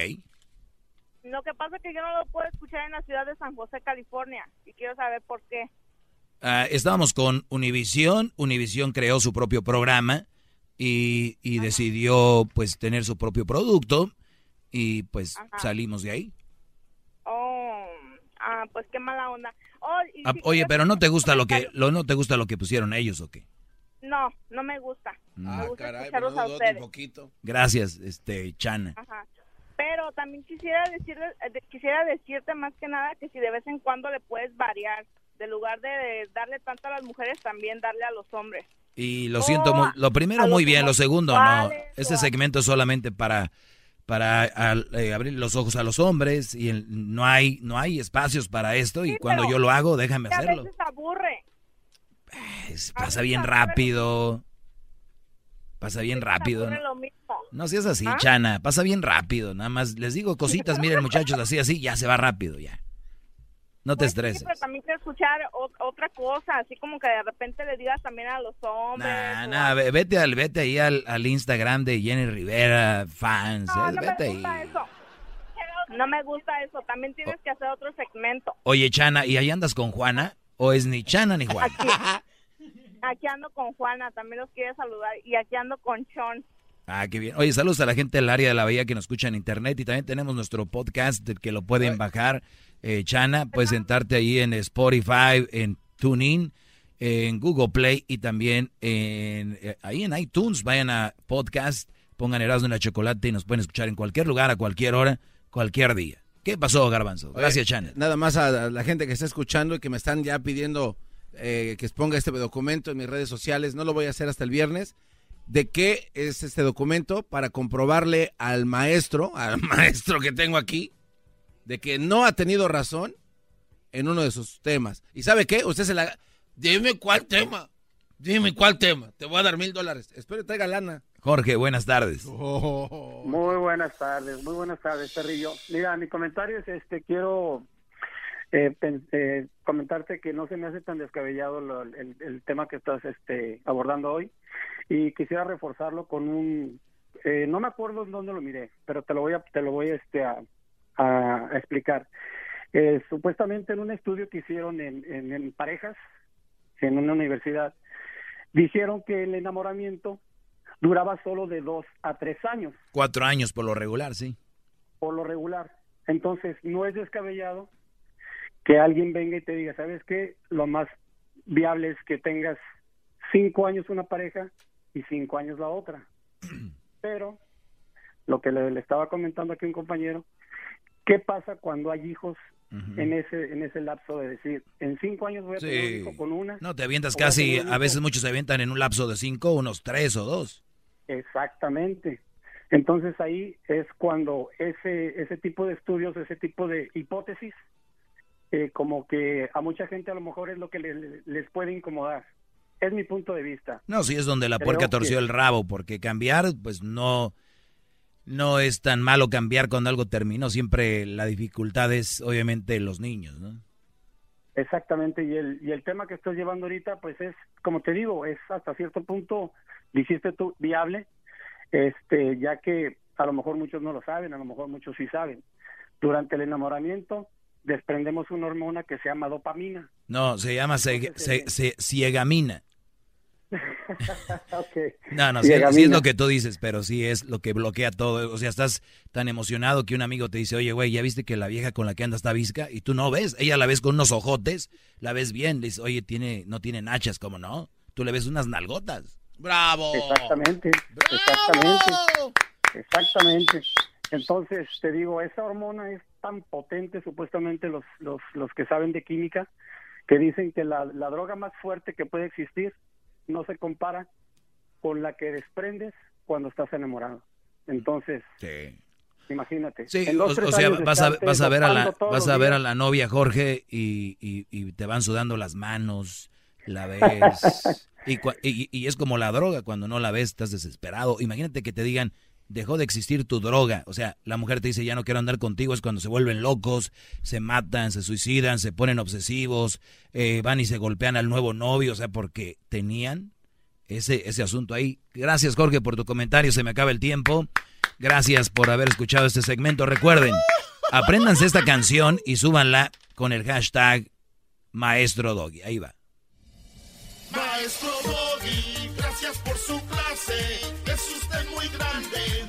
Lo que pasa es que yo no lo puedo escuchar en la ciudad de San José, California, y quiero saber por qué. Ah, estábamos con Univisión. Univisión creó su propio programa y, y decidió pues tener su propio producto y pues Ajá. salimos de ahí. Oh, ah, pues qué mala onda. Oh, y Ah, si oye, pero no te gusta lo que lo no te gusta lo que pusieron ellos o qué? No, no me gusta. Ah, me gusta caray, escucharlos menudo a ustedes. poquito. Gracias, este Chana. Ajá. Pero también quisiera decirle, eh, quisiera decirte más que nada que si de vez en cuando le puedes variar, de lugar de darle tanto a las mujeres, también darle a los hombres. Y lo siento, Oh, muy- lo primero muy bien, lo segundo no. Este segmento es solamente para para eh, abrir los ojos a los hombres y el- no hay no hay espacios para esto y cuando yo lo hago, déjame Que a hacerlo. veces aburre. Es- pasa bien rápido. Pasa bien rápido. ¿no? No seas así, ¿Ah? Chana, pasa bien rápido. Nada más les digo cositas, miren muchachos, así, así, ya se va rápido, ya. No te Pues sí, estreses. pero también quiero escuchar o- otra cosa, así como que de repente le digas también a los hombres. Nah, nah, ve- vete, al, vete ahí al, al Instagram de Jenny Rivera, fans, No, eh, no vete me ahí. gusta eso. No me gusta eso. También tienes que hacer otro segmento. Oye, Chana, ¿y ahí andas con Juana? ¿O es ni Chana ni Juana? Aquí ando con Juana, también los quiere saludar. Y aquí ando con Sean. Ah, qué bien. Oye, saludos a la gente del área de la bahía que nos escucha en internet y también tenemos nuestro podcast del que lo pueden bajar. Eh, Chana, puedes sentarte ahí en Spotify, en TuneIn, en Google Play y también en, eh, ahí en iTunes. Vayan a podcast, pongan Erasmo en la Chocolate y nos pueden escuchar en cualquier lugar, a cualquier hora, cualquier día. ¿Qué pasó, Garbanzo? Gracias, Oye, Chana. Nada más a la gente que está escuchando y que me están ya pidiendo eh, que exponga este documento en mis redes sociales. No lo voy a hacer hasta el viernes. ¿De qué es este documento? Para comprobarle al maestro, al maestro que tengo aquí, de que no ha tenido razón en uno de sus temas. ¿Y sabe qué? Usted se la... Dime cuál tema. Dime cuál tema. Te voy a dar mil dólares. Espero que traiga lana. Jorge, buenas tardes. Muy buenas tardes, muy buenas tardes, Perrillo. Mira, mi comentario es este, quiero eh, eh, comentarte que no se me hace tan descabellado lo- el, el tema que estás este, abordando hoy y quisiera reforzarlo con un, eh, no me acuerdo en dónde lo miré, pero te lo voy a, te lo voy este, a, a- a explicar. Eh, supuestamente en un estudio que hicieron en, en- en parejas en una universidad, dijeron que el enamoramiento duraba solo de dos a tres años Cuatro años por lo regular, sí. por lo regular. Entonces, no es descabellado que alguien venga y te diga, ¿sabes qué? Lo más viable es que tengas cinco años una pareja y cinco años la otra. Pero, lo que le, le estaba comentando aquí un compañero, ¿qué pasa cuando hay hijos en ese en ese lapso de decir, en cinco años voy a tener un hijo con una? No, te avientas a casi, a veces muchos se avientan en un lapso de cinco, unos tres o dos. Exactamente. Entonces ahí es cuando ese ese tipo de estudios, ese tipo de hipótesis, eh, como que a mucha gente a lo mejor es lo que le- le- les puede incomodar. Es mi punto de vista. No, sí es donde la Creo puerca torció que- el rabo, porque cambiar, pues no, no es tan malo cambiar cuando algo terminó. Siempre la dificultad es, obviamente, los niños, ¿no? Exactamente, y el, y el tema que estás llevando ahorita, pues es, como te digo, es hasta cierto punto, dijiste tú, viable, este, ya que a lo mejor muchos no lo saben, a lo mejor muchos sí saben. Durante el enamoramiento desprendemos una hormona que se llama dopamina. No, se llama se- se- se- ciegamina. Ok. No, no, sí, es- sí es Ciegamina. lo que tú dices, pero sí es lo que bloquea todo. O sea, estás tan emocionado que un amigo te dice, oye, güey, ¿ya viste que la vieja con la que anda está visca? Y tú no ves, ella la ves con unos ojotes, la ves bien, le dices, oye, tiene, no tiene nachas, ¿cómo no? tú le ves unas nalgotas. ¡Bravo! Exactamente, exactamente, exactamente. Entonces, te digo, esa hormona es tan potente, supuestamente los, los, los que saben de química, que dicen que la, la droga más fuerte que puede existir no se compara con la que desprendes cuando estás enamorado. Entonces, imagínate. Sí, en o, dos, o sea, vas a, vas a ver a la, vas a ver a la novia Jorge y, y- y te van sudando las manos, la ves. y- y es como la droga, cuando no la ves estás desesperado. Imagínate que te digan, dejó de existir tu droga. O sea, la mujer te dice, ya no quiero andar contigo, es cuando se vuelven locos, se matan, se suicidan, se ponen obsesivos, eh, van y se golpean al nuevo novio, o sea, porque tenían ese, ese asunto ahí. Gracias, Jorge, por tu comentario. Se me acaba el tiempo. Gracias por haber escuchado este segmento. Recuerden, apréndanse esta canción y súbanla con el hashtag Maestro Doggy. Ahí va. Maestro Doggy, gracias por su clase. Es usted muy grande,